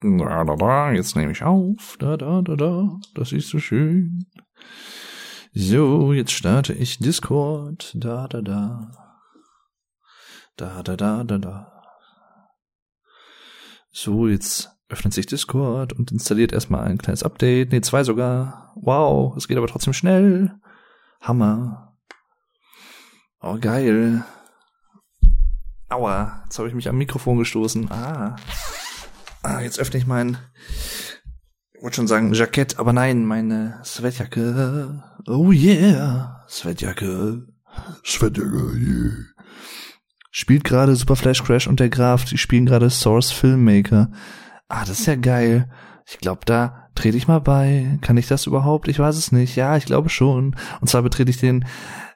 Da, da, da, jetzt nehme ich auf. Da, da, da, da. Das ist so schön. So, jetzt starte ich Discord. Da, da, da. Da, da, da, da, da. So, jetzt öffnet sich Discord und installiert erstmal ein kleines Update. Nee, zwei sogar. Wow, es geht aber trotzdem schnell. Hammer. Oh, geil. Aua, jetzt habe ich mich am Mikrofon gestoßen. Ah. Ah, jetzt öffne ich mein, ich wollte schon sagen Jackett, aber nein, meine Sweatjacke. Oh yeah, Sweatjacke. Sweatjacke, yeah. Spielt gerade Super Flash Crash und der Graf, die spielen gerade Source Filmmaker. Ah, das ist ja geil. Ich glaube, da trete ich mal bei. Kann ich das überhaupt? Ich weiß es nicht. Ja, ich glaube schon. Und zwar betrete ich den,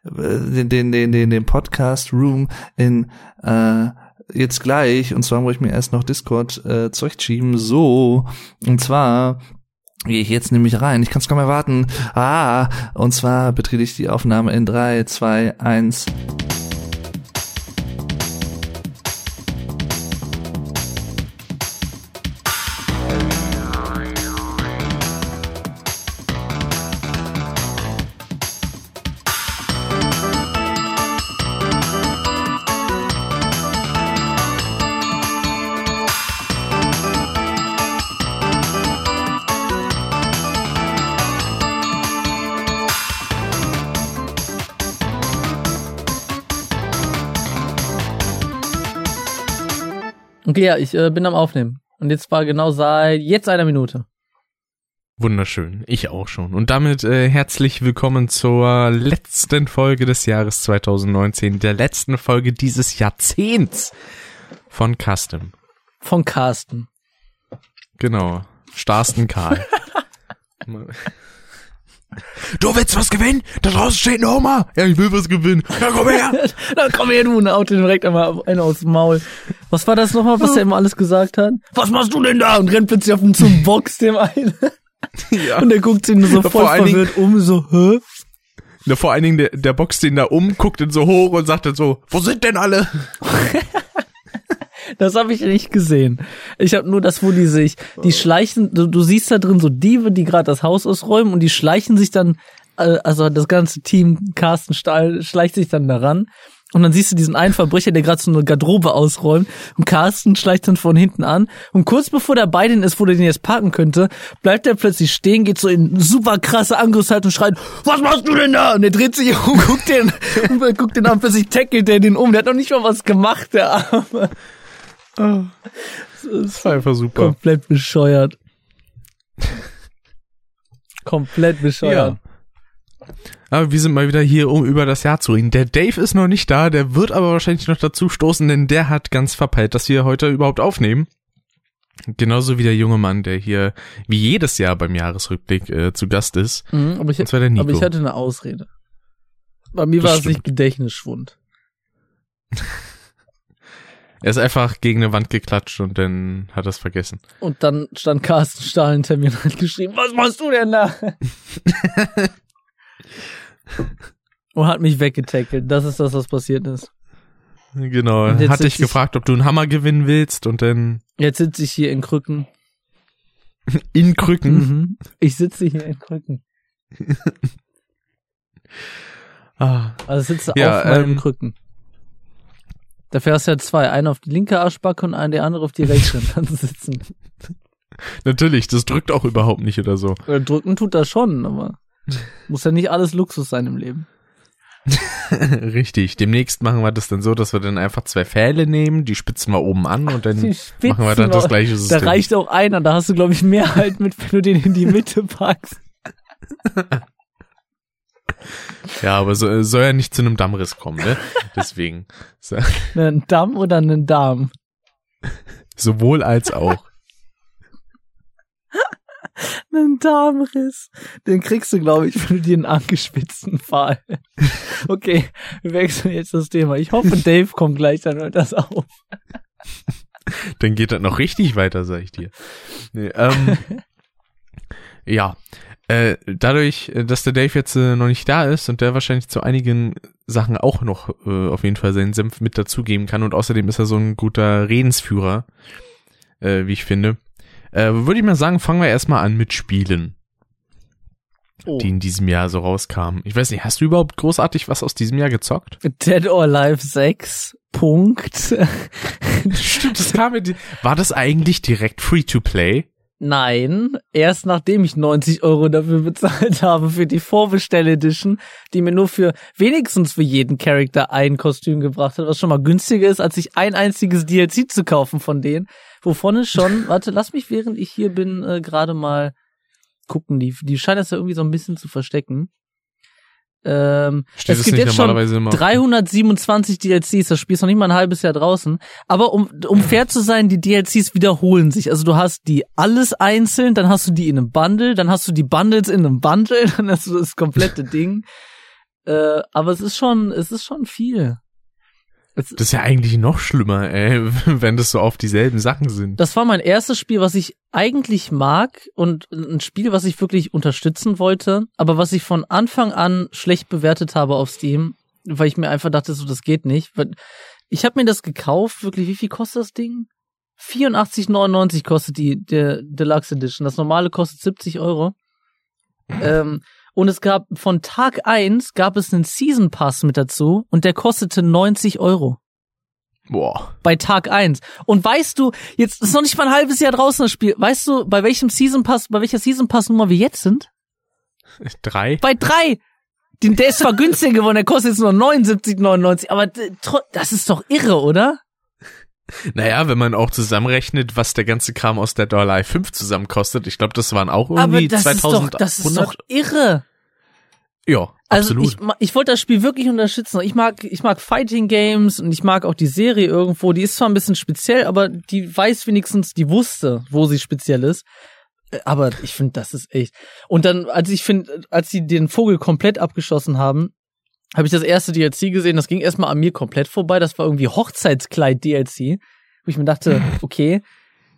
äh, den, den, den, den, den Podcast Room in, äh, jetzt gleich. Und zwar muss ich mir erst noch Discord äh, zurechtschieben. So. Und zwar gehe ich jetzt nämlich rein. Ich kann es kaum erwarten. Ah, und zwar betrete ich die Aufnahme in drei, zwei, eins. Ja, ich äh, bin am Aufnehmen. Und jetzt war genau seit jetzt einer Minute. Wunderschön, ich auch schon. Und damit äh, herzlich willkommen zur letzten Folge des Jahres 2019, der letzten Folge dieses Jahrzehnts von Custom. Von Carsten. Genau, Starsten Karl. du willst was gewinnen? Da draußen steht ein Oma. Ja, ich will was gewinnen. Ja, komm her. Dann komm her, du, und haut den direkt einmal einen aus dem Maul. Was war das nochmal, was er immer alles gesagt hat? Was machst du denn da? Und rennt plötzlich auf ihn zum Box dem ein. ja. Und er guckt ihn so voll verwirrt um, so, hä? Na, vor allen Dingen, der, der boxt den da um, guckt ihn so hoch und sagt dann so, wo sind denn alle? Das habe ich nicht gesehen. Ich habe nur das, wo die sich, die schleichen, du, du siehst da drin so Diebe, die gerade das Haus ausräumen und die schleichen sich dann, äh, also das ganze Team Carsten Stahl schleicht sich dann daran. Und dann siehst du diesen einen Verbrecher, der gerade so eine Garderobe ausräumt und Carsten schleicht dann von hinten an. Und kurz bevor der bei denen ist, wo der den jetzt parken könnte, bleibt er plötzlich stehen, geht so in super krasse Angriffshaltung und schreit, was machst du denn da? Und er dreht sich um, guckt den, und guckt den an, plötzlich tackelt der den um. Der hat noch nicht mal was gemacht, der Arme. Oh. Das war einfach super. komplett bescheuert. komplett bescheuert. Aber wir sind mal wieder hier, um über das Jahr zu reden. Der Dave ist noch nicht da, der wird aber wahrscheinlich noch dazu stoßen, denn der hat ganz verpeilt, dass wir heute überhaupt aufnehmen. Genauso wie der junge Mann, der hier wie jedes Jahr beim Jahresrückblick äh, zu Gast ist. Mhm, aber, ich, Und zwar der Nico. aber ich hatte eine Ausrede. Bei mir Das war es nicht stimmt. Gedächtnisschwund. Er ist einfach gegen eine Wand geklatscht und dann hat er es vergessen. Und dann stand Carsten Stahl hinter mir und hat geschrieben, was machst du denn da? und hat mich weggetackelt. Das ist das, was passiert ist. Genau. Hat dich gefragt, ob du einen Hammer gewinnen willst und dann Jetzt sitze ich hier in Krücken. in Krücken. Mhm. Ich sitze hier in Krücken. Ah. Also sitze Ja, auf meinem ähm, Krücken. Dafür hast du ja zwei. Einen auf die linke Arschbacke und einen der andere auf die rechte. Dann sitzen. Natürlich, das drückt auch überhaupt nicht oder so. Oder drücken tut das schon, aber muss ja nicht alles Luxus sein im Leben. Richtig. Demnächst machen wir das dann so, dass wir dann einfach zwei Pfähle nehmen, die spitzen wir oben an und dann machen wir dann das gleiche Da System. reicht auch einer, da hast du, glaube ich, mehr halt mit, wenn du den in die Mitte packst. Ja, aber so, äh, soll ja nicht zu einem Dammriss kommen, ne? Deswegen. So, Einen Damm oder einen Darm. sowohl als auch. Einen Darmriss. Den kriegst du, glaube ich, wenn du dir einen angespitzten Pfahl. Okay, wir wechseln jetzt das Thema. Ich hoffe, Dave kommt gleich, dann hört das auf. Dann geht das noch richtig weiter, sag ich dir. Nee, ähm, ja. Äh, dadurch, äh, dass der Dave jetzt äh, noch nicht da ist und der wahrscheinlich zu einigen Sachen auch noch äh, auf jeden Fall seinen Senf mit dazugeben kann und außerdem ist er so ein guter Redensführer, äh, wie ich finde, Äh, Würde ich mal sagen, fangen wir erstmal an mit Spielen, Oh. die in diesem Jahr so rauskamen. Ich weiß nicht, hast du überhaupt großartig was aus diesem Jahr gezockt? Dead or Alive 6. Punkt. Stimmt, das kam mir. die- War das eigentlich direkt free to play? Nein, erst nachdem ich 90 Euro dafür bezahlt habe für die Vorbestell-Edition, die mir nur für wenigstens für jeden Charakter ein Kostüm gebracht hat, was schon mal günstiger ist, als sich ein einziges DLC zu kaufen von denen, wovon es schon, warte, lass mich während ich hier bin äh, gerade mal gucken, die, die scheinen das ja irgendwie so ein bisschen zu verstecken. Ähm, Steht es gibt jetzt schon normalerweise immer? 327 DLCs, das Spiel ist noch nicht mal ein halbes Jahr draußen. Aber um, um fair zu sein, die DLCs wiederholen sich. Also du hast die alles einzeln, dann hast du die in einem Bundle, dann hast du die Bundles in einem Bundle, dann hast du das komplette Ding. Äh, aber es ist schon, es ist schon viel. Das ist ja eigentlich noch schlimmer, ey, wenn das so auf dieselben Sachen sind. das war mein erstes Spiel, was ich eigentlich mag und ein Spiel, was ich wirklich unterstützen wollte, aber was ich von Anfang an schlecht bewertet habe auf Steam, weil ich mir einfach dachte, so das geht nicht. Ich habe mir das gekauft, wirklich, wie viel kostet das Ding? 84,99 kostet die der Deluxe Edition. Das normale kostet 70 Euro. Ähm, und es gab von Tag eins gab es einen Season Pass mit dazu und der kostete 90 Euro Boah. bei Tag eins. Und weißt du, jetzt ist noch nicht mal ein halbes Jahr draußen das Spiel. Weißt du, bei welchem Season Pass, bei welcher Season Pass Nummer wir jetzt sind? Drei? Bei drei. Den, der ist zwar günstiger geworden, der kostet jetzt nur 79,99, aber das ist doch irre, oder? Naja, wenn man auch zusammenrechnet, was der ganze Kram aus der Dollar 5 zusammen kostet, ich glaube, das waren auch Aber irgendwie das ist doch, 2100. das ist doch irre. Ja, Also absolut. ich, ich wollte das Spiel wirklich unterstützen. Ich mag, ich mag Fighting Games und ich mag auch die Serie irgendwo. Die ist zwar ein bisschen speziell, aber die weiß wenigstens, die wusste, wo sie speziell ist. Äh, Aber ich finde, das ist echt. Und dann, als ich finde, als sie den Vogel komplett abgeschossen haben, habe ich das erste DLC gesehen. Das ging erstmal an mir komplett vorbei. Das war irgendwie Hochzeitskleid-DLC, wo ich mir dachte, okay,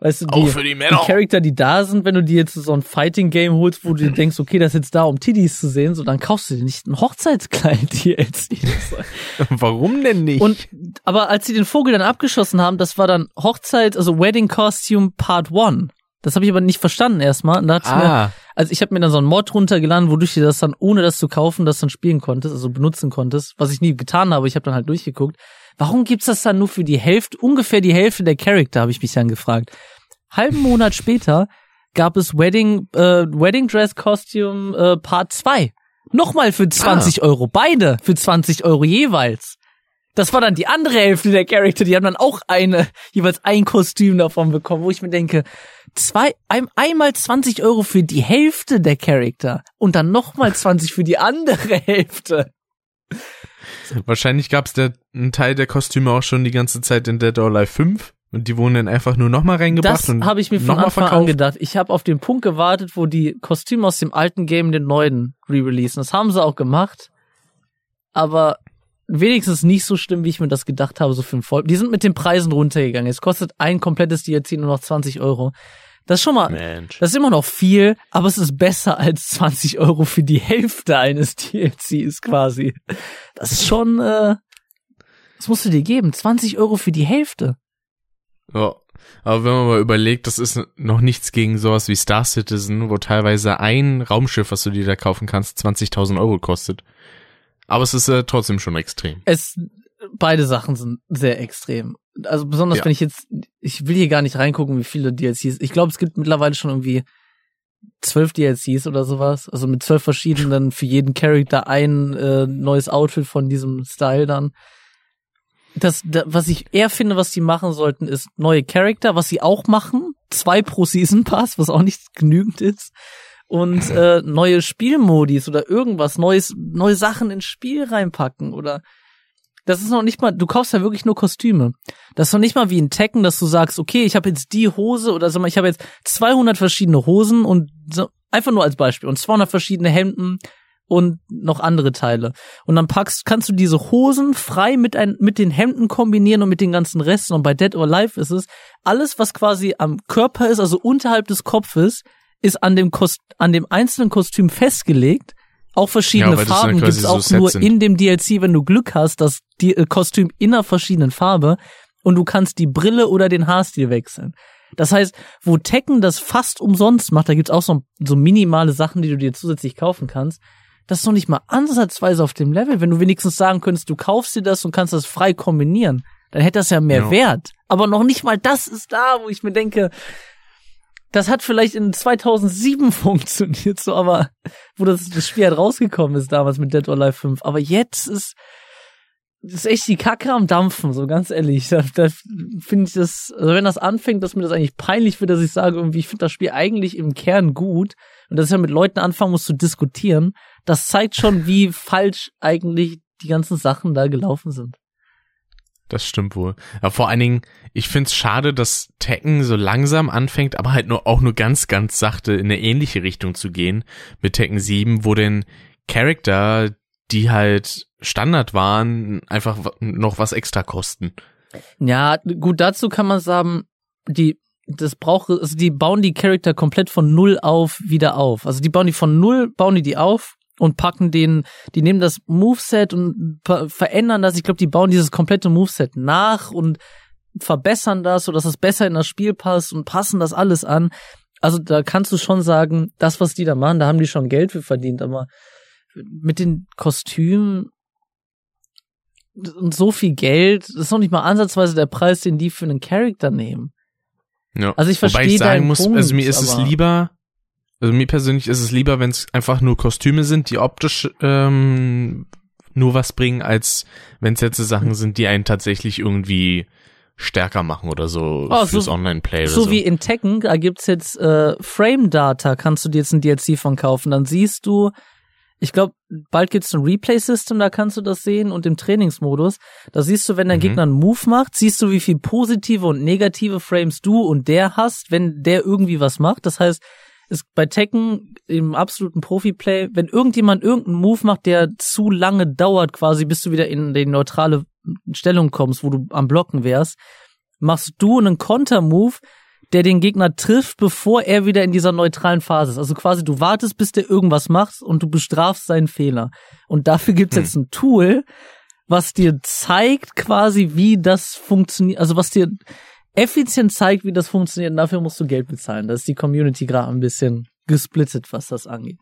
weißt du, die, die die. Charakter, die da sind, wenn du dir jetzt so ein Fighting-Game holst, wo du dir denkst, okay, das ist jetzt da, um Tiddies zu sehen, so dann kaufst du dir nicht ein Hochzeitskleid-DLC. Warum denn nicht? Und, aber als sie den Vogel dann abgeschossen haben, das war dann Hochzeit, also Wedding Costume Part 1. Das habe ich aber nicht verstanden erstmal. Und da hat's mir, ah, also ich habe mir dann so einen Mod runtergeladen, wodurch du das dann, ohne das zu kaufen, das dann spielen konntest, also benutzen konntest, was ich nie getan habe. Ich habe dann halt durchgeguckt. Warum gibt's das dann nur für die Hälfte, ungefähr die Hälfte der Charakter, habe ich mich dann gefragt. Halben Monat später gab es Wedding, äh, Wedding Dress Costume äh, Part 2. Nochmal für 20 Euro. Beide für 20 Euro jeweils. Das war dann die andere Hälfte der Charakter, die haben dann auch eine, jeweils ein Kostüm davon bekommen, wo ich mir denke, zwei, ein, einmal 20 Euro für die Hälfte der Charakter und dann nochmal 20 für die andere Hälfte. wahrscheinlich gab's der einen Teil der Kostüme auch schon die ganze Zeit in Dead or Alive 5 und die wurden dann einfach nur nochmal reingebracht Das und habe ich mir von Anfang an gedacht. Ich habe auf den Punkt gewartet, wo die Kostüme aus dem alten Game den neuen re-releasen. Das haben sie auch gemacht. Aber wenigstens nicht so schlimm, wie ich mir das gedacht habe, so für ein Voll. Die sind mit den Preisen runtergegangen. Es kostet ein komplettes DLC nur noch 20 Euro. Das ist schon mal, Mensch. das ist immer noch viel, aber es ist besser als 20 Euro für die Hälfte eines DLCs quasi. Das ist schon, äh, das musst du dir geben. 20 Euro für die Hälfte. Ja. Aber wenn man mal überlegt, das ist noch nichts gegen sowas wie Star Citizen, wo teilweise ein Raumschiff, was du dir da kaufen kannst, 20.000 Euro kostet. Aber es ist äh, trotzdem schon extrem. Es, beide Sachen sind sehr extrem. Also besonders Ja. wenn ich jetzt, ich will hier gar nicht reingucken, wie viele DLCs. Ich glaube, es gibt mittlerweile schon irgendwie zwölf DLCs oder sowas. Also mit zwölf verschiedenen, für jeden Charakter ein äh, neues Outfit von diesem Style dann. Das, da, was ich eher finde, was die machen sollten, ist neue Charakter, was sie auch machen. Zwei pro Season Pass, was auch nicht genügend ist. Und äh, neue Spielmodis oder irgendwas, neues, neue Sachen ins Spiel reinpacken oder das ist noch nicht mal, du kaufst ja wirklich nur Kostüme. Das ist noch nicht mal wie in Tekken, dass du sagst, okay, ich habe jetzt die Hose oder sag mal, ich habe jetzt 200 verschiedene Hosen und so, einfach nur als Beispiel und 200 verschiedene Hemden und noch andere Teile. Und dann packst, kannst du diese Hosen frei mit, ein, mit den Hemden kombinieren und mit den ganzen Resten. Und bei Dead or Alive ist es, alles, was quasi am Körper ist, also unterhalb des Kopfes, ist an dem, Kost an dem einzelnen Kostüm festgelegt. Auch verschiedene Ja, Farben gibt's so auch Sets nur sind. in dem DLC, wenn du Glück hast, das die, äh, Kostüm in einer verschiedenen Farbe und du kannst die Brille oder den Haarstil wechseln. Das heißt, wo Tekken das fast umsonst macht, da gibt's auch so, so minimale Sachen, die du dir zusätzlich kaufen kannst. Das ist noch nicht mal ansatzweise auf dem Level. Wenn du wenigstens sagen könntest, du kaufst dir das und kannst das frei kombinieren, dann hätte das ja mehr Ja. Wert. Aber noch nicht mal das ist da, wo ich mir denke, das hat vielleicht in 2007 funktioniert, so, aber wo das, das Spiel halt rausgekommen ist damals mit Dead or Alive 5. Aber jetzt ist, ist echt die Kacke am Dampfen, so ganz ehrlich. Da, da finde ich das, also wenn das anfängt, dass mir das eigentlich peinlich wird, dass ich sage, irgendwie, ich finde das Spiel eigentlich im Kern gut und dass ich ja mit Leuten anfangen muss zu diskutieren, das zeigt schon, wie falsch eigentlich die ganzen Sachen da gelaufen sind. Das stimmt wohl. Aber vor allen Dingen, ich find's schade, dass Tekken so langsam anfängt, aber halt nur auch nur ganz, ganz sachte in eine ähnliche Richtung zu gehen mit Tekken 7, wo denn Charakter, die halt Standard waren, einfach noch was extra kosten. Ja, gut, dazu kann man sagen, die, das braucht, also die bauen die Charakter komplett von null auf wieder auf. Also die bauen die von null, bauen die die auf und packen den, die nehmen das Moveset und ver verändern das. Ich glaube, die bauen dieses komplette Moveset nach und verbessern das, sodass es besser in das Spiel passt und passen das alles an. Also da kannst du schon sagen, das, was die da machen, da haben die schon Geld für verdient, aber mit den Kostümen und so viel Geld, das ist noch nicht mal ansatzweise der Preis, den die für einen Charakter nehmen. Ja. Also ich Wobei verstehe ich sagen muss, Punkt, also mir ist es lieber, also mir persönlich ist es lieber, wenn es einfach nur Kostüme sind, die optisch ähm, nur was bringen, als wenn es jetzt so Sachen sind, die einen tatsächlich irgendwie stärker machen oder so Oh, fürs so- Online-Play So so. wie in Tekken, da gibt's jetzt äh, Frame Data, kannst du dir jetzt ein DLC von kaufen. Dann siehst du, ich glaube, bald gibt's ein Replay-System, da kannst du das sehen und im Trainingsmodus, da siehst du, wenn dein Mhm. Gegner einen Move macht, siehst du, wie viel positive und negative Frames du und der hast, wenn der irgendwie was macht. Das heißt, ist bei Tekken im absoluten Profi-Play, wenn irgendjemand irgendeinen Move macht, der zu lange dauert, quasi bis du wieder in die neutrale Stellung kommst, wo du am Blocken wärst, machst du einen Konter-Move, der den Gegner trifft, bevor er wieder in dieser neutralen Phase ist. Also quasi du wartest, bis der irgendwas macht und du bestrafst seinen Fehler. Und dafür gibt's Hm. jetzt ein Tool, was dir zeigt quasi, wie das funktioniert, also was dir effizient zeigt, wie das funktioniert. Und dafür musst du Geld bezahlen. Da ist die Community gerade ein bisschen gesplittet, was das angeht.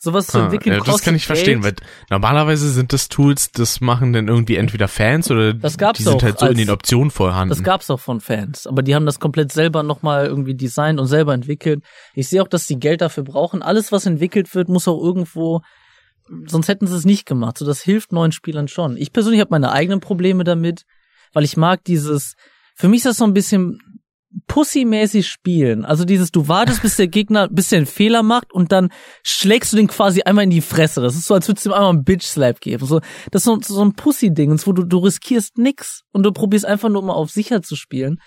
Sowas zu Ah, entwickeln ja, das kann ich verstehen, Geld. weil normalerweise sind das Tools, das machen dann irgendwie entweder Fans oder die sind auch halt so in als- den Optionen vorhanden. Das gab's auch von Fans, aber die haben das komplett selber nochmal irgendwie designt und selber entwickelt. Ich sehe auch, dass die Geld dafür brauchen. Alles, was entwickelt wird, muss auch irgendwo, sonst hätten sie es nicht gemacht. So, das hilft neuen Spielern schon. Ich persönlich habe meine eigenen Probleme damit, weil ich mag dieses, für mich ist das so ein bisschen pussymäßig spielen. Also dieses, du wartest, bis der Gegner, bis der einen Fehler macht und dann schlägst du den quasi einmal in die Fresse. Das ist so, als würdest du ihm einmal einen Bitch-Slap geben. So, das ist so, so ein Pussy-Ding, wo du, du riskierst nix und du probierst einfach nur mal auf sicher zu spielen.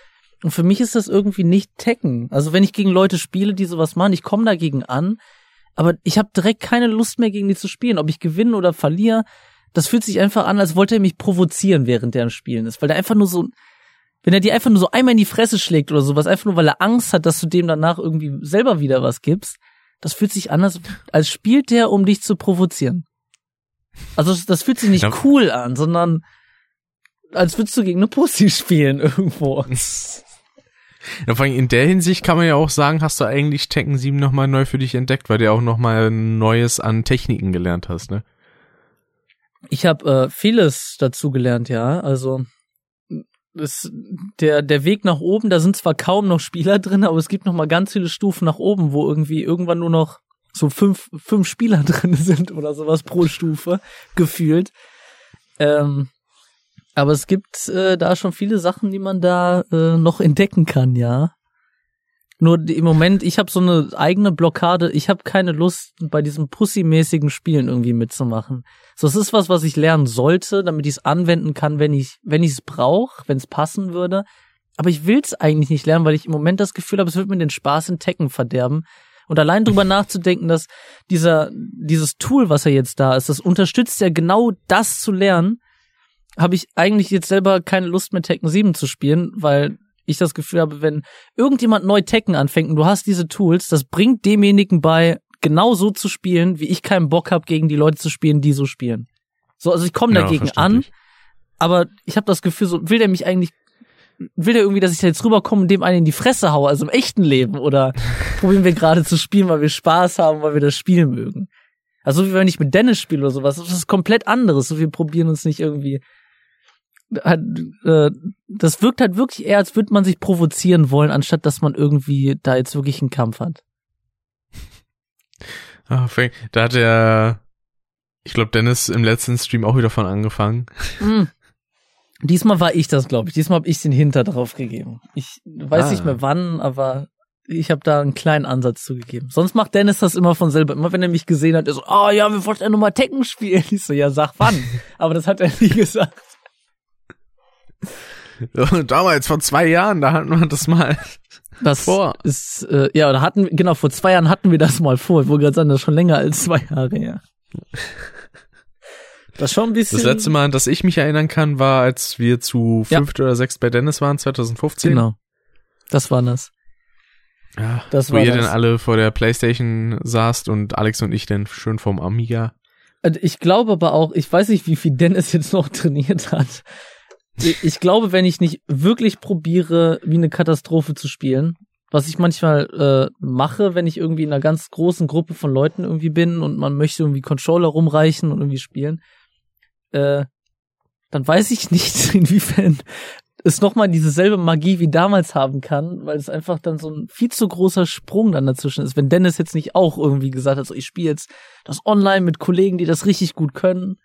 Und für mich ist das irgendwie nicht Tekken. Also wenn ich gegen Leute spiele, die sowas machen, ich komme dagegen an, aber ich habe direkt keine Lust mehr gegen die zu spielen. Ob ich gewinne oder verliere, das fühlt sich einfach an, als wollte er mich provozieren, während der am Spielen ist. Weil der einfach nur so, wenn er dir einfach nur so einmal in die Fresse schlägt oder sowas, einfach nur weil er Angst hat, dass du dem danach irgendwie selber wieder was gibst, das fühlt sich an, als, spielt der, um dich zu provozieren. Also das, das fühlt sich nicht Ja. cool an, sondern als würdest du gegen eine Pussy spielen irgendwo. Ja, vor allem in der Hinsicht kann man ja auch sagen, hast du eigentlich Tekken 7 nochmal neu für dich entdeckt, weil du ja auch nochmal Neues an Techniken gelernt hast, ne? Ich habe äh, vieles dazu gelernt, ja. Also es, der der Weg nach oben, da sind zwar kaum noch Spieler drin, aber es gibt noch mal ganz viele Stufen nach oben, wo irgendwie irgendwann nur noch so fünf fünf Spieler drin sind oder sowas pro Stufe gefühlt. Ähm, aber es gibt äh, da schon viele Sachen, die man da äh, noch entdecken kann, ja. Nur im Moment, ich habe so eine eigene Blockade. Ich habe keine Lust, bei diesem Pussy-mäßigen Spielen irgendwie mitzumachen. So, es ist was, was ich lernen sollte, damit ich es anwenden kann, wenn ich wenn ich es brauche, wenn es passen würde. Aber ich will es eigentlich nicht lernen, weil ich im Moment das Gefühl habe, es wird mir den Spaß in Tekken verderben. Und allein drüber nachzudenken, dass dieser dieses Tool, was ja jetzt da ist, das unterstützt ja genau das zu lernen, habe ich eigentlich jetzt selber keine Lust mehr Tekken 7 zu spielen, weil ich das Gefühl habe, wenn irgendjemand neu Tekken anfängt und du hast diese Tools, das bringt demjenigen bei, genau so zu spielen, wie ich keinen Bock habe, gegen die Leute zu spielen, die so spielen. So, also ich komme Ja, dagegen an, verständlich. aber ich habe das Gefühl, so will der mich eigentlich will der irgendwie, dass ich da jetzt rüberkomme und dem einen in die Fresse haue, also im echten Leben? Oder probieren wir gerade zu spielen, weil wir Spaß haben, weil wir das Spiel mögen? Also wie wenn ich mit Dennis spiele oder sowas, das ist komplett anderes. So wir probieren uns nicht irgendwie. Halt, äh, das wirkt halt wirklich eher, als würde man sich provozieren wollen, anstatt dass man irgendwie da jetzt wirklich einen Kampf hat. Ah, Frank, da hat der, ich glaube, Dennis im letzten Stream auch wieder von angefangen. Mm. Diesmal war ich das, glaube ich. Diesmal habe ich den Hinter drauf gegeben. Ich weiß Ah. nicht mehr wann, aber ich habe da einen kleinen Ansatz zugegeben. Sonst macht Dennis das immer von selber. Immer wenn er mich gesehen hat, er so, ah ja, wir wollten ja nochmal Tekken spielen. Ich so, ja, sag wann. aber das hat er nie gesagt. Damals, vor zwei Jahren, da hatten wir das mal. Das Vor. ist, äh, ja, da hatten, genau, vor zwei Jahren hatten wir das mal vor. Ich wollte gerade sagen, das ist schon länger als zwei Jahre her. Das schon ein bisschen. Das letzte Mal, an das ich mich erinnern kann, war, als wir zu Ja. fünft oder sechst bei Dennis waren, 2015. Genau. Das war das. Ja, Das wo war ihr das. dann alle vor der Playstation saßt und Alex und ich dann schön vom Amiga. Also Ich glaube aber auch, ich weiß nicht, wie viel Dennis jetzt noch trainiert hat. Ich glaube, wenn ich nicht wirklich probiere, wie eine Katastrophe zu spielen, was ich manchmal äh, mache, wenn ich irgendwie in einer ganz großen Gruppe von Leuten irgendwie bin und man möchte irgendwie Controller rumreichen und irgendwie spielen, äh, dann weiß ich nicht, inwiefern es nochmal dieselbe Magie wie damals haben kann, weil es einfach dann so ein viel zu großer Sprung dann dazwischen ist. Wenn Dennis jetzt nicht auch irgendwie gesagt hat, so ich spiele jetzt das online mit Kollegen, die das richtig gut können.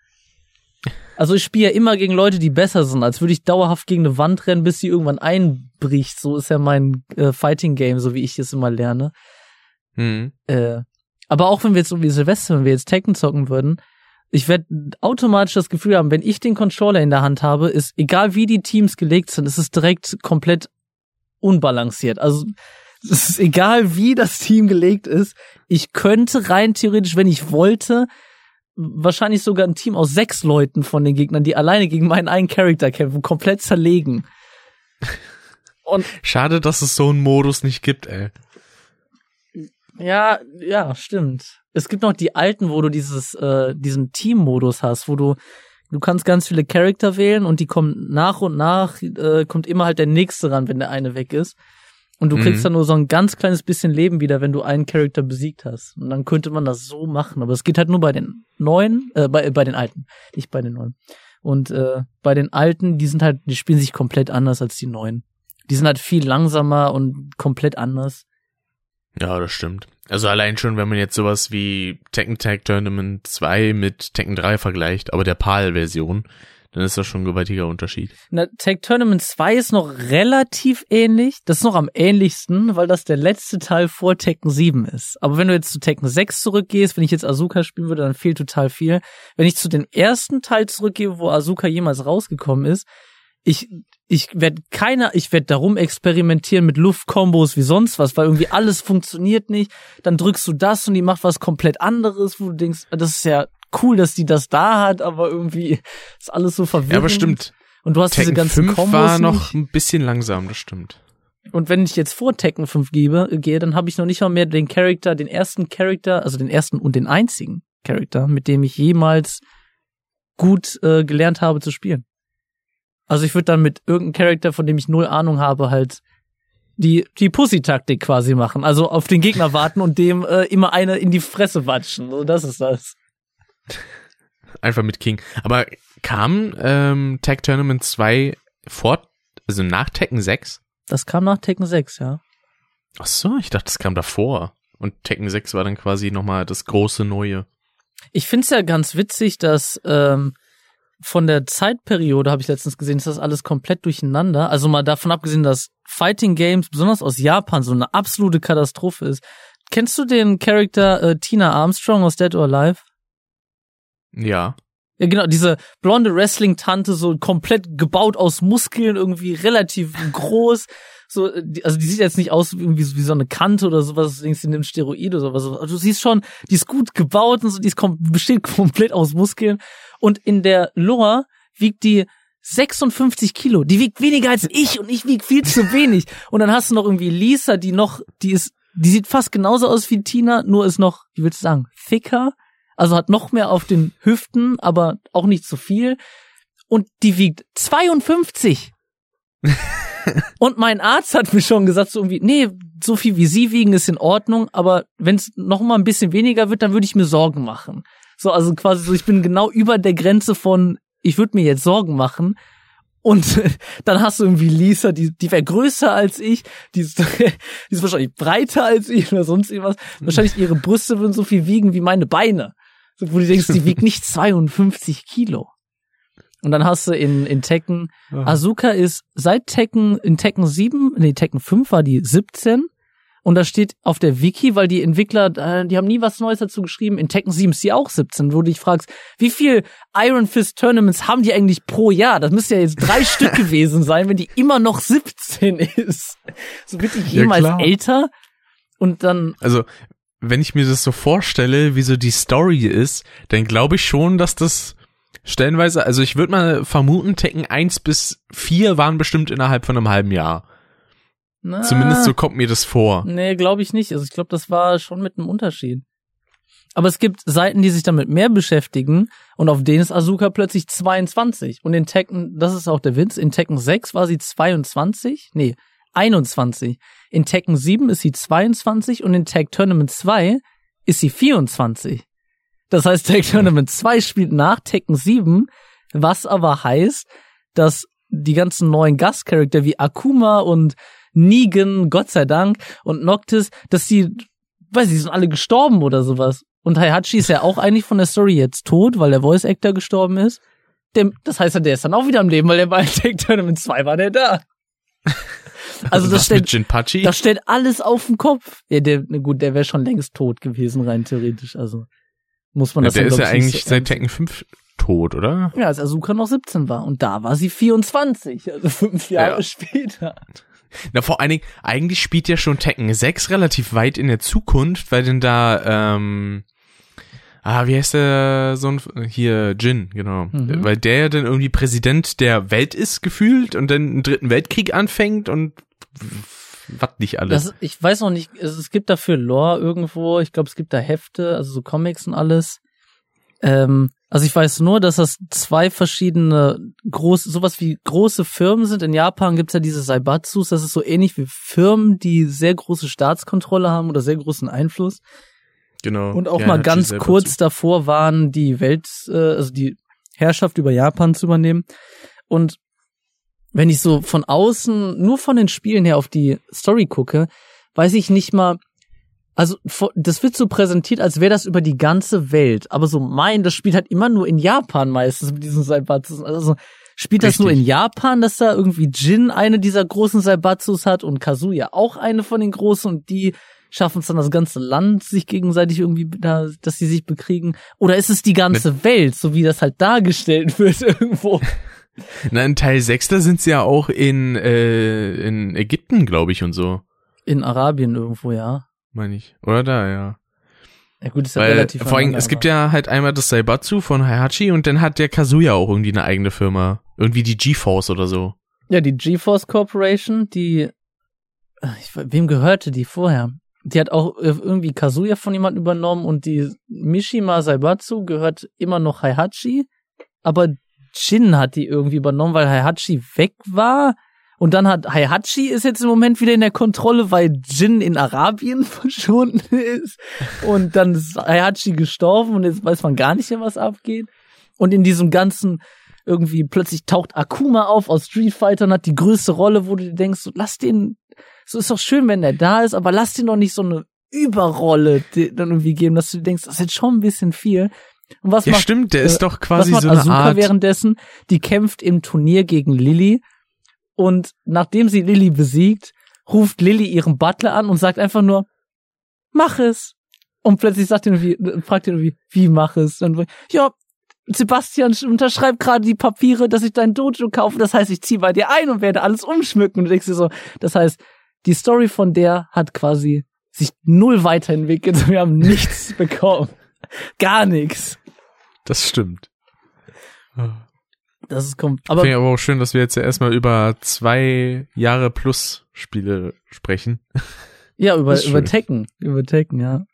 Also ich spiele ja immer gegen Leute, die besser sind, als würde ich dauerhaft gegen eine Wand rennen, bis sie irgendwann einbricht. So ist ja mein äh, Fighting Game, so wie ich es immer lerne. Hm. Äh, aber auch wenn wir jetzt so wie Silvester, wenn wir jetzt Tekken zocken würden, ich werde automatisch das Gefühl haben, wenn ich den Controller in der Hand habe, ist egal wie die Teams gelegt sind, ist es direkt komplett unbalanciert. Also es ist egal wie das Team gelegt ist, ich könnte rein theoretisch, wenn ich wollte, wahrscheinlich sogar ein Team aus sechs Leuten von den Gegnern, die alleine gegen meinen einen Charakter kämpfen, komplett zerlegen. Und Schade, dass es so einen Modus nicht gibt, ey. Ja, ja, stimmt. Es gibt noch die alten, wo du dieses, äh, diesen Team-Modus hast, wo du, du kannst ganz viele Charakter wählen und die kommen nach und nach, äh, kommt immer halt der nächste ran, wenn der eine weg ist. Und du Mhm. kriegst dann nur so ein ganz kleines bisschen Leben wieder, wenn du einen Charakter besiegt hast. Und dann könnte man das so machen. Aber es geht halt nur bei den neuen, äh, bei, bei den alten, nicht bei den neuen. Und äh, bei den alten, die sind halt, die spielen sich komplett anders als die neuen. Die sind halt viel langsamer und komplett anders. Ja, das stimmt. Also allein schon, wenn man jetzt sowas wie Tekken Tag Tournament 2 mit Tekken 3 vergleicht, aber der PAL-Version, dann ist das schon ein gewaltiger Unterschied. Na, Tag Tournament 2 ist noch relativ ähnlich. Das ist noch am ähnlichsten, weil das der letzte Teil vor Tekken 7 ist. Aber wenn du jetzt zu Tekken 6 zurückgehst, wenn ich jetzt Asuka spielen würde, dann fehlt total viel. Wenn ich zu dem ersten Teil zurückgehe, wo Asuka jemals rausgekommen ist, ich, ich werde keiner, ich werde darum experimentieren mit Luftkombos wie sonst was, weil irgendwie alles funktioniert nicht. Dann drückst du das und die macht was komplett anderes, wo du denkst, das ist ja cool, dass die das da hat, aber irgendwie ist alles so verwirrend. Ja, aber stimmt. Und du hast diese Tekken ganzen 5 Kombos war noch nicht. ein bisschen langsam, das stimmt. Und wenn ich jetzt vor Tekken 5 gebe, gehe, dann habe ich noch nicht mal mehr den Charakter, den ersten Charakter, also den ersten und den einzigen Charakter, mit dem ich jemals gut äh, gelernt habe zu spielen. Also ich würde dann mit irgendeinem Charakter, von dem ich null Ahnung habe, halt die die Pussy-Taktik quasi machen. Also auf den Gegner warten und dem äh, immer eine in die Fresse watschen. So, das ist das. Einfach mit King. Aber kam ähm, Tag Tournament 2 vor, also nach Tekken 6? Das kam nach Tekken 6, ja. Ach so, ich dachte, das kam davor. Und Tekken 6 war dann quasi nochmal das große Neue. Ich find's ja ganz witzig, dass ähm, von der Zeitperiode, habe ich letztens gesehen, ist das alles komplett durcheinander. Also mal davon abgesehen, dass Fighting Games, besonders aus Japan, so eine absolute Katastrophe ist. Kennst du den Charakter äh, Tina Armstrong aus Dead or Alive? Ja. Ja, genau, diese blonde Wrestling-Tante, so komplett gebaut aus Muskeln, irgendwie relativ groß. So, also die sieht jetzt nicht aus irgendwie so- wie so eine Kante oder sowas, denkst, die nimmt Steroid oder sowas. Also du siehst schon, die ist gut gebaut und so, die ist kom besteht komplett aus Muskeln. Und in der Lore wiegt die 56 Kilo. Die wiegt weniger als ich und ich wieg viel zu wenig. Und dann hast du noch irgendwie Lisa, die noch, die ist, die sieht fast genauso aus wie Tina, nur ist noch, wie willst du sagen, thicker. Also hat noch mehr auf den Hüften, aber auch nicht so viel. Und die wiegt 52. Und mein Arzt hat mir schon gesagt, so irgendwie, nee, so viel wie sie wiegen ist in Ordnung, aber wenn es noch mal ein bisschen weniger wird, dann würde ich mir Sorgen machen. So, also quasi so, ich bin genau über der Grenze von, ich würde mir jetzt Sorgen machen. Und dann hast du irgendwie Lisa, die, die wäre größer als ich, die ist, die ist wahrscheinlich breiter als ich oder sonst irgendwas. Wahrscheinlich ihre Brüste würden so viel wiegen wie meine Beine. So, wo du denkst, die wiegt nicht 52 Kilo. Und dann hast du in, in Tekken, Asuka ist seit Tekken, in Tekken 7, nee, Tekken 5 war die 17. Und da steht auf der Wiki, weil die Entwickler, äh, die haben nie was Neues dazu geschrieben, in Tekken 7 ist sie auch 17, wo du dich fragst, wie viel Iron Fist Tournaments haben die eigentlich pro Jahr? Das müsste ja jetzt drei Stück gewesen sein, wenn die immer noch 17 ist. So wird die Ja, jemals klar. älter? Und dann, Also, wenn ich mir das so vorstelle, wie so die Story ist, dann glaube ich schon, dass das stellenweise, also ich würde mal vermuten, Tekken 1 bis 4 waren bestimmt innerhalb von einem halben Jahr. na, Zumindest so kommt mir das vor. Nee, glaube ich nicht. Also ich glaube, das war schon mit einem Unterschied. Aber es gibt Seiten, die sich damit mehr beschäftigen und auf denen ist Asuka plötzlich 22. Und in Tekken, das ist auch der Witz, in Tekken 6 war sie 22? Nee, 21. In Tekken 7 ist sie 22 und in Tag Tournament 2 ist sie 24. Das heißt, Tag Tournament 2 spielt nach Tekken 7, was aber heißt, dass die ganzen neuen Gastcharakter wie Akuma und Negan, Gott sei Dank, und Noctis, dass die, weiß ich, sind alle gestorben oder sowas. Und Heihachi ist ja auch eigentlich von der Story jetzt tot, weil der Voice Actor gestorben ist. Dem, das heißt, der ist dann auch wieder am Leben, weil der bei Tag Tournament 2 war der da. Also das stellt, das stellt alles auf den Kopf. Ja, der, gut, der wäre schon längst tot gewesen, rein theoretisch. Also muss man Ja, das der dann, ist ja eigentlich so seit Tekken 5 tot, oder? Ja, als Asuka noch 17 war. Und da war sie 24, also fünf Jahre Ja. später. Na, vor allen Dingen, eigentlich spielt ja schon Tekken 6 relativ weit in der Zukunft, weil denn da, ähm, ah, wie heißt der so ein, hier, Jin, genau. Mhm. Weil der ja dann irgendwie Präsident der Welt ist gefühlt und dann einen dritten Weltkrieg anfängt und was nicht alles. Das, ich weiß noch nicht, es, es gibt dafür Lore irgendwo, ich glaube, es gibt da Hefte, also so Comics und alles. Ähm, also ich weiß nur, dass das zwei verschiedene große, sowas wie große Firmen sind. In Japan gibt's ja diese Saibatsus, das ist so ähnlich wie Firmen, die sehr große Staatskontrolle haben oder sehr großen Einfluss. Genau. Und auch Ja, mal ganz kurz zu. davor waren, die Welt, äh, also die Herrschaft über Japan zu übernehmen. Und wenn ich so von außen, nur von den Spielen her auf die Story gucke, weiß ich nicht mal, also das wird so präsentiert, als wäre das über die ganze Welt. Aber so mein, das spielt halt immer nur in Japan meistens mit diesen Saibatsus. Also spielt das nur in Richtig. Japan, dass da irgendwie Jin eine dieser großen Saibatsus hat und Kazuya auch eine von den großen und die schaffen es dann das ganze Land sich gegenseitig irgendwie da, dass sie sich bekriegen? Oder ist es die ganze Welt, so wie das halt dargestellt wird irgendwo? Na, in Teil 6, da sind sie ja auch in, äh, in Ägypten, glaube ich, und so, In Arabien irgendwo, ja. meine ich. Oder da, ja. Ja gut, ist ja Weil, relativ vor allem, es gibt ja halt einmal das Saibatsu von Heihachi und dann hat der Kazuya auch irgendwie eine eigene Firma. Irgendwie die G-Force oder so. Ja, die GeForce Corporation, die, äh, ich, we- wem gehörte die vorher? Die hat auch äh, irgendwie Kazuya von jemandem übernommen und die Mishima Saibatsu gehört immer noch Heihachi, aber Jin hat die irgendwie übernommen, weil Heihachi weg war. Und dann hat Heihachi ist jetzt im Moment wieder in der Kontrolle, weil Jin in Arabien verschwunden ist. Und dann ist Heihachi gestorben und jetzt weiß man gar nicht mehr, was abgeht. Und in diesem ganzen irgendwie plötzlich taucht Akuma auf aus Street Fighter und hat die größte Rolle, wo du dir denkst, so, lass den, so ist doch schön, wenn der da ist, aber lass den doch nicht so eine Überrolle dann irgendwie geben, dass du dir denkst, das ist jetzt schon ein bisschen viel. Und was Ja, macht, stimmt, der äh, ist doch quasi so eine Asuka Art. währenddessen? Die kämpft im Turnier gegen Lilly und nachdem sie Lilly besiegt, ruft Lilly ihren Butler an und sagt einfach nur, mach es. Und plötzlich sagt er irgendwie, fragt er irgendwie, wie mach es? Dann, ja, Sebastian unterschreibt gerade die Papiere, dass ich dein Dojo kaufe. Das heißt, ich ziehe bei dir ein und werde alles umschmücken. Und du denkst dir so, das heißt, die Story von der hat quasi sich null weiterentwickelt. Wir haben nichts bekommen. Gar nichts. Das stimmt. Das ist kom Aber Finde ich aber auch schön, dass wir jetzt ja erstmal über zwei Jahre plus Spiele sprechen. ja über über. Tekken, über Tekken, ja.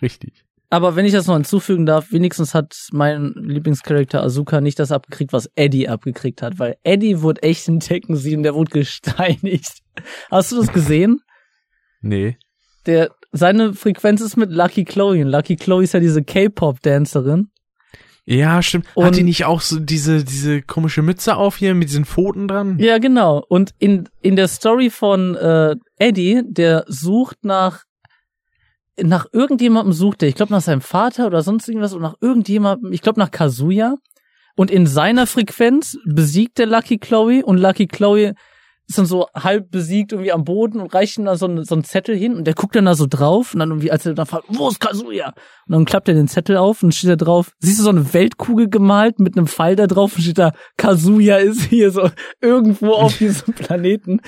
Richtig. Aber wenn ich das noch hinzufügen darf, wenigstens hat mein Lieblingscharakter Asuka nicht das abgekriegt, was Eddie abgekriegt hat, weil Eddie wurde echt in Tekken 7, der wurde gesteinigt. Hast du das gesehen? Nee. Der, seine Frequenz ist mit Lucky Chloe und Lucky Chloe ist ja diese K-Pop-Dancerin. Ja, stimmt. Und- Hat die nicht auch so diese, diese komische Mütze auf hier mit diesen Pfoten dran? Ja, genau. Und in, in der Story von äh, Eddie, der sucht nach nach irgendjemandem sucht er, ich glaube nach seinem Vater oder sonst irgendwas und nach irgendjemandem, ich glaube nach Kazuya. Und in seiner Frequenz besiegt der Lucky Chloe und Lucky Chloe ist dann so halb besiegt irgendwie am Boden und reicht ihm da so, ein- so einen Zettel hin und der guckt dann da so drauf und dann irgendwie, als er dann fragt, wo ist Kazuya? Und dann klappt er den Zettel auf und steht da drauf, siehst du so eine Weltkugel gemalt mit einem Pfeil da drauf und steht da, Kazuya ist hier so irgendwo auf diesem Planeten.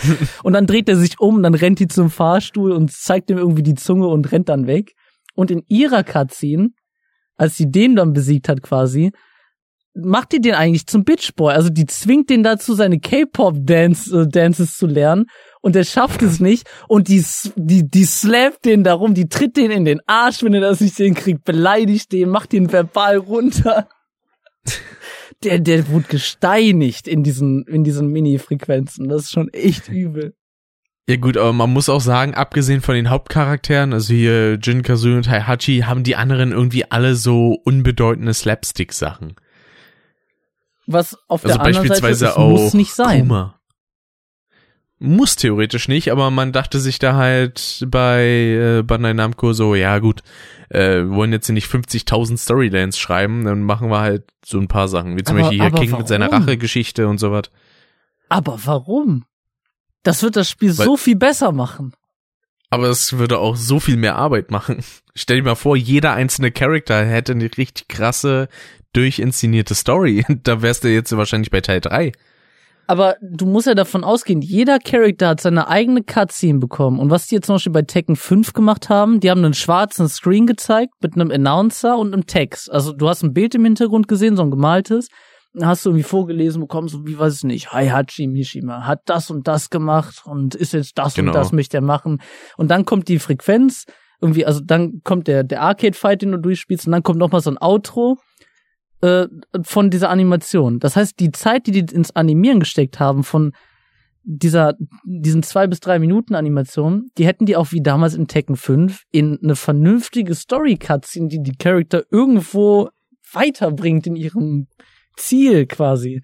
Und dann dreht er sich um, dann rennt die zum Fahrstuhl und zeigt ihm irgendwie die Zunge und rennt dann weg. Und in ihrer Cutscene, als sie den dann besiegt hat quasi, macht die den eigentlich zum Bitchboy. Also die zwingt den dazu, seine K-Pop-Dance, äh, Dances zu lernen. Und er schafft es nicht. Und die, die, die slappt den darum, die tritt den in den Arsch, wenn er das nicht hinkriegt, beleidigt den, macht den verbal runter. Der, der wurde gesteinigt in diesen, in diesen Mini-Frequenzen. Das ist schon echt übel. Ja gut, aber man muss auch sagen, abgesehen von den Hauptcharakteren, also hier Jin Kazooie und Heihachi, haben die anderen irgendwie alle so unbedeutende Slapstick-Sachen. Was auf Also der anderen beispielsweise Seite auch muss nicht sein. Kuma. Muss theoretisch nicht, aber man dachte sich da halt bei äh, Bandai Namco so, ja gut, äh, wollen jetzt hier nicht 50.000 Storylines schreiben, dann machen wir halt so ein paar Sachen, wie zum Aber- Beispiel hier King mit seiner warum? Rachegeschichte und sowas. Aber warum? Das wird das Spiel Weil- so viel besser machen. Aber es würde auch so viel mehr Arbeit machen. Stell dir mal vor, jeder einzelne Charakter hätte eine richtig krasse, durchinszenierte Story. Da wärst du jetzt wahrscheinlich bei Teil 3. Aber du musst ja davon ausgehen, jeder Charakter hat seine eigene Cutscene bekommen. Und was die jetzt zum Beispiel bei Tekken 5 gemacht haben, die haben einen schwarzen Screen gezeigt mit einem Announcer und einem Text. Also du hast ein Bild im Hintergrund gesehen, so ein gemaltes. Hast du irgendwie vorgelesen bekommen, so wie weiß ich nicht, Heihachi Mishima hat das und das gemacht und ist jetzt das Genau. und das möchte er machen. Und dann kommt die Frequenz, irgendwie, also dann kommt der, der Arcade-Fight, den du durchspielst, und dann kommt nochmal so ein Outro äh, von dieser Animation. Das heißt, die Zeit, die die ins Animieren gesteckt haben von dieser, diesen zwei bis drei Minuten Animation, die hätten die auch wie damals in Tekken 5 in eine vernünftige Story-Cutscene, die die Charakter irgendwo weiterbringt in ihrem Ziel quasi.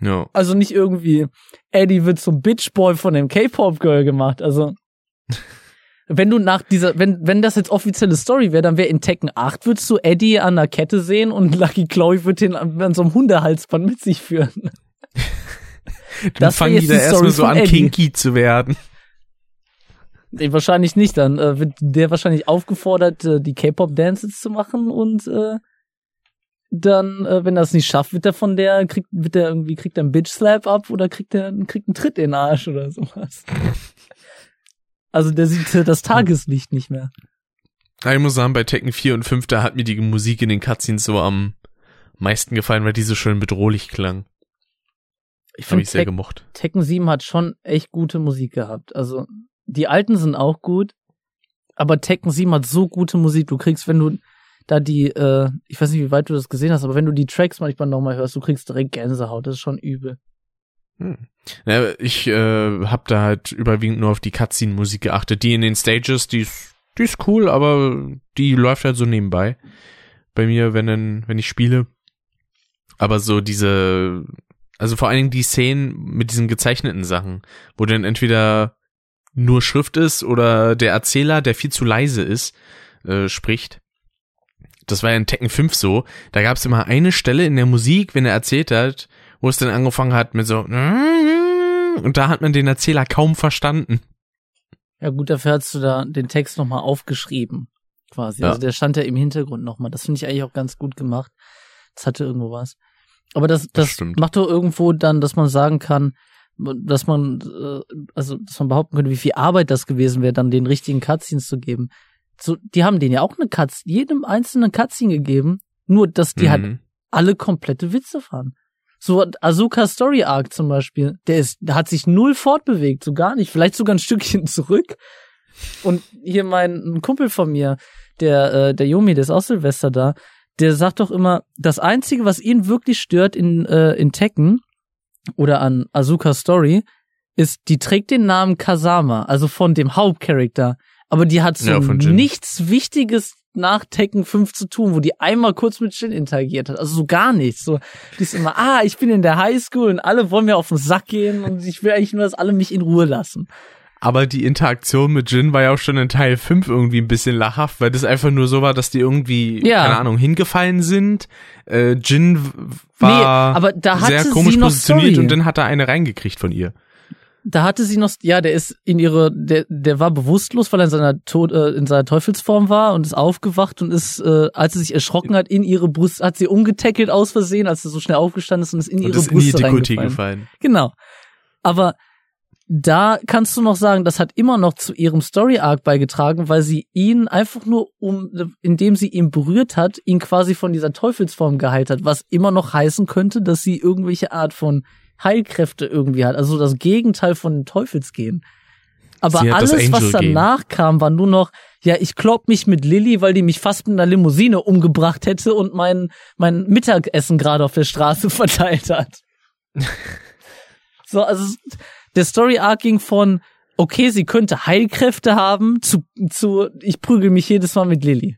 Ja. Also nicht irgendwie, Eddie wird zum Bitchboy von dem K-Pop-Girl gemacht. Also, wenn du nach dieser, wenn, wenn das jetzt offizielle Story wäre, dann wäre in Tekken 8 würdest du Eddie an der Kette sehen und Lucky Chloe wird den an, an so einem Hundehalsband mit sich führen. Dann Das fangen die da erstmal so an, Eddie. kinky zu werden. Nee, wahrscheinlich nicht, dann äh, wird der wahrscheinlich aufgefordert, äh, die K-Pop-Dances zu machen und äh, dann, äh, wenn er es nicht schafft, wird er von der, kriegt, wird er irgendwie, kriegt er einen Bitch-Slap ab oder kriegt er kriegt einen Tritt in den Arsch oder sowas. Also der sieht äh, das Tageslicht nicht mehr. Ja, Ich muss sagen, bei Tekken 4 und 5, da hat mir die Musik in den Cutscenes so am meisten gefallen, weil die so schön bedrohlich klang. Ich Habe finde, ich sehr Tek gemocht. Tekken 7 hat schon echt gute Musik gehabt. Also die alten sind auch gut, aber Tekken 7 hat so gute Musik. Du kriegst, wenn du da die, äh, ich weiß nicht, wie weit du das gesehen hast, aber wenn du die Tracks manchmal nochmal hörst, du kriegst direkt Gänsehaut. Das ist schon übel. Hm. Ja, ich äh, habe da halt überwiegend nur auf die Cutscene-Musik geachtet. Die in den Stages, die ist, die ist cool, aber die läuft halt so nebenbei. Bei mir, wenn, dann, wenn ich spiele. Aber so diese, also vor allen Dingen die Szenen mit diesen gezeichneten Sachen, wo dann entweder nur Schrift ist oder der Erzähler, der viel zu leise ist, äh, spricht. Das war ja in Tekken 5 so. Da gab es immer eine Stelle in der Musik, wenn er erzählt hat, wo es dann angefangen hat mit so und da hat man den Erzähler kaum verstanden. Ja gut, dafür hast du da den Text nochmal aufgeschrieben, quasi. Ja. Also der stand ja im Hintergrund nochmal. Das finde ich eigentlich auch ganz gut gemacht. Das hatte irgendwo was. Aber das, das, stimmt. macht doch irgendwo dann, dass man sagen kann, dass man, äh, also dass man behaupten könnte, wie viel Arbeit das gewesen wäre, dann den richtigen Cutscenes zu geben. So, die haben denen ja auch eine Cutscene, jedem einzelnen Cutscene gegeben, nur dass die halt Mhm. alle komplette Witze fahren. So Asuka Story Arc zum Beispiel, der ist, der hat sich null fortbewegt, so gar nicht, vielleicht sogar ein Stückchen zurück. Und hier mein ein Kumpel von mir, der, äh, der Yomi, der ist auch Silvester da, der sagt doch immer, das Einzige, was ihn wirklich stört in, äh, in Tekken oder an Azuka Story, ist, die trägt den Namen Kasama, also von dem Hauptcharakter. Aber die hat so Ja, nichts Wichtiges nach Tekken 5 zu tun, wo die einmal kurz mit Jin interagiert hat. Also so gar nichts. So, die ist immer, ah, ich bin in der Highschool und alle wollen mir auf den Sack gehen und ich will eigentlich nur, dass alle mich in Ruhe lassen. Aber die Interaktion mit Jin war ja auch schon in Teil 5 irgendwie ein bisschen lachhaft, weil das einfach nur so war, dass die irgendwie, Ja. keine Ahnung, hingefallen sind. Äh, Jin war Nee, aber da hatte sehr komisch positioniert Story. und dann hat er eine reingekriegt von ihr. Da hatte sie noch, ja, der ist in ihre, der, der war bewusstlos, weil er in seiner Tod, äh, in seiner Teufelsform war und ist aufgewacht und ist, äh, als sie sich erschrocken hat, in ihre Brust, hat sie umgetackelt aus Versehen, als sie so schnell aufgestanden ist und ist in Und ihre ist in die reingefallen. gefallen. Genau. Aber da kannst du noch sagen, das hat immer noch zu ihrem Story Arc beigetragen, weil sie ihn einfach nur um, indem sie ihn berührt hat, ihn quasi von dieser Teufelsform geheilt hat, was immer noch heißen könnte, dass sie irgendwelche Art von Heilkräfte irgendwie hat, also das Gegenteil von Teufelsgehen. Aber alles, was danach kam, war nur noch, ja, ich klopp mich mit Lilly, weil die mich fast mit einer Limousine umgebracht hätte und mein, mein Mittagessen gerade auf der Straße verteilt hat. so, also der Story Arc ging von, okay, sie könnte Heilkräfte haben, zu, zu ich prügel mich jedes Mal mit Lilly.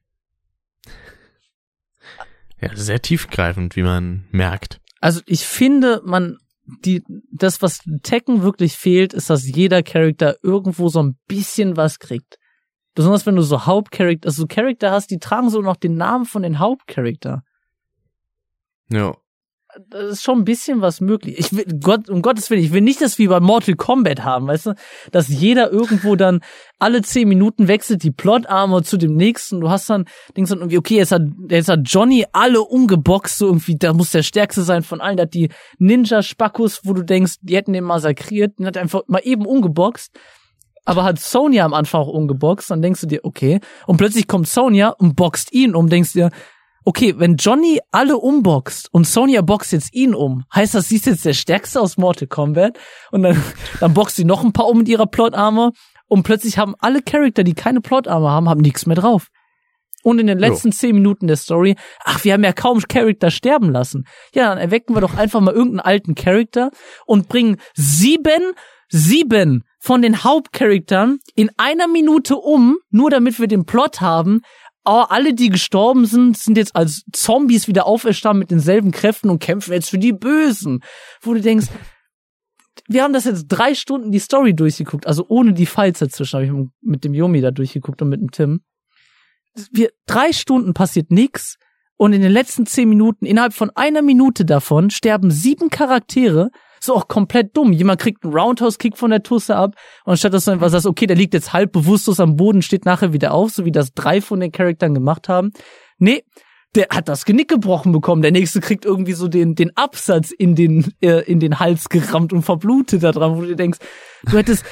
Ja, sehr tiefgreifend, wie man merkt. Also ich finde, man, die, das, was Tekken wirklich fehlt, ist, dass jeder Charakter irgendwo so ein bisschen was kriegt. Besonders wenn du so Hauptcharakter, also so Charakter hast, die tragen so noch den Namen von den Hauptcharakter. Ja. Das ist schon ein bisschen was möglich. Ich will, Gott, um Gottes Willen, ich will nicht das wie bei Mortal Kombat haben, weißt du, dass jeder irgendwo dann alle zehn Minuten wechselt die Plot-Armor zu dem nächsten. Du hast dann, denkst dann irgendwie, okay, jetzt hat, jetzt hat Johnny alle umgeboxt, so irgendwie, da muss der stärkste sein von allen. Der hat die Ninja-Spackus, wo du denkst, die hätten den massakriert, den hat einfach mal eben umgeboxt. Aber hat Sonja am Anfang auch umgeboxt, dann denkst du dir, okay. Und plötzlich kommt Sonja und boxt ihn um, denkst dir, okay, wenn Johnny alle umboxt und Sonja boxt jetzt ihn um, heißt das, sie ist jetzt der Stärkste aus Mortal Kombat und dann, dann boxt sie noch ein paar um mit ihrer Plot-Armor und plötzlich haben alle Charakter, die keine Plot-Armor haben, haben nichts mehr drauf. Und in den letzten zehn Minuten der Story, ach, wir haben ja kaum Charakter sterben lassen. Ja, dann erwecken wir doch einfach mal irgendeinen alten Charakter und bringen sieben, sieben von den Hauptcharaktern in einer Minute um, nur damit wir den Plot haben. Oh, alle, die gestorben sind, sind jetzt als Zombies wieder auferstanden mit denselben Kräften und kämpfen jetzt für die Bösen. Wo du denkst, wir haben das jetzt drei Stunden die Story durchgeguckt, also ohne die Fights dazwischen, habe ich mit dem Yomi da durchgeguckt und mit dem Tim. Wir, drei Stunden passiert nix und in den letzten zehn Minuten, innerhalb von einer Minute davon, sterben sieben Charaktere, so auch komplett dumm. Jemand kriegt einen Roundhouse-Kick von der Tusse ab und statt dass du einfach sagst, okay, der liegt jetzt halb bewusstlos am Boden, steht nachher wieder auf, so wie das drei von den Charakteren gemacht haben. Nee, der hat das Genick gebrochen bekommen. Der nächste kriegt irgendwie so den, den Absatz in den, äh, in den Hals gerammt und verblutet da dran, wo du dir denkst, du hättest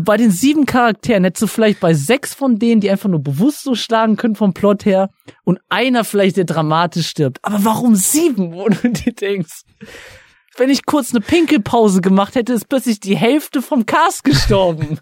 bei den sieben Charakteren hättest du vielleicht bei sechs von denen, die einfach nur bewusst so schlagen können vom Plot her und einer vielleicht, der dramatisch stirbt. Aber warum sieben, wo du dir denkst? Wenn ich kurz eine Pinkelpause gemacht hätte, ist plötzlich die Hälfte vom Cast gestorben.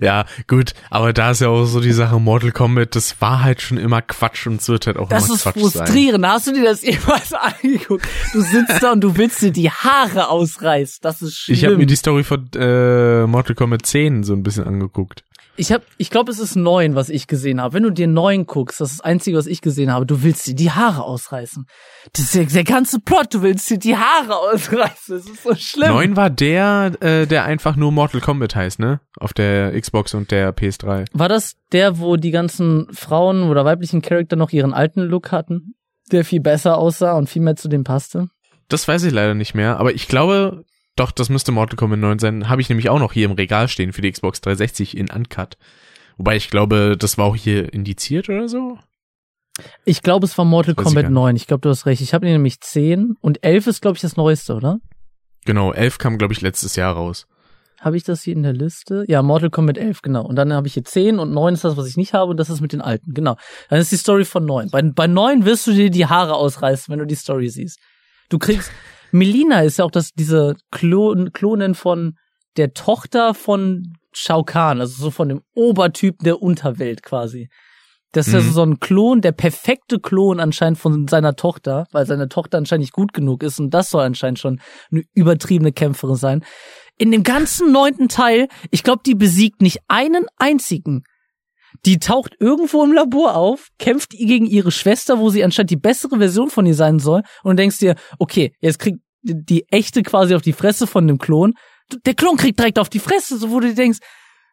Ja, gut, aber da ist ja auch so die Sache Mortal Kombat, das war halt schon immer Quatsch und es wird halt auch Das immer ist Quatsch sein. frustrierend. Hast du dir das jemals angeguckt? Du sitzt da und du willst dir die Haare ausreißen. Das ist schlimm. Ich habe mir die Story von äh, Mortal Kombat 10 so ein bisschen angeguckt. Ich hab, ich glaube, es ist neun, was ich gesehen habe. Wenn du dir neun guckst, das ist das Einzige, was ich gesehen habe, du willst dir die Haare ausreißen. Das ist der, der ganze Plot, du willst dir die Haare ausreißen. Das ist so schlimm. 9 war der, äh, der einfach nur Mortal Kombat heißt, ne? Auf der Xbox und der PS3. War das der, wo die ganzen Frauen oder weiblichen Charakter noch ihren alten Look hatten? Der viel besser aussah und viel mehr zu dem passte? Das weiß ich leider nicht mehr, aber ich glaube, doch, das müsste Mortal Kombat 9 sein. Habe ich nämlich auch noch hier im Regal stehen für die Xbox 360 in Uncut. Wobei ich glaube, das war auch hier indiziert oder so. Ich glaube, es war Mortal Weiß ich Kombat nicht. 9. Ich glaube, du hast recht. Ich habe nämlich 10 und 11 ist, glaube ich, das Neueste, oder? Genau, 11 kam, glaube ich, letztes Jahr raus. Habe ich das hier in der Liste? Ja, Mortal Kombat 11, genau. Und dann habe ich hier 10 und 9 ist das, was ich nicht habe und das ist mit den alten. Genau. Dann ist die Story von 9. Bei, bei 9 wirst du dir die Haare ausreißen, wenn du die Story siehst. Du kriegst, Melina ist ja auch das, diese Klon, Klonin von der Tochter von Shao Kahn, also so von dem Obertypen der Unterwelt quasi. Das ist ja Mhm. so ein Klon, der perfekte Klon anscheinend von seiner Tochter, weil seine Tochter anscheinend nicht gut genug ist und das soll anscheinend schon eine übertriebene Kämpferin sein. In dem ganzen neunten Teil, ich glaube, die besiegt nicht einen einzigen. Die taucht irgendwo im Labor auf, kämpft gegen ihre Schwester, wo sie anscheinend die bessere Version von ihr sein soll. Und du denkst dir, okay, jetzt kriegt die echte quasi auf die Fresse von dem Klon. Der Klon kriegt direkt auf die Fresse, so wo du denkst,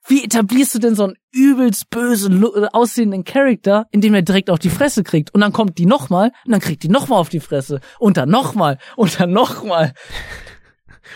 wie etablierst du denn so einen übelst böse lu- äh, aussehenden Charakter, indem er direkt auf die Fresse kriegt? Und dann kommt die nochmal und dann kriegt die nochmal auf die Fresse und dann nochmal und dann nochmal.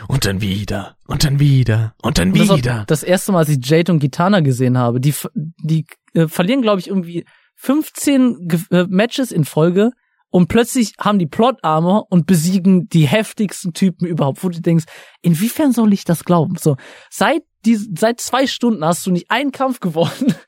Und dann wieder. Und dann wieder. Und dann Und das wieder. Das erste Mal, als ich Jade und Gitana gesehen habe, die, die äh, verlieren, glaube ich, irgendwie 15 Ge äh, Matches in Folge und plötzlich haben die Plot Armor und besiegen die heftigsten Typen überhaupt, wo du denkst, inwiefern soll ich das glauben? So, seit die, seit zwei Stunden hast du nicht einen Kampf gewonnen.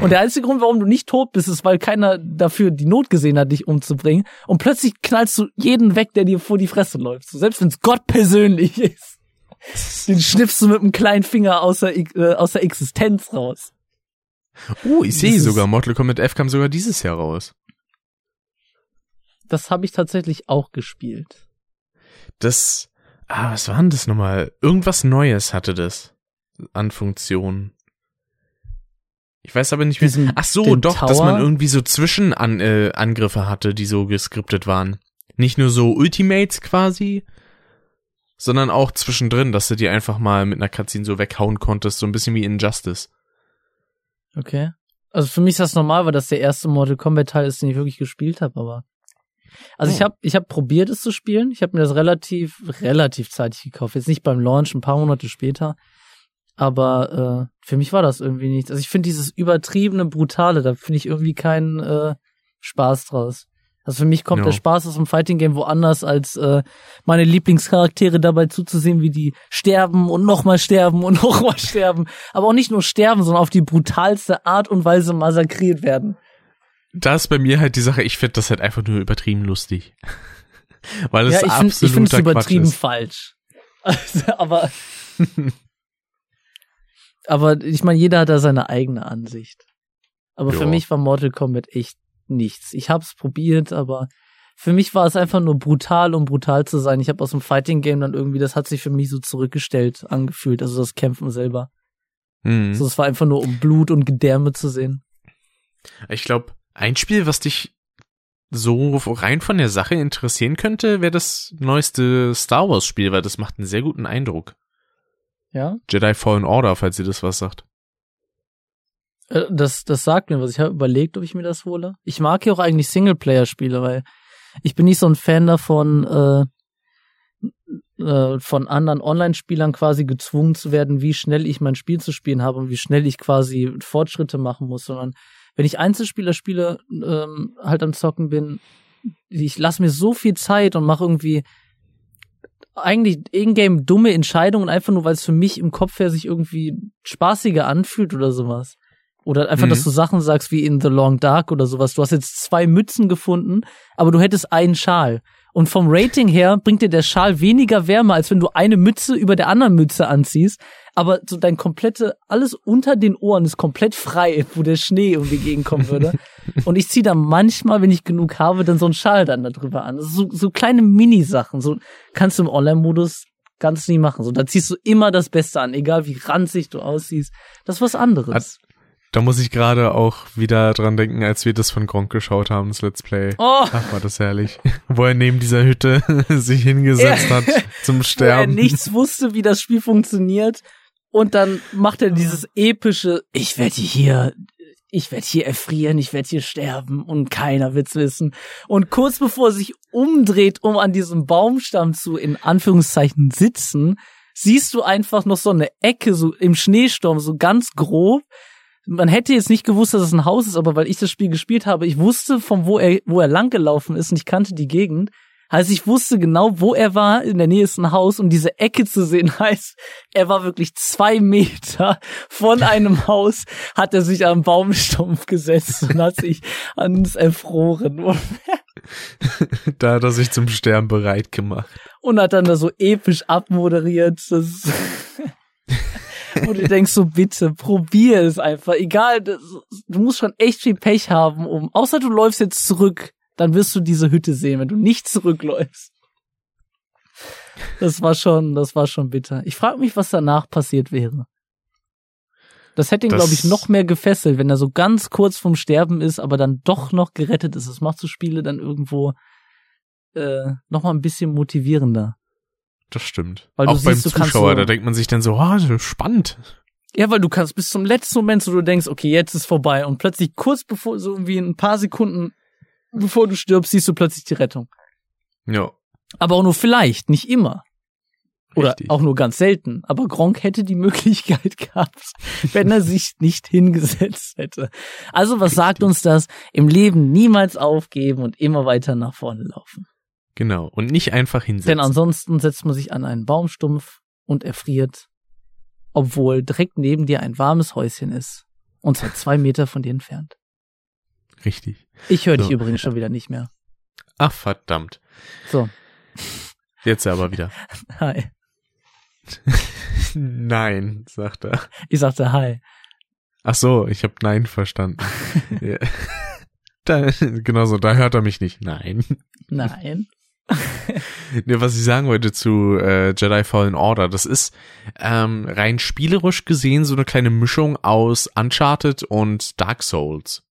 Und der einzige Grund, warum du nicht tot bist, ist, weil keiner dafür die Not gesehen hat, dich umzubringen. Und plötzlich knallst du jeden weg, der dir vor die Fresse läuft. So, selbst wenn es Gott persönlich ist. Den schnippst du mit einem kleinen Finger aus der, äh, aus der Existenz raus. Oh, ich sehe sogar, Mortal Kombat F kam sogar dieses Jahr raus. Das habe ich tatsächlich auch gespielt. Das, ah, was war denn das nochmal? Irgendwas Neues hatte das an Funktionen. Ich weiß aber nicht mehr. Diesen- Ach so, doch, dass Tower? man irgendwie so Zwischenangriffe äh, Angriffe hatte, die so geskriptet waren. Nicht nur so Ultimates quasi, sondern auch zwischendrin, dass du die einfach mal mit einer Cutscene so weghauen konntest, so ein bisschen wie Injustice. Okay. Also für mich ist das normal, weil das der erste Mortal Kombat Teil ist, den ich wirklich gespielt habe, aber also ich Oh. habe ich habe probiert es zu spielen. Ich habe mir das relativ relativ zeitig gekauft. Jetzt nicht beim Launch, ein paar Monate später. Aber äh, für mich war das irgendwie nichts. Also ich finde dieses übertriebene brutale, da finde ich irgendwie keinen äh, Spaß draus. Also für mich kommt Ja. der Spaß aus dem Fighting Game woanders als äh, meine Lieblingscharaktere dabei zuzusehen, wie die sterben und nochmal sterben und nochmal sterben. Aber auch nicht nur sterben, sondern auf die brutalste Art und Weise massakriert werden. Da ist bei mir halt die Sache, ich finde das halt einfach nur übertrieben lustig. Weil es ja, ich finde ich absoluter finde es Quatsch übertrieben ist. falsch. Also, aber aber ich meine, jeder hat da seine eigene Ansicht. Aber für Ja. mich war Mortal Kombat echt nichts. Ich hab's probiert, aber für mich war es einfach nur brutal, um brutal zu sein. Ich habe aus dem Fighting Game dann irgendwie, das hat sich für mich so zurückgestellt angefühlt, also das Kämpfen selber. Mhm. So, es war einfach nur um Blut und Gedärme zu sehen. Ich glaube, ein Spiel, was dich so rein von der Sache interessieren könnte, wäre das neueste Star Wars Spiel, weil das macht einen sehr guten Eindruck. Ja? Jedi Fallen Order, falls ihr das was sagt. Äh, Das, das sagt mir was. Ich habe überlegt, ob ich mir das hole. Ich mag ja auch eigentlich Singleplayer-Spiele, weil ich bin nicht so ein Fan davon, äh, äh, von anderen Online-Spielern quasi gezwungen zu werden, wie schnell ich mein Spiel zu spielen habe und wie schnell ich quasi Fortschritte machen muss, sondern wenn ich Einzelspieler spiele, ähm, halt am Zocken bin, ich lasse mir so viel Zeit und mache irgendwie eigentlich in-game dumme Entscheidungen, einfach nur, weil es für mich im Kopf her sich irgendwie spaßiger anfühlt oder sowas. Oder einfach, Mhm. dass du Sachen sagst wie in The Long Dark oder sowas. Du hast jetzt zwei Mützen gefunden, aber du hättest einen Schal. Und vom Rating her bringt dir der Schal weniger Wärme, als wenn du eine Mütze über der anderen Mütze anziehst. Aber so dein komplette, alles unter den Ohren ist komplett frei, wo der Schnee irgendwie gegenkommen würde. Und ich ziehe dann manchmal, wenn ich genug habe, dann so einen Schal dann darüber an. So, so kleine Mini-Sachen. So kannst du im Online-Modus ganz nie machen. So, da ziehst du immer das Beste an, egal wie ranzig du aussiehst. Das ist was anderes. Da muss ich gerade auch wieder dran denken, als wir das von Gronk geschaut haben, das Let's Play. Oh, Ach, war das herrlich. Wo er neben dieser Hütte sich hingesetzt hat zum wo er Sterben. nichts wusste, wie das Spiel funktioniert. Und dann macht er dieses epische, ich werde hier, ich werde hier erfrieren, ich werde hier sterben und keiner wird's wissen. Und kurz bevor er sich umdreht, um an diesem Baumstamm zu, in Anführungszeichen, sitzen, siehst du einfach noch so eine Ecke, so im Schneesturm, so ganz grob. Man hätte jetzt nicht gewusst, dass es ein Haus ist, aber weil ich das Spiel gespielt habe, ich wusste, von wo er, wo er langgelaufen ist und ich kannte die Gegend. Heißt, ich wusste genau, wo er war, in der Nähe ist ein Haus und diese Ecke zu sehen heißt, er war wirklich zwei Meter von einem Haus, hat er sich am Baumstumpf gesetzt und hat sich ans Erfroren Da hat er sich zum Sterben bereit gemacht. und hat dann da so episch abmoderiert. Das Wo du denkst so, bitte, probier es einfach. Egal, das, du musst schon echt viel Pech haben, um, außer du läufst jetzt zurück, dann wirst du diese Hütte sehen, wenn du nicht zurückläufst. Das war schon, das war schon bitter. Ich frage mich, was danach passiert wäre. Das hätte ihn, glaube ich, noch mehr gefesselt, wenn er so ganz kurz vorm Sterben ist, aber dann doch noch gerettet ist. Das macht so Spiele dann irgendwo äh, noch mal ein bisschen motivierender. Das stimmt. Weil Auch beim siehst, kannst Zuschauer, so- da denkt man sich dann so, oh, spannend. Ja, weil du kannst bis zum letzten Moment, so du denkst, okay, jetzt ist vorbei und plötzlich kurz bevor, so irgendwie ein paar Sekunden bevor du stirbst, siehst du plötzlich die Rettung. Ja. Aber auch nur vielleicht, nicht immer. Oder Richtig. auch nur ganz selten. Aber Gronk hätte die Möglichkeit gehabt, wenn er sich nicht hingesetzt hätte. Also was sagt uns das? Im Leben niemals aufgeben und immer weiter nach vorne laufen. Genau. Und nicht einfach hinsetzen. Denn ansonsten setzt man sich an einen Baumstumpf und erfriert, obwohl direkt neben dir ein warmes Häuschen ist. Und zwar zwei Meter von dir entfernt. Richtig. Ich höre dich So. übrigens schon wieder nicht mehr. Ach, verdammt. So, Jetzt aber wieder. hi. Nein, sagt er. Ich sagte hi. Ach so, ich habe Nein verstanden. da, genau so, da hört er mich nicht. Nein. Nein. Nee, was ich sagen wollte zu äh, Jedi Fallen Order, das ist ähm, rein spielerisch gesehen so eine kleine Mischung aus Uncharted und Dark Souls.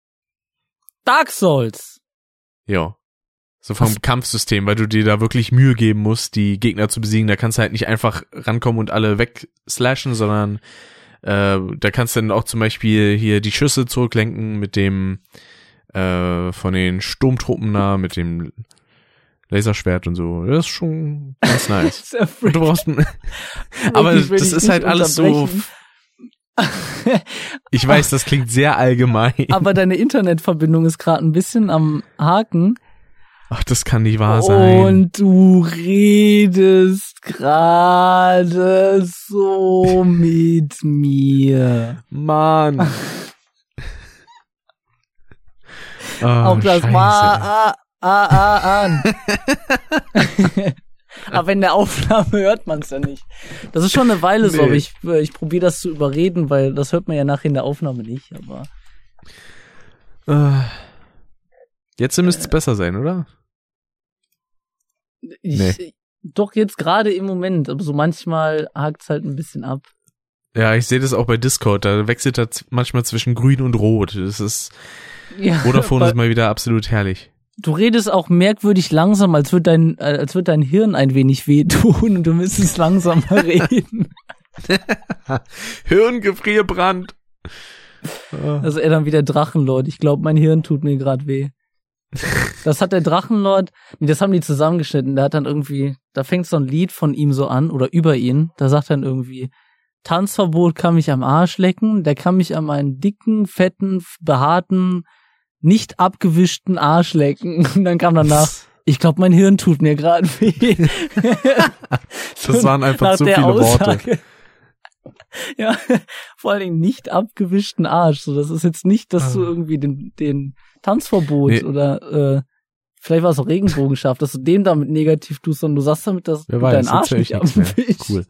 Dark Souls. Ja. So vom Was? Kampfsystem, weil du dir da wirklich Mühe geben musst, die Gegner zu besiegen. Da kannst du halt nicht einfach rankommen und alle wegslashen, sondern äh, da kannst du dann auch zum Beispiel hier die Schüsse zurücklenken mit dem äh, von den Sturmtruppen da, mit dem Laserschwert und so. Das ist schon ganz nice. Und du brauchst aber das ist halt alles so. Ich weiß, das klingt sehr allgemein. Aber deine Internetverbindung ist gerade ein bisschen am Haken. Ach, das kann nicht wahr sein. Und du redest gerade so mit mir. Mann. Oh, Auch das Scheiße. war ah, ah, ah, an. aber in der Aufnahme hört man es ja nicht. Das ist schon eine Weile so, Nee. aber ich, ich probiere das zu überreden, weil das hört man ja nachher in der Aufnahme nicht. Aber Äh, Jetzt müsste es besser sein, oder? ich, doch jetzt gerade im Moment, aber so manchmal hakt's halt ein bisschen ab. Ja, ich sehe das auch bei Discord. Da wechselt das manchmal zwischen grün und rot. Das ist, Ja, Vodafone ist mal wieder absolut herrlich. Du redest auch merkwürdig langsam, als wird dein, äh, als wird dein Hirn ein wenig wehtun und du müsstest langsamer reden. Hirngefrierbrand. Ah. Also er dann wieder Drachenlord. Ich glaube, mein Hirn tut mir gerade weh. Das hat der Drachenlord, nee, das haben die zusammengeschnitten. Der hat dann irgendwie, da fängt so ein Lied von ihm so an oder über ihn. Da sagt dann irgendwie, Tanzverbot kann mich am Arsch lecken, der kann mich an meinen dicken, fetten, behaarten, nicht abgewischten Arsch lecken. Und dann kam danach, ich glaube, mein Hirn tut mir gerade weh. Das waren einfach zu der viele Worte. Aussage. Ja, vor allen Dingen nicht abgewischten Arsch. So, das ist jetzt nicht, dass du Ah. irgendwie den, den Tanzverbot Nee. oder äh, vielleicht war es auch Regenbogenschaf, dass du dem damit negativ tust, sondern du sagst damit, dass Wer du weiß, deinen Arsch nicht abwischst. Cool.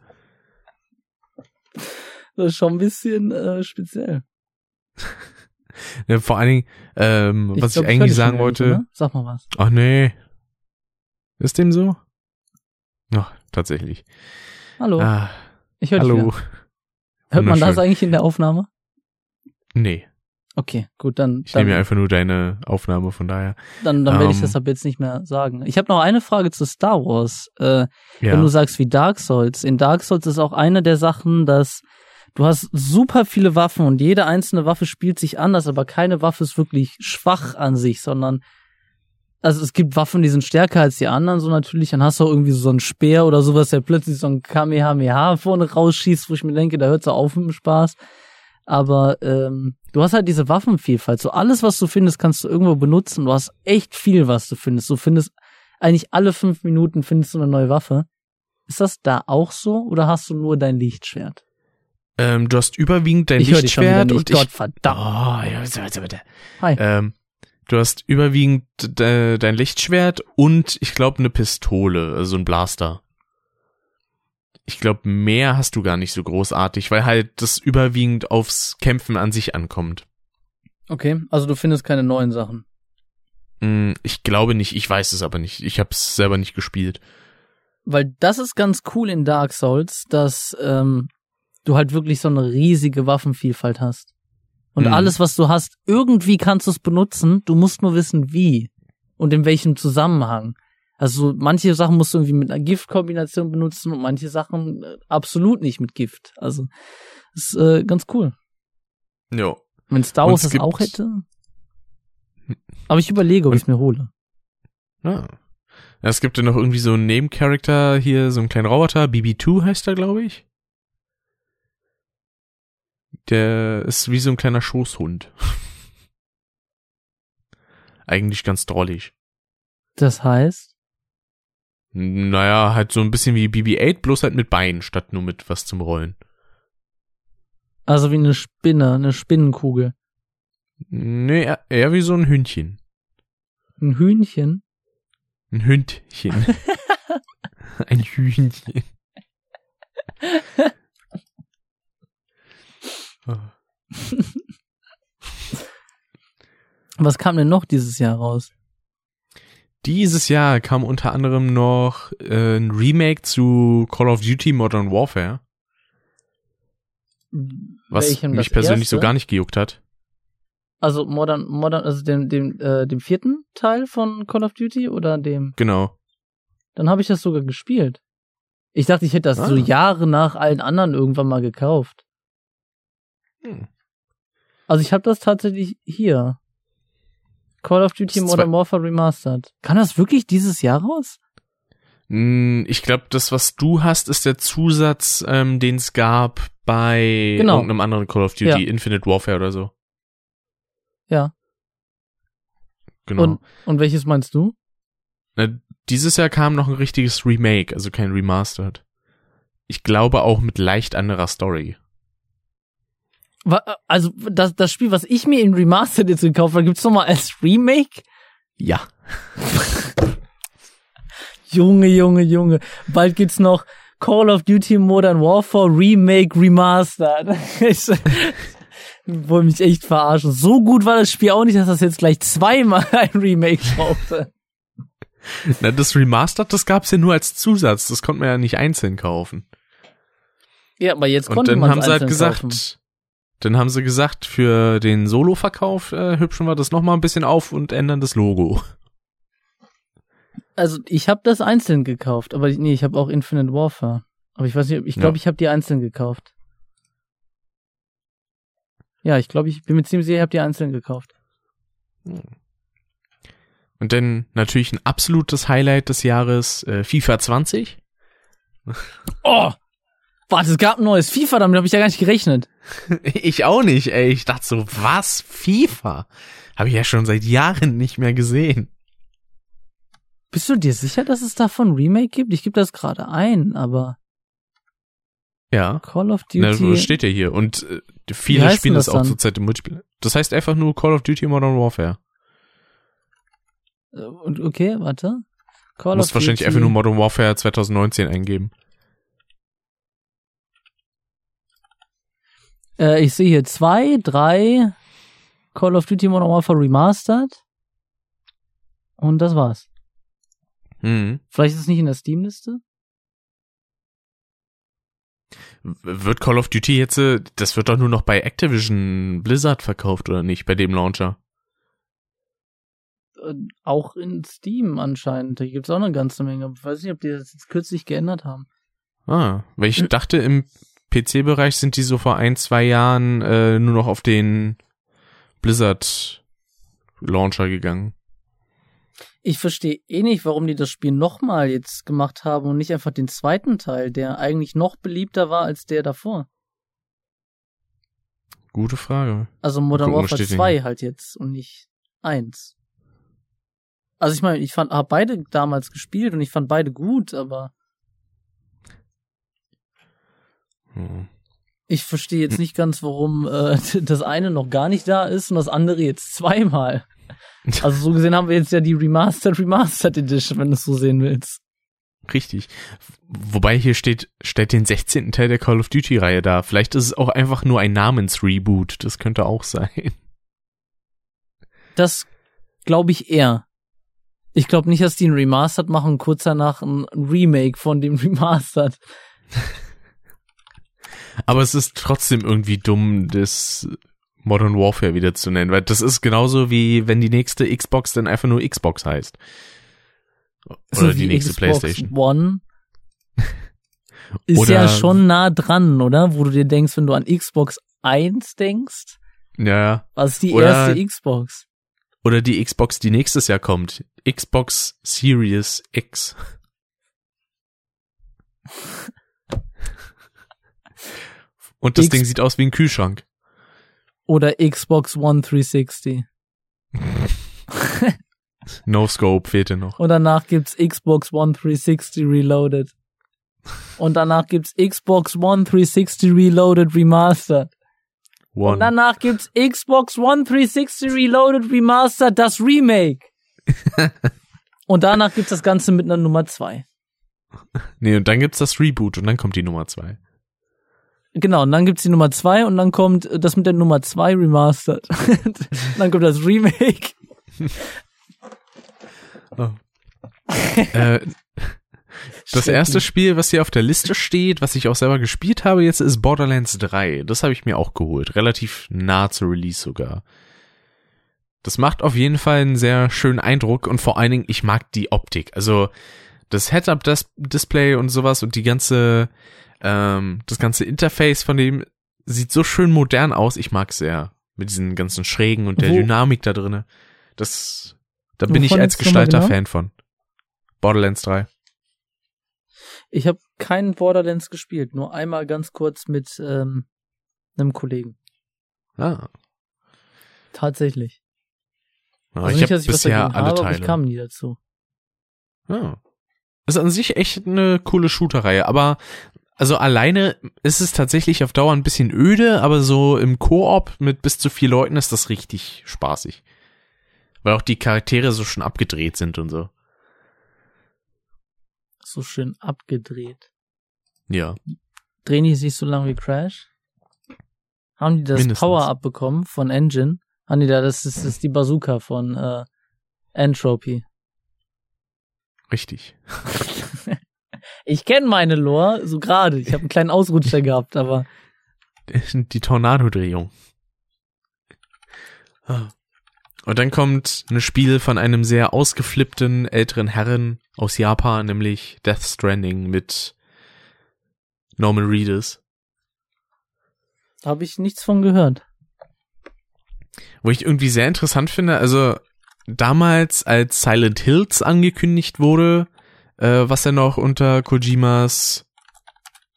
Das ist schon ein bisschen äh, speziell. Ja, vor allen Dingen, ähm, was glaub, ich eigentlich sagen wollte. ne? Sag mal was. Ach nee. Ist dem so? Ach, tatsächlich. Hallo, Ah, ich höre dich hallo. wieder. Hört man das eigentlich in der Aufnahme? Nee, Okay, gut, dann, ich dann, nehme ja einfach nur deine Aufnahme, von daher. dann, dann werde ich Ähm, das ab jetzt nicht mehr sagen. Ich habe noch eine Frage zu Star Wars. Äh, Ja. wenn du sagst wie Dark Souls. In Dark Souls ist auch eine der Sachen, dass du hast super viele Waffen und jede einzelne Waffe spielt sich anders, aber keine Waffe ist wirklich schwach an sich, sondern also es gibt Waffen, die sind stärker als die anderen, so natürlich. Dann hast du auch irgendwie so einen Speer oder sowas, der plötzlich so ein Kamehameha vorne rausschießt, wo ich mir denke, da hört's auch auf mit dem Spaß. Aber ähm, du hast halt diese Waffenvielfalt. So alles, was du findest, kannst du irgendwo benutzen. Du hast echt viel, was du findest. Du findest eigentlich alle fünf Minuten findest du eine neue Waffe. Ist das da auch so oder hast du nur dein Lichtschwert? Ähm, du hast überwiegend dein ich Lichtschwert und ich. Gott verdammt. Oh, ja, bitte. Hi. Ähm, du hast überwiegend de, dein Lichtschwert und ich glaube eine Pistole, also ein Blaster. ich glaube, mehr hast du gar nicht so großartig, weil halt das überwiegend aufs Kämpfen an sich ankommt. Okay, also du findest keine neuen Sachen. Hm, ich glaube nicht, ich weiß es aber nicht. Ich habe es selber nicht gespielt. Weil das ist ganz cool in Dark Souls, dass ähm, du halt wirklich so eine riesige Waffenvielfalt hast. Und Mhm. alles, was du hast, irgendwie kannst du es benutzen, du musst nur wissen, wie und in welchem Zusammenhang. Also manche Sachen musst du irgendwie mit einer Giftkombination benutzen und manche Sachen äh, absolut nicht mit Gift. Also ist äh, ganz cool. Ja. Wenn Star Wars es das auch hätte. Aber ich überlege, ob ich es mir hole. Ah. Ja, es gibt ja noch irgendwie so einen Nebencharakter hier, so einen kleinen Roboter, BB2 heißt er, glaube ich. Der ist wie so ein kleiner Schoßhund. Eigentlich ganz drollig. Das heißt, Naja, halt so ein bisschen wie BB-8, bloß halt mit Beinen, statt nur mit was zum Rollen. also wie eine Spinne, eine Spinnenkugel. Nee, eher, eher wie so ein Hündchen. Ein Hühnchen. Ein Hündchen. ein Hühnchen. Was kam denn noch dieses Jahr raus? Dieses Jahr kam unter anderem noch äh, ein Remake zu Call of Duty Modern Warfare, was Welchem mich persönlich so erste? gar nicht gejuckt hat. Also Modern, Modern, also dem, dem, äh, dem vierten Teil von Call of Duty oder dem? Genau. Dann habe ich das sogar gespielt. Ich dachte, ich hätte das Ah. so Jahre nach allen anderen irgendwann mal gekauft. Hm. Also ich habe das tatsächlich hier. Call of Duty Modern Warfare Remastered. Kann das wirklich dieses Jahr raus? Hm, Ich glaube, das, was du hast, ist der Zusatz, ähm, den es gab bei Genau. irgendeinem anderen Call of Duty, Ja. Infinite Warfare oder so. Ja. Genau. Und, und welches meinst du? Na, dieses Jahr kam noch ein richtiges Remake, also kein Remastered. Ich glaube auch mit leicht anderer Story. Also das, das Spiel, was ich mir in Remastered jetzt gekauft habe, gibt's noch mal als Remake? Ja. Junge, Junge, Junge. Bald gibt's noch Call of Duty Modern Warfare Remake Remastered. Ich wollte mich echt verarschen. So gut war das Spiel auch nicht, dass das jetzt gleich zweimal ein Remake brauchte. Na, das Remastered, das gab's ja nur als Zusatz. Das konnte man ja nicht einzeln kaufen. Ja, aber jetzt Und konnte dann man haben sie halt gesagt, kaufen. Dann haben sie gesagt, für den Solo-Verkauf äh, hübschen wir das nochmal ein bisschen auf und ändern das Logo. Also ich habe das einzeln gekauft, aber nee, ich habe auch Infinite Warfare. Aber ich weiß nicht, ich glaube, Ja. ich habe die einzeln gekauft. Ja, ich glaube, ich bin mir ziemlich sicher, ich habe die einzeln gekauft. Und dann natürlich ein absolutes Highlight des Jahres, äh, FIFA 20. Oh! Warte, es gab ein neues FIFA, damit habe ich ja gar nicht gerechnet. Ich auch nicht, ey. Ich dachte so, was? FIFA? Habe ich ja schon seit Jahren nicht mehr gesehen. Bist du dir sicher, dass es davon Remake gibt? Ich gebe das gerade ein, aber Ja. Call of Na, Duty. das steht ja hier. Und äh, viele spielen das das auch zurzeit im Multiplayer. Das heißt einfach nur Call of Duty Modern Warfare. Äh, und okay, warte. Call Du musst of wahrscheinlich Duty. einfach nur Modern Warfare 2019 eingeben. Äh, ich sehe hier zwei, drei Call of Duty Modern Warfare Remastered. Und das war's. Mhm. Vielleicht ist es nicht in der Steam-Liste? Wird Call of Duty jetzt, äh, das wird doch nur noch bei Activision Blizzard verkauft, oder nicht? Bei dem Launcher. Äh, auch in Steam anscheinend. Da gibt's auch eine ganze Menge. Ich weiß nicht, ob die das jetzt kürzlich geändert haben. Ah, weil ich dachte, im PC-Bereich sind die so vor ein, zwei Jahren äh, nur noch auf den Blizzard Launcher gegangen. Ich verstehe eh nicht, warum die das Spiel nochmal jetzt gemacht haben und nicht einfach den zweiten Teil, der eigentlich noch beliebter war als der davor. Gute Frage. Also Modern Warfare steht 2 halt jetzt und nicht 1. Also ich meine, ich fand, hab beide damals gespielt und ich fand beide gut, aber Ich verstehe jetzt nicht ganz, warum äh, das eine noch gar nicht da ist und das andere jetzt zweimal. Also so gesehen haben wir jetzt ja die Remastered Remastered Edition, wenn du es so sehen willst. Richtig. Wobei hier steht, stellt den 16. Teil der Call of Duty Reihe dar. Vielleicht ist es auch einfach nur ein Namensreboot. Das könnte auch sein. Das glaube ich eher. Ich glaube nicht, dass die ein Remastered machen, kurz danach ein Remake von dem Remastered. Aber es ist trotzdem irgendwie dumm, das Modern Warfare wieder zu nennen, weil das ist genauso wie wenn die nächste Xbox dann einfach nur Xbox heißt. Oder So die nächste Xbox Playstation. One. Ist Oder- ja schon nah dran, oder? Wo du dir denkst, wenn du an Xbox 1 denkst, Ja, ja. was ist die Oder- erste Xbox? Oder die Xbox, die nächstes Jahr kommt. Xbox Series X. Und das X- Ding sieht aus wie ein Kühlschrank. Oder Xbox One 360. No Scope fehlte noch. Und danach gibt's Xbox One 360 Reloaded. Und danach gibt's Xbox One 360 Reloaded Remastered. Und One. danach gibt's Xbox One 360 Reloaded Remastered, das Remake. und danach gibt's das Ganze mit einer Nummer 2. Nee, und dann gibt's das Reboot und dann kommt die Nummer zwei. Genau, und dann gibt's die Nummer 2 und dann kommt das mit der Nummer 2 Remastered. dann kommt das Remake. äh, das erste Spiel, was hier auf der Liste steht, was ich auch selber gespielt habe jetzt, ist Borderlands 3. Das habe ich mir auch geholt. Relativ nah zur Release sogar. Das macht auf jeden Fall einen sehr schönen Eindruck und vor allen Dingen, ich mag die Optik. Also das Head-Up-Display und sowas und die ganze, ähm, das ganze Interface von dem sieht so schön modern aus. Ich mag sehr. Mit diesen ganzen Schrägen und der Wo- Dynamik da drinne. Das, da bin ich Wovon als jetzt nochmal Gestalter genau? Fan von. Borderlands 3. Ich habe keinen Borderlands gespielt, nur einmal ganz kurz mit ähm, einem Kollegen. Ah. Tatsächlich. Ja, Also ich habe ich bisher alle habe, aber Teile. ich kam nie dazu. Ja. Ist an sich echt eine coole Shooter-Reihe, aber also alleine ist es tatsächlich auf Dauer ein bisschen öde, aber so im Koop mit bis zu vier Leuten ist das richtig spaßig. Weil auch die Charaktere so schon abgedreht sind und so. So schön abgedreht. Ja. Drehen die sich so lang wie Crash? Haben die das Mindestens. Power-Up bekommen von Engine? Haben die da, das ist, das ist die Bazooka von äh, Entropy. Richtig. Ich kenne meine Lore, so gerade. Ich habe einen kleinen Ausrutscher gehabt, aber Die Tornado-Drehung. Und dann kommt ein Spiel von einem sehr ausgeflippten älteren Herren aus Japan, nämlich Death Stranding mit Norman Reedus. da habe ich nichts von gehört. Wo ich irgendwie sehr interessant finde, also damals, als Silent Hills angekündigt wurde, äh, was ja noch unter Kojimas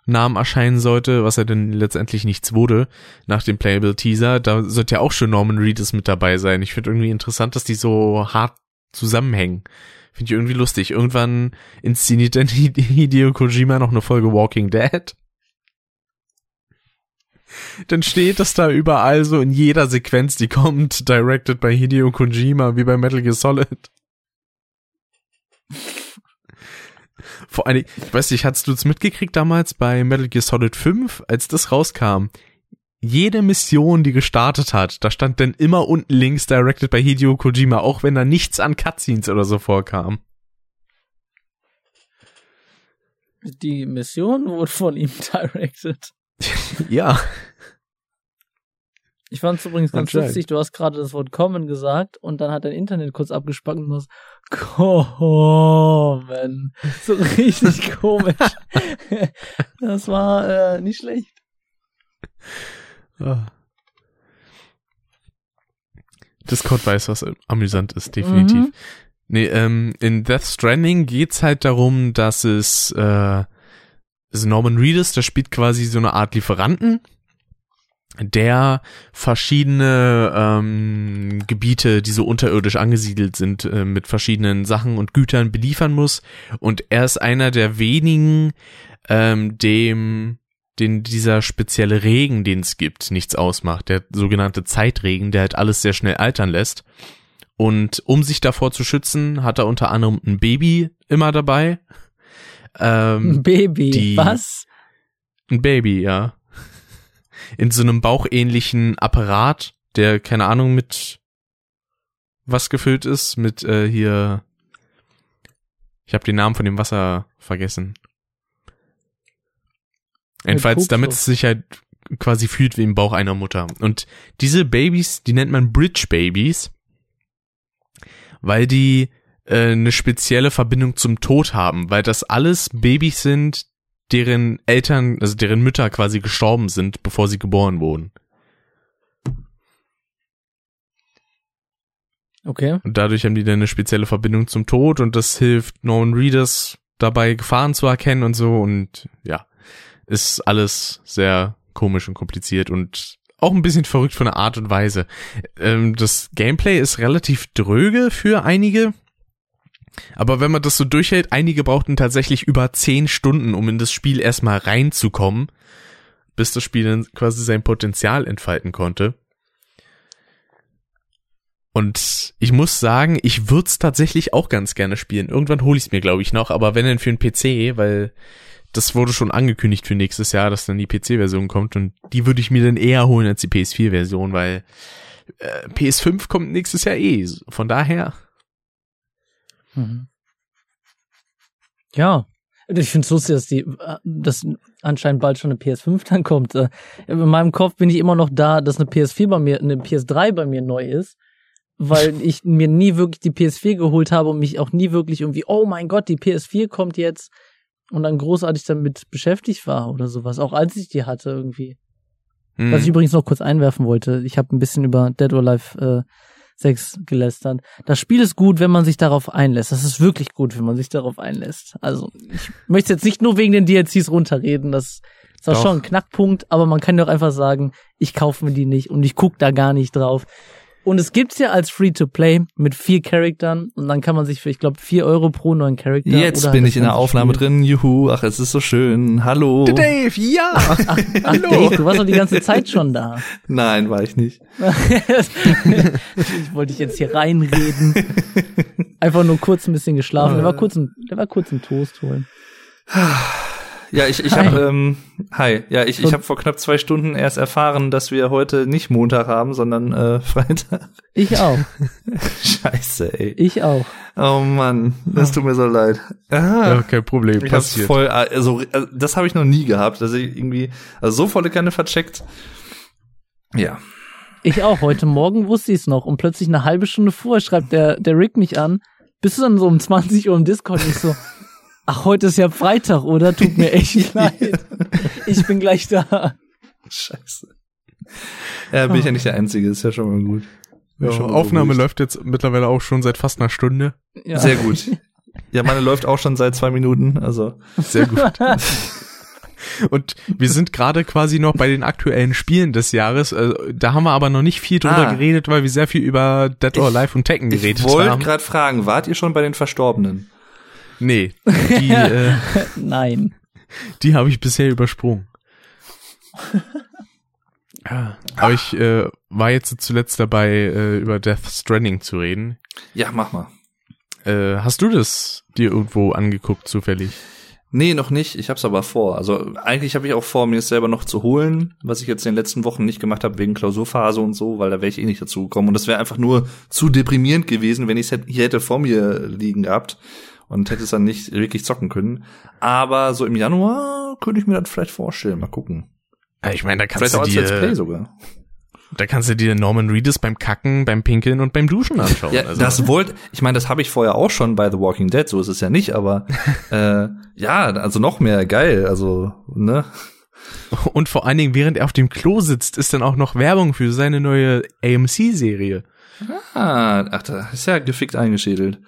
Namen erscheinen sollte, was er denn letztendlich nichts wurde, nach dem Playable Teaser, da sollte ja auch schon Norman Reedus mit dabei sein. Ich finde irgendwie interessant, dass die so hart zusammenhängen. Finde ich irgendwie lustig. Irgendwann inszeniert dann Hideo Kojima noch eine Folge Walking Dead. Dann steht das da überall so in jeder Sequenz, die kommt, directed by Hideo Kojima, wie bei Metal Gear Solid. Vor Dingen, ich weiß nicht, hattest du es mitgekriegt damals bei Metal Gear Solid 5, als das rauskam? Jede Mission, die gestartet hat, da stand dann immer unten links directed by Hideo Kojima, auch wenn da nichts an Cutscenes oder so vorkam. Die Mission wurde von ihm directed. Ja. Ich fand es übrigens ganz lustig, du hast gerade das Wort kommen gesagt und dann hat dein Internet kurz abgespackt und du hast kommen. So richtig komisch. Das war äh, nicht schlecht. Ah. Discord weiß, was amüsant ist, definitiv. Mhm. Nee, ähm, in Death Stranding geht's halt darum, dass es, äh, es Norman Reedus, der spielt quasi so eine Art Lieferanten, der verschiedene ähm, Gebiete, die so unterirdisch angesiedelt sind, äh, mit verschiedenen Sachen und Gütern beliefern muss. Und er ist einer der wenigen, ähm, dem den dieser spezielle Regen, den es gibt, nichts ausmacht. Der sogenannte Zeitregen, der halt alles sehr schnell altern lässt. Und um sich davor zu schützen, hat er unter anderem ein Baby immer dabei, Ähm, Ein Baby. Was? ein Baby, ja. In so einem bauchähnlichen Apparat, der, keine Ahnung, mit was gefüllt ist, mit äh, hier. Ich habe den Namen von dem Wasser vergessen. Jedenfalls, damit es sich halt quasi fühlt wie im Bauch einer Mutter. Und diese Babys, die nennt man Bridge Babies, weil die äh, eine spezielle Verbindung zum Tod haben, weil das alles Babys sind, deren Eltern, also deren Mütter quasi gestorben sind, bevor sie geboren wurden. Okay. Und dadurch haben die dann eine spezielle Verbindung zum Tod und das hilft Norman Readers dabei, Gefahren zu erkennen und so und ja, ist alles sehr komisch und kompliziert und auch ein bisschen verrückt von der Art und Weise. Ähm, das Gameplay ist relativ dröge für einige, aber wenn man das so durchhält, einige brauchten tatsächlich über zehn Stunden, um in das Spiel erstmal reinzukommen, bis das Spiel dann quasi sein Potenzial entfalten konnte. Und ich muss sagen, ich würde es tatsächlich auch ganz gerne spielen. Irgendwann hole ich es mir, glaube ich, noch, aber wenn dann für einen PC, weil das wurde schon angekündigt für nächstes Jahr, dass dann die PC-Version kommt und die würde ich mir dann eher holen als die PS4-Version, weil äh, PS5 kommt nächstes Jahr eh. Von daher, Mhm. Ja. Ich finde es lustig, dass die, äh, dass anscheinend bald schon eine PS5 dann kommt. Äh, In meinem Kopf bin ich immer noch da, dass eine PS4 bei mir, eine PS3 bei mir neu ist, weil ich mir nie wirklich die PS4 geholt habe und mich auch nie wirklich irgendwie, oh mein Gott, die PS4 kommt jetzt und dann großartig damit beschäftigt war oder sowas, auch als ich die hatte irgendwie. hm, Was ich übrigens noch kurz einwerfen wollte, ich habe ein bisschen über Dead or Alive äh, 6 gelästert. Das Spiel ist gut, wenn man sich darauf einlässt. Das ist wirklich gut, wenn man sich darauf einlässt. Also, ich möchte jetzt nicht nur wegen den DLCs runterreden, das ist auch Doch. schon ein Knackpunkt, aber man kann doch einfach sagen, ich kaufe mir die nicht und ich guck da gar nicht drauf. Und es gibt's ja als Free-to-Play mit vier Charaktern und dann kann man sich für, ich glaube, vier Euro pro neuen Charakter. Jetzt oder bin halt ich in der Aufnahme Spiel. drin. Juhu, ach, es ist so schön. Hallo. Dave, ja! Ach, Dave, du warst doch die ganze Zeit schon da. Nein, war ich nicht. ich wollte dich jetzt hier reinreden. Einfach nur kurz ein bisschen geschlafen. Der war kurz ein, der war kurz ein Toast holen. Ja, ich, ich Hi. habe, ähm, hi, ja, ich, ich habe vor knapp zwei Stunden erst erfahren, dass wir heute nicht Montag haben, sondern äh, Freitag. Ich auch. Scheiße, ey. Ich auch. Oh Mann, das tut mir so leid. Ja, Ah, kein Problem, ich hab's passiert. voll, also äh, das habe ich noch nie gehabt, dass ich irgendwie, also so volle Kanne vercheckt. Ja, Ich auch. Heute Morgen wusste ich es noch und plötzlich eine halbe Stunde vorher schreibt der, der Rick mich an. Bist du dann so um 20 Uhr im Discord? Und ich so, ach, heute ist ja Freitag, oder? Tut mir echt leid. Ich bin gleich da. scheiße. Ja, bin ich ja nicht der Einzige, ist ja schon mal gut. Ja, schon mal Aufnahme beruhigt. läuft jetzt mittlerweile auch schon seit fast einer Stunde. Ja. Sehr gut. Ja, meine läuft auch schon seit zwei Minuten, also. Sehr gut. Und wir sind gerade quasi noch bei den aktuellen Spielen des Jahres. Also, da haben wir aber noch nicht viel drüber Ah. geredet, weil wir sehr viel über Dead or Alive und Tekken geredet Ich wollte haben. gerade fragen, wart ihr schon bei den Verstorbenen? Nee, die, äh, Nein. die habe ich bisher übersprungen. Ja, Aber ich äh, war jetzt zuletzt dabei, äh, über Death Stranding zu reden. Ja, mach mal. Äh, hast du das dir irgendwo angeguckt, zufällig? Nee, noch nicht. Ich hab's aber vor. Also eigentlich habe ich auch vor, mir es selber noch zu holen, was ich jetzt in den letzten Wochen nicht gemacht habe wegen Klausurphase und so, weil da wäre ich eh nicht dazu gekommen. Und das wäre einfach nur zu deprimierend gewesen, wenn ich es hier hätte vor mir liegen gehabt und hätte es dann nicht wirklich zocken können. Aber so im Januar könnte ich mir das vielleicht vorstellen. Mal gucken. Ja, ich meine, da kannst Vielleicht du als Let's Play dir, sogar. da kannst du dir Norman Reedus beim Kacken, beim Pinkeln und beim Duschen anschauen. Ja, also. das wollte, ich meine, das habe ich vorher auch schon bei The Walking Dead, so ist es ja nicht, aber äh, ja, also noch mehr geil, also, ne? Und vor allen Dingen, während er auf dem Klo sitzt, ist dann auch noch Werbung für seine neue AMC-Serie. Ah, ach, da ist ja gefickt eingeschädelt.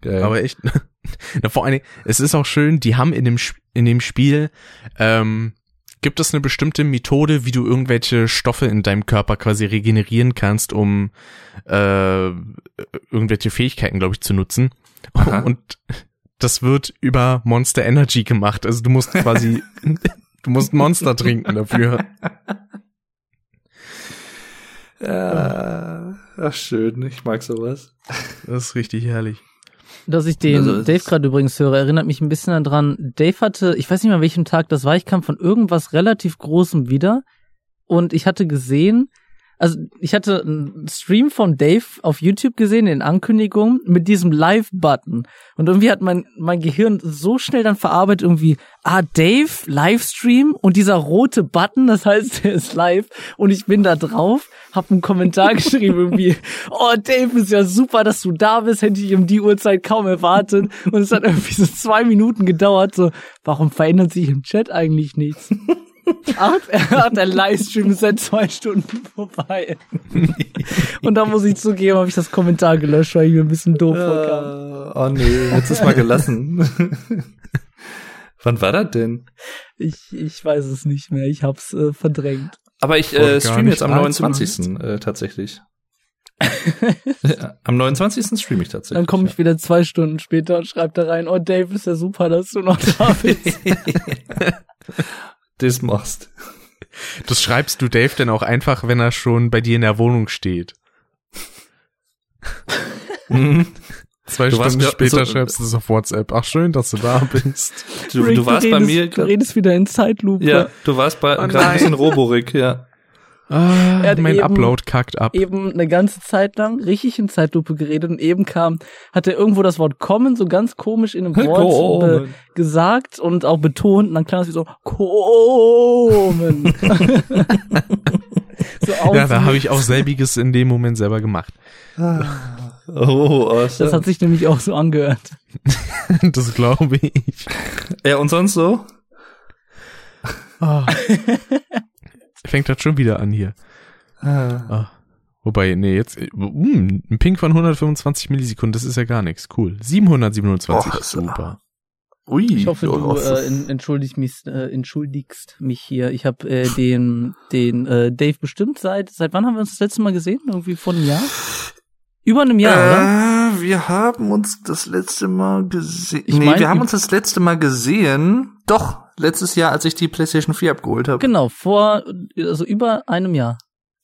Geil. Aber echt, na, vor allen Dingen, es ist auch schön, die haben in dem, in dem Spiel, ähm, gibt es eine bestimmte Methode, wie du irgendwelche Stoffe in deinem Körper quasi regenerieren kannst, um äh, irgendwelche Fähigkeiten, glaube ich, zu nutzen. Aha. Und das wird über Monster Energy gemacht. Also du musst quasi, du musst Monster trinken dafür. Ja, ach schön, ich mag sowas. Das ist richtig herrlich. Dass ich den Also, Dave gerade übrigens höre, erinnert mich ein bisschen daran. Dave hatte, ich weiß nicht mehr, an welchem Tag das war, ich kam von irgendwas relativ Großem wieder und ich hatte gesehen, also ich hatte einen Stream von Dave auf YouTube gesehen in Ankündigungen mit diesem Live-Button. Und irgendwie hat mein, mein Gehirn so schnell dann verarbeitet irgendwie, ah, Dave, Livestream und dieser rote Button, das heißt, der ist live und ich bin da drauf, hab einen Kommentar geschrieben irgendwie, oh, Dave, ist ja super, dass du da bist, hätte ich um die Uhrzeit kaum erwartet. Und es hat irgendwie so zwei Minuten gedauert, so, warum verändert sich im Chat eigentlich nichts? Ach, der Livestream ist seit zwei Stunden vorbei. Und da muss ich zugeben, habe ich das Kommentar gelöscht, weil ich mir ein bisschen doof vorkam. Äh, oh nee, jetzt ist mal gelassen. Wann war das denn? Ich, ich weiß es nicht mehr, ich hab's äh, verdrängt. Aber ich äh, streame jetzt am allzu 29. Äh, tatsächlich. ja, am 29. streame ich tatsächlich. Dann komme ich wieder zwei Stunden später und schreibe da rein, oh Dave, ist ja super, dass du noch da bist. das machst. Das schreibst du Dave denn auch einfach, wenn er schon bei dir in der Wohnung steht. Mhm. Zwei Du Stunden später so- schreibst du es auf WhatsApp. Ach, schön, dass du da bist. Du, Rick, du warst bei redest, mir. Du redest wieder in Zeitlupe. Ja, du warst bei Oh gerade ein bisschen nein. Roborik, ja. Ah, Er hat mein eben- Upload kackt ab. Eben eine ganze Zeit lang richtig in Zeitlupe geredet und eben kam, hat er irgendwo das Wort kommen so ganz komisch in einem Wort äh, gesagt und auch betont und dann klang es wie so kommen. so aus Ja, da habe ich auch selbiges in dem Moment selber gemacht. Oh, awesome. Das hat sich nämlich auch so angehört. Das glaube ich. ja, und sonst so? Ah. Fängt das schon wieder an hier. Ah. Wobei, nee, jetzt, mm, ein Ping von 125 Millisekunden, das ist ja gar nichts. Cool. 727, Och, super. Ui. Ich hoffe, du äh, en- entschuldigst mich, äh, entschuldigst mich hier. Ich habe äh, den den äh, Dave bestimmt seit seit wann haben wir uns das letzte Mal gesehen? Irgendwie vor einem Jahr? Über einem Jahr, oder? äh, wir haben uns das letzte Mal gesehen. Nee, mein, wir haben uns das letzte Mal gesehen. Doch, letztes Jahr, als ich die PlayStation 4 abgeholt habe. Genau, vor also über einem Jahr.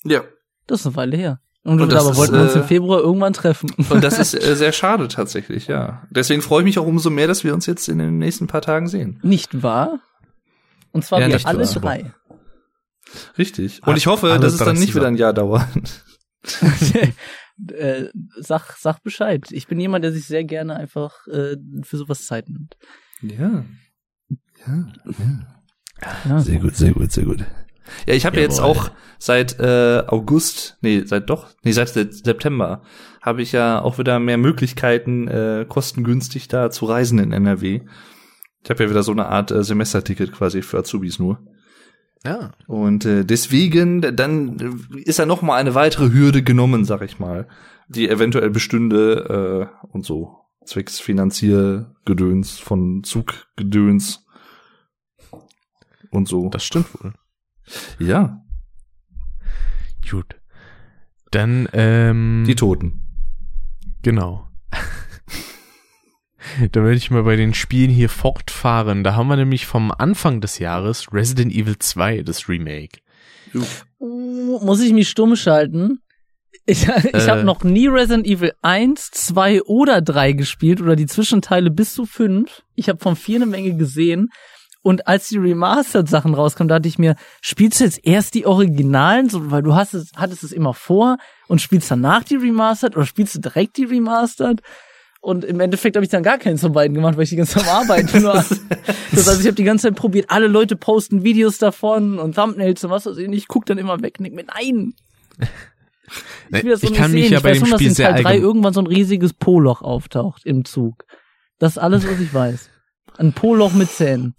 Ja. Das ist eine Weile her. Und, Und aber ist, wollten wir uns äh, im Februar irgendwann treffen. Und das ist äh, sehr schade tatsächlich, ja. Deswegen freue ich mich auch umso mehr, dass wir uns jetzt in den nächsten paar Tagen sehen. Nicht wahr? Und zwar Ja, wir alle wahr. drei. Richtig. Und ich hoffe, dass es dann nicht wieder ein Jahr dauert. äh, sag, sag Bescheid. Ich bin jemand, der sich sehr gerne einfach äh, für sowas Zeit nimmt. Ja. Ja, ja. Sehr gut, sehr gut, sehr gut. Ja, ich habe ja jetzt auch seit äh, August, nee, seit doch, nee, seit Se- September habe ich ja auch wieder mehr Möglichkeiten, äh, kostengünstig da zu reisen in NRW. Ich habe ja wieder so eine Art äh, Semesterticket quasi für Azubis nur. Ja. Und äh, deswegen, dann ist ja noch mal eine weitere Hürde genommen, sag ich mal, die eventuell bestünde äh, und so zwecks Finanziergedöns von Zuggedöns und so. Das stimmt wohl. ja, Gut. Dann, ähm, die Toten. genau. Dann würde ich mal bei den Spielen hier fortfahren. Da haben wir nämlich vom Anfang des Jahres Resident Evil 2, das Remake. Uh, muss ich mich stumm schalten? Ich, ich Äh. habe noch nie Resident Evil 1, 2 oder 3 gespielt oder die Zwischenteile bis zu 5. Ich habe von 4 eine Menge gesehen. Und als die Remastered-Sachen rauskamen, dachte ich mir, spielst du jetzt erst die Originalen, so, weil du hast es, hattest es immer vor und spielst danach die Remastered oder spielst du direkt die Remastered? Und im Endeffekt habe ich dann gar keins von beiden gemacht, weil ich die ganze Zeit am Arbeiten war. Das heißt, ich habe die ganze Zeit probiert, alle Leute posten Videos davon und Thumbnails und was weiß ich nicht. Ich guck dann immer weg denk mir, nein, ich, will das so ich nicht kann mich sehen. ja ich bei weiß dem nur, dass Spiel in sehr Teil 3 allgemein, irgendwann so ein riesiges Poloch auftaucht im Zug. Das ist alles, was ich weiß. Ein Poloch mit Zähnen.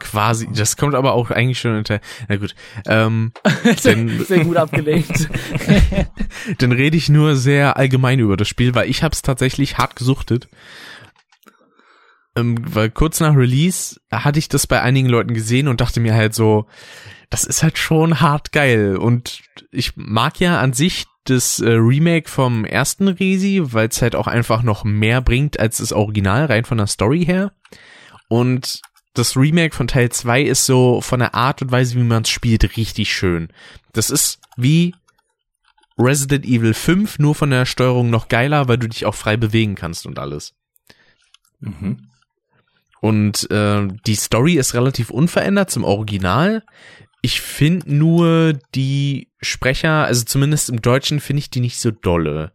quasi, das kommt aber auch eigentlich schon unter, na gut, ähm, Denn- Sehr gut abgelenkt. dann rede ich nur sehr allgemein über das Spiel, weil ich habe es tatsächlich hart gesuchtet. Ähm, weil kurz nach Release hatte ich das bei einigen Leuten gesehen und dachte mir halt so, das ist halt schon hart geil. Und ich mag ja an sich das äh, Remake vom ersten Resi, weil es halt auch einfach noch mehr bringt als das Original, rein von der Story her. Und das Remake von Teil 2 ist so von der Art und Weise, wie man es spielt, richtig schön. Das ist wie Resident Evil 5 nur von der Steuerung noch geiler, weil du dich auch frei bewegen kannst und alles. Mhm. Und äh, die Story ist relativ unverändert zum Original. Ich finde nur die Sprecher, also zumindest im Deutschen finde ich die nicht so dolle.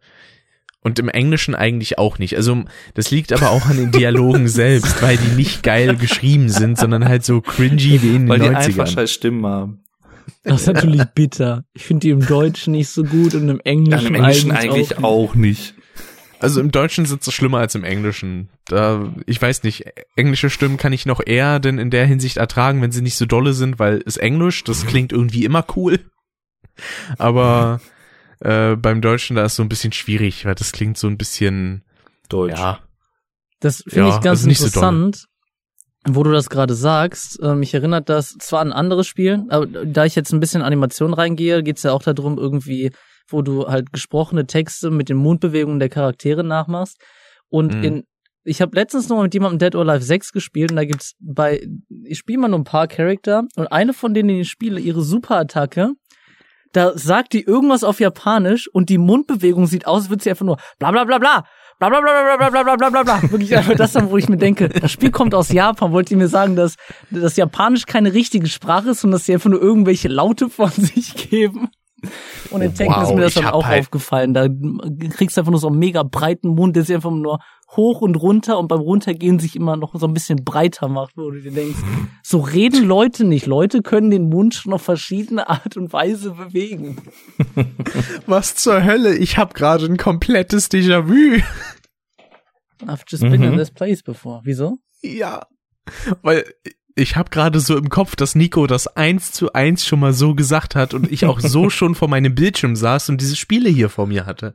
Und im Englischen eigentlich auch nicht. Also das liegt aber auch an den Dialogen selbst, weil die nicht geil geschrieben sind, sondern halt so cringy wie in den Weil die 90ern. einfach scheiß Stimmen haben. Das ist natürlich bitter. Ich finde die im Deutschen nicht so gut und im Ja, Englischen, Im Englischen eigentlich, eigentlich auch nicht. Also im Deutschen sind sie schlimmer als im Englischen. Da, ich weiß nicht, englische Stimmen kann ich noch eher denn in der Hinsicht ertragen, wenn sie nicht so dolle sind, weil es Englisch, das klingt irgendwie immer cool. Aber äh, beim Deutschen, da ist so ein bisschen schwierig, weil das klingt so ein bisschen, Deutsch. ja, Das finde Ja, ich ganz also nicht so interessant, wo du das gerade sagst. Äh, mich erinnert das zwar an ein anderes Spiel, aber da ich jetzt ein bisschen Animation reingehe, geht's ja auch darum, irgendwie, wo du halt gesprochene Texte mit den Mundbewegungen der Charaktere nachmachst. Und Mhm. in ich habe letztens noch mit jemandem Dead or Alive 6 gespielt und da gibt's bei ich spiele mal nur ein paar Charakter und eine von denen, die ich spiele, ihre Superattacke, da sagt die irgendwas auf Japanisch und die Mundbewegung sieht aus, als würde sie einfach nur bla bla bla bla bla bla bla bla bla bla bla bla bla bla. Wirklich einfach das dann, wo ich mir denke, das Spiel kommt aus Japan. Wollt ihr mir sagen, dass das Japanisch keine richtige Sprache ist und dass sie einfach nur irgendwelche Laute von sich geben? Und in Tekken Wow, ist mir das dann auch halt- aufgefallen. Da kriegst du einfach nur so einen mega breiten Mund, der sich einfach nur hoch und runter und beim Runtergehen sich immer noch so ein bisschen breiter macht, wo du dir denkst, so reden Leute nicht. Leute können den Mund schon auf verschiedene Art und Weise bewegen. Was zur Hölle? Ich habe gerade ein komplettes Déjà-vu. I've just been in Mhm. this place before. Wieso? Ja. Weil ich habe gerade so im Kopf, dass Nico das eins zu eins schon mal so gesagt hat und ich auch so schon vor meinem Bildschirm saß und diese Spiele hier vor mir hatte.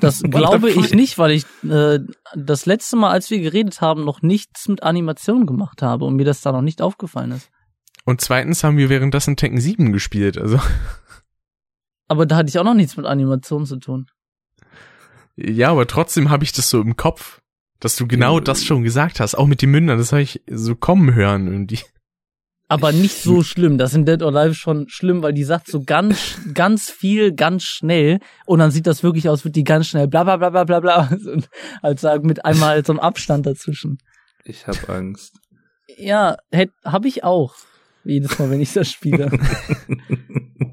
Das glaube ich nicht, weil ich äh, das letzte Mal, als wir geredet haben, noch nichts mit Animation gemacht habe und mir das da noch nicht aufgefallen ist. Und zweitens haben wir währenddessen Tekken 7 gespielt. Also Aber da hatte ich auch noch nichts mit Animation zu tun. ja, aber trotzdem habe ich das so im Kopf, dass du genau das schon gesagt hast. Auch mit den Mündern, das habe ich so kommen hören irgendwie. Aber nicht so schlimm. Das in Dead or Alive schon schlimm, weil die sagt so ganz, ganz viel, ganz schnell. Und dann sieht das wirklich aus, wird die ganz schnell bla bla bla bla bla bla. Und halt sagen, mit einmal so einem Abstand dazwischen. Ich hab Angst. Ja, habe ich auch. Jedes Mal, wenn ich das spiele.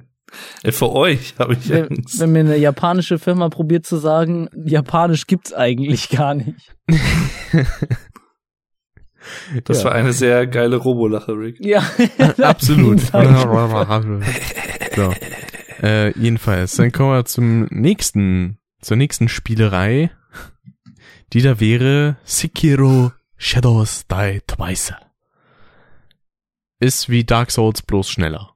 Äh, Für euch habe ich wenn, Angst. wenn mir eine japanische Firma probiert zu sagen, Japanisch gibt's eigentlich gar nicht. Das Ja. war eine sehr geile Robolache, Rick. Ja, Absolut. So. äh, jedenfalls, dann kommen wir zum nächsten, zur nächsten Spielerei, die da wäre Sekiro Shadows Die Twice. Ist wie Dark Souls bloß schneller.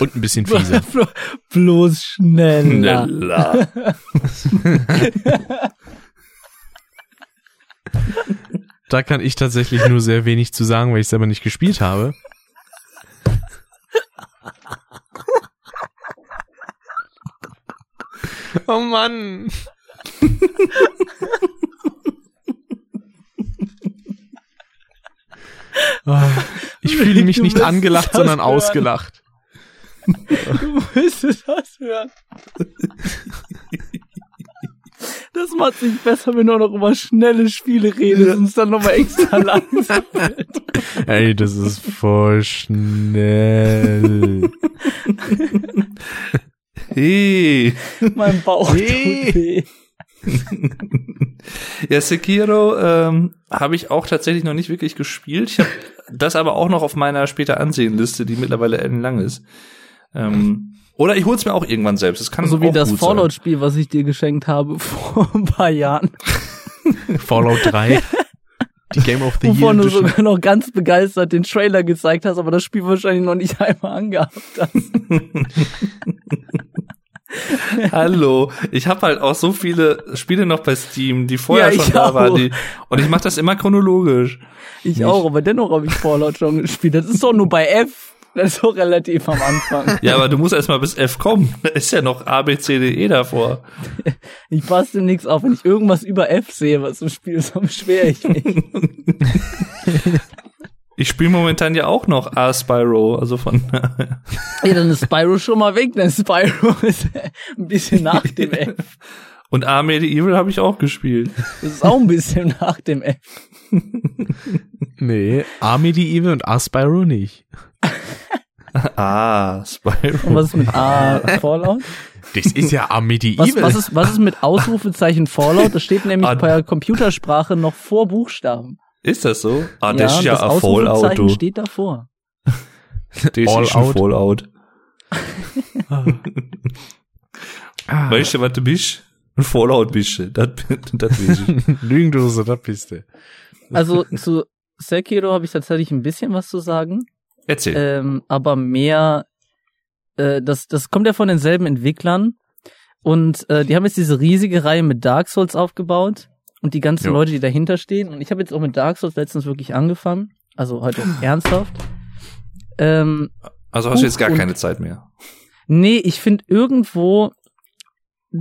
Und ein bisschen fieser. Blo- Bloß schneller. Schneller. Da kann ich tatsächlich nur sehr wenig zu sagen, weil ich selber nicht gespielt habe. Oh Mann. Ah, Ich fühle mich nicht angelacht, sondern ausgelacht. Du müsstest das hören. Das macht sich besser, wenn du auch noch über schnelle Spiele redest und es dann nochmal extra langsam wird. Ey, das ist voll schnell. Hey. Mein Bauch tut Nee. weh. Ja, Sekiro ähm, habe ich auch tatsächlich noch nicht wirklich gespielt. Ich habe das aber auch noch auf meiner später Ansehenliste, die mittlerweile ellenlang ist. Ähm, oder ich hol's mir auch irgendwann selbst. Das kann So wie auch das. Fallout-Spiel, was ich dir geschenkt habe vor ein paar Jahren. Fallout 3. Die Game of the Year Wovon du sogar noch ganz begeistert den Trailer gezeigt hast, aber das Spiel wahrscheinlich noch nicht einmal angehabt hast. Hallo, ich habe halt auch so viele Spiele noch bei Steam, die vorher Ja, schon da auch. waren. Die, und ich mache das immer chronologisch. Ich Nicht. auch, aber dennoch habe ich Fallout schon gespielt. Das ist doch nur bei F. Das ist doch relativ am Anfang. Ja, aber du musst erst mal bis F kommen. Da ist ja noch A, B, C, D, E davor. Ich passe dem nichts auf. Wenn ich irgendwas über F sehe, was im Spiel ist, dann beschwere ich mich. Ich Ich spiele momentan ja auch noch A Spyro, also von. Ja, dann ist Spyro schon mal weg, denn Spyro ist ein bisschen nach dem F. Und A Medieval habe ich auch gespielt. Das ist auch ein bisschen nach dem F. Nee, A Medieval und A Spyro nicht. Ah, Spyro. Und was ist mit A Fallout? Das ist ja A Medieval. Was, was, ist, was ist mit Ausrufezeichen Fallout? Das steht nämlich Ah. per Computersprache noch vor Buchstaben. Ist das so? Ah, das ist ja das ein Fallout, Ausrufezeichen du. steht davor. Das ist All schon out. Fallout. ah, Weißt du, was du bist? Ein Fallout bist du. Das, das weiß ich. Lügendose, da bist du. Also zu Sekiro habe ich tatsächlich ein bisschen was zu sagen. Erzähl. ähm, aber mehr, äh, das, das kommt ja von denselben Entwicklern und äh, die haben jetzt diese riesige Reihe mit Dark Souls aufgebaut und die ganzen Jo. Leute, die dahinter stehen. Und ich habe jetzt auch mit Dark Souls letztens wirklich angefangen, also heute ernsthaft. Ähm, Also hast du jetzt gar keine Zeit mehr. nee, ich finde irgendwo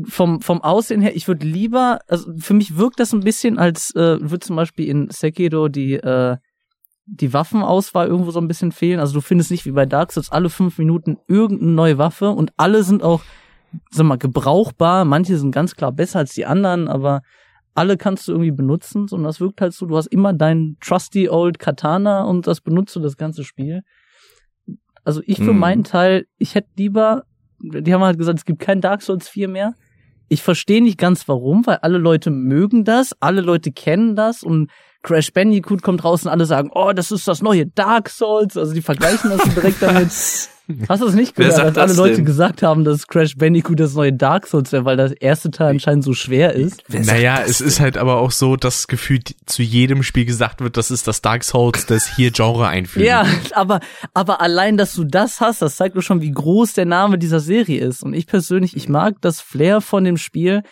vom, vom Aussehen her, ich würde lieber, also für mich wirkt das ein bisschen, als äh, würde zum Beispiel in Sekiro die, äh, die Waffenauswahl irgendwo so ein bisschen fehlen. Also du findest nicht wie bei Dark Souls alle fünf Minuten irgendeine neue Waffe und alle sind auch, sag mal, gebrauchbar. Manche sind ganz klar besser als die anderen, aber alle kannst du irgendwie benutzen, sondern das wirkt halt so, du hast immer deinen trusty old Katana und das benutzt du das ganze Spiel. Also ich für Hm. meinen Teil, ich hätte lieber, die haben halt gesagt, es gibt kein Dark Souls 4 mehr. Ich verstehe nicht ganz warum, weil alle Leute mögen das, alle Leute kennen das und Crash Bandicoot kommt raus und alle sagen, oh, das ist das neue Dark Souls. Also die vergleichen das direkt damit. Hast du es nicht gehört, dass alle das Leute denn? gesagt haben, dass Crash Bandicoot das neue Dark Souls wäre, weil das erste Teil anscheinend so schwer ist? Wer Naja, das es ist halt aber auch so, dass gefühlt zu jedem Spiel gesagt wird, das ist das Dark Souls, das hier Genre einfügt. Ja, aber, aber allein, dass du das hast, das zeigt doch schon, wie groß der Name dieser Serie ist. Und ich persönlich, ich mag das Flair von dem Spiel.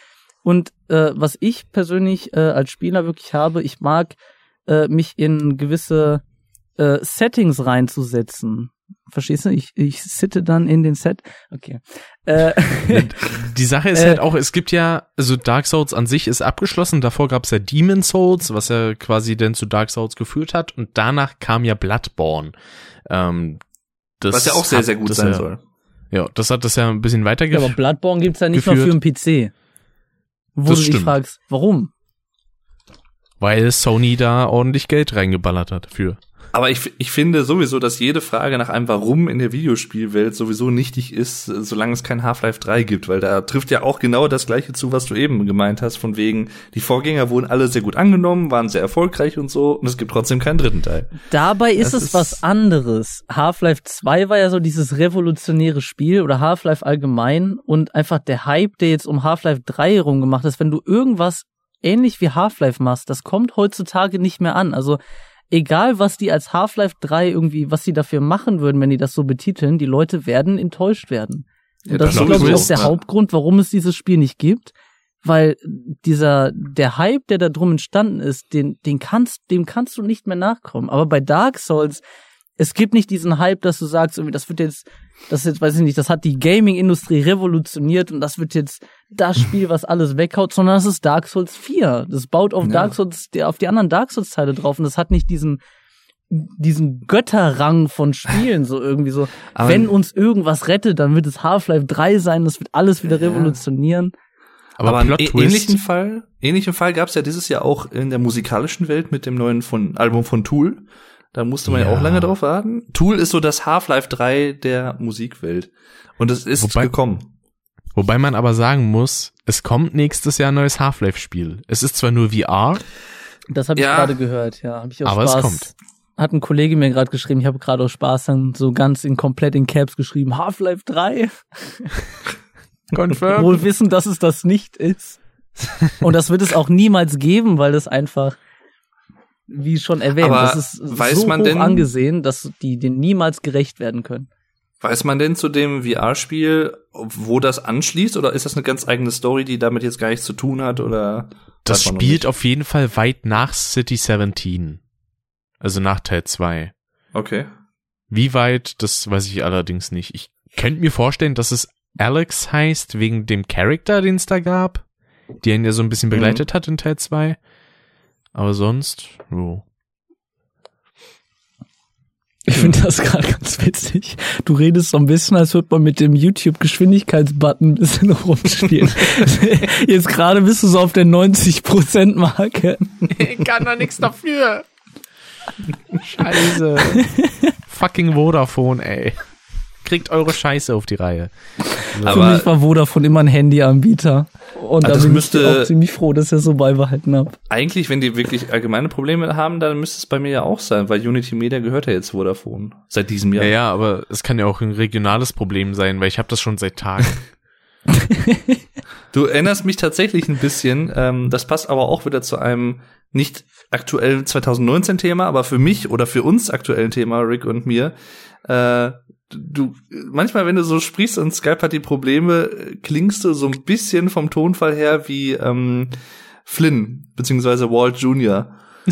Und äh, was ich persönlich äh, als Spieler wirklich habe, ich mag äh, mich in gewisse äh, Settings reinzusetzen. Verstehst du? Ich, ich sitte dann in den Set. Okay. Äh, Die Sache ist Äh, halt auch, es gibt ja, also Dark Souls an sich ist abgeschlossen, davor gab es ja Demon Souls, was ja quasi dann zu Dark Souls geführt hat und danach kam ja Bloodborne. Ähm, das Was ja auch sehr, sehr gut sein ja, soll. Ja, das hat das ja ein bisschen ja, aber weitergeführt. Bloodborne gibt's ja nicht geführt. für einen PC. Wo Das du dich stimmt. fragst, warum? weil Sony da ordentlich Geld reingeballert hat für. Aber ich, ich finde sowieso, dass jede Frage nach einem Warum in der Videospielwelt sowieso nichtig ist, solange es kein Half-Life 3 gibt, weil da trifft ja auch genau das gleiche zu, was du eben gemeint hast, von wegen, die Vorgänger wurden alle sehr gut angenommen, waren sehr erfolgreich und so, und es gibt trotzdem keinen dritten Teil. Dabei ist Das es ist- was anderes. Half-Life 2 war ja so dieses revolutionäre Spiel oder Half-Life allgemein und einfach der Hype, der jetzt um Half-Life 3 herum gemacht ist, wenn du irgendwas ähnlich wie Half-Life machst, das kommt heutzutage nicht mehr an. Also egal, was die als Half-Life 3 irgendwie, was sie dafür machen würden, wenn die das so betiteln, die Leute werden enttäuscht werden. Ja, Und das das ist, glaube ich, auch der ja. Hauptgrund, warum es dieses Spiel nicht gibt. Weil dieser, der Hype, der da drum entstanden ist, den, den kannst, dem kannst du nicht mehr nachkommen. Aber bei Dark Souls, es gibt nicht diesen Hype, dass du sagst, irgendwie, das wird jetzt, das ist jetzt, weiß ich nicht, das hat die Gaming-Industrie revolutioniert und das wird jetzt das Spiel, was alles weghaut, sondern das ist Dark Souls 4. Das baut auf Ja. Dark Souls, der- auf die anderen Dark Souls-Teile drauf und das hat nicht diesen, diesen Götterrang von Spielen, so irgendwie so. Aber- wenn uns irgendwas rettet, dann wird es Half-Life 3 sein, das wird alles wieder Ja. revolutionieren. Aber, Aber, einen ähnlichen Fall, ähnlichen Fall gab es ja dieses Jahr auch in der musikalischen Welt mit dem neuen von, Album von Tool. Da musste man ja. Ja. auch lange drauf warten. Tool ist so das Half-Life 3 der Musikwelt. Und es ist Wobei- gekommen. wobei man aber sagen muss, es kommt nächstes Jahr ein neues Half-Life-Spiel. Es ist zwar nur VR, Das habe ich Ja. gerade gehört, ja. Hab ich aus Aber es Spaß. kommt. Hat ein Kollege mir gerade geschrieben, ich habe gerade aus Spaß dann so ganz in komplett in Caps geschrieben, Half-Life 3. confirmed. Wohl wissen, dass es das nicht ist. Und das wird es auch niemals geben, weil das einfach, wie schon erwähnt, Aber das ist weiß so man hoch denn- angesehen, dass die den niemals gerecht werden können. Weiß man denn zu dem VR-Spiel, wo das anschließt, oder ist das eine ganz eigene Story, die damit jetzt gar nichts zu tun hat, oder? Das spielt auf jeden Fall weit nach City 17. Also nach Teil 2. Okay. Wie weit, das weiß ich allerdings nicht. Ich könnte mir vorstellen, dass es Alex heißt, wegen dem Charakter, den es da gab, der ihn ja so ein bisschen Mhm. begleitet hat in Teil 2. Aber sonst, jo. Ich finde das gerade ganz witzig. Du redest so ein bisschen, als würde man mit dem YouTube-Geschwindigkeitsbutton ein bisschen rumspielen. Jetzt gerade bist du so auf der 90%-Marke. Ich kann da nichts dafür. Scheiße. Fucking Vodafone, ey. Kriegt eure Scheiße auf die Reihe. Für Aber mich war Vodafone immer ein Handyanbieter. Und Ah, da bin müsste- ich auch ziemlich froh, dass ich das so beibehalten habe. eigentlich, wenn die wirklich allgemeine Probleme haben, dann müsste es bei mir ja auch sein, weil Unity Media gehört ja jetzt Vodafone. Seit diesem Jahr. Ja, ja, aber es kann ja auch ein regionales Problem sein, weil ich habe das schon seit Tagen. Du erinnerst mich tatsächlich ein bisschen, ähm, das passt aber auch wieder zu einem nicht aktuellen 2019-Thema, aber für mich oder für uns aktuellen Thema, Rick und mir. Äh, du, manchmal, wenn du so sprichst und Skype hat die Probleme, klingst du so ein bisschen vom Tonfall her wie ähm, Flynn, beziehungsweise Walt Jr.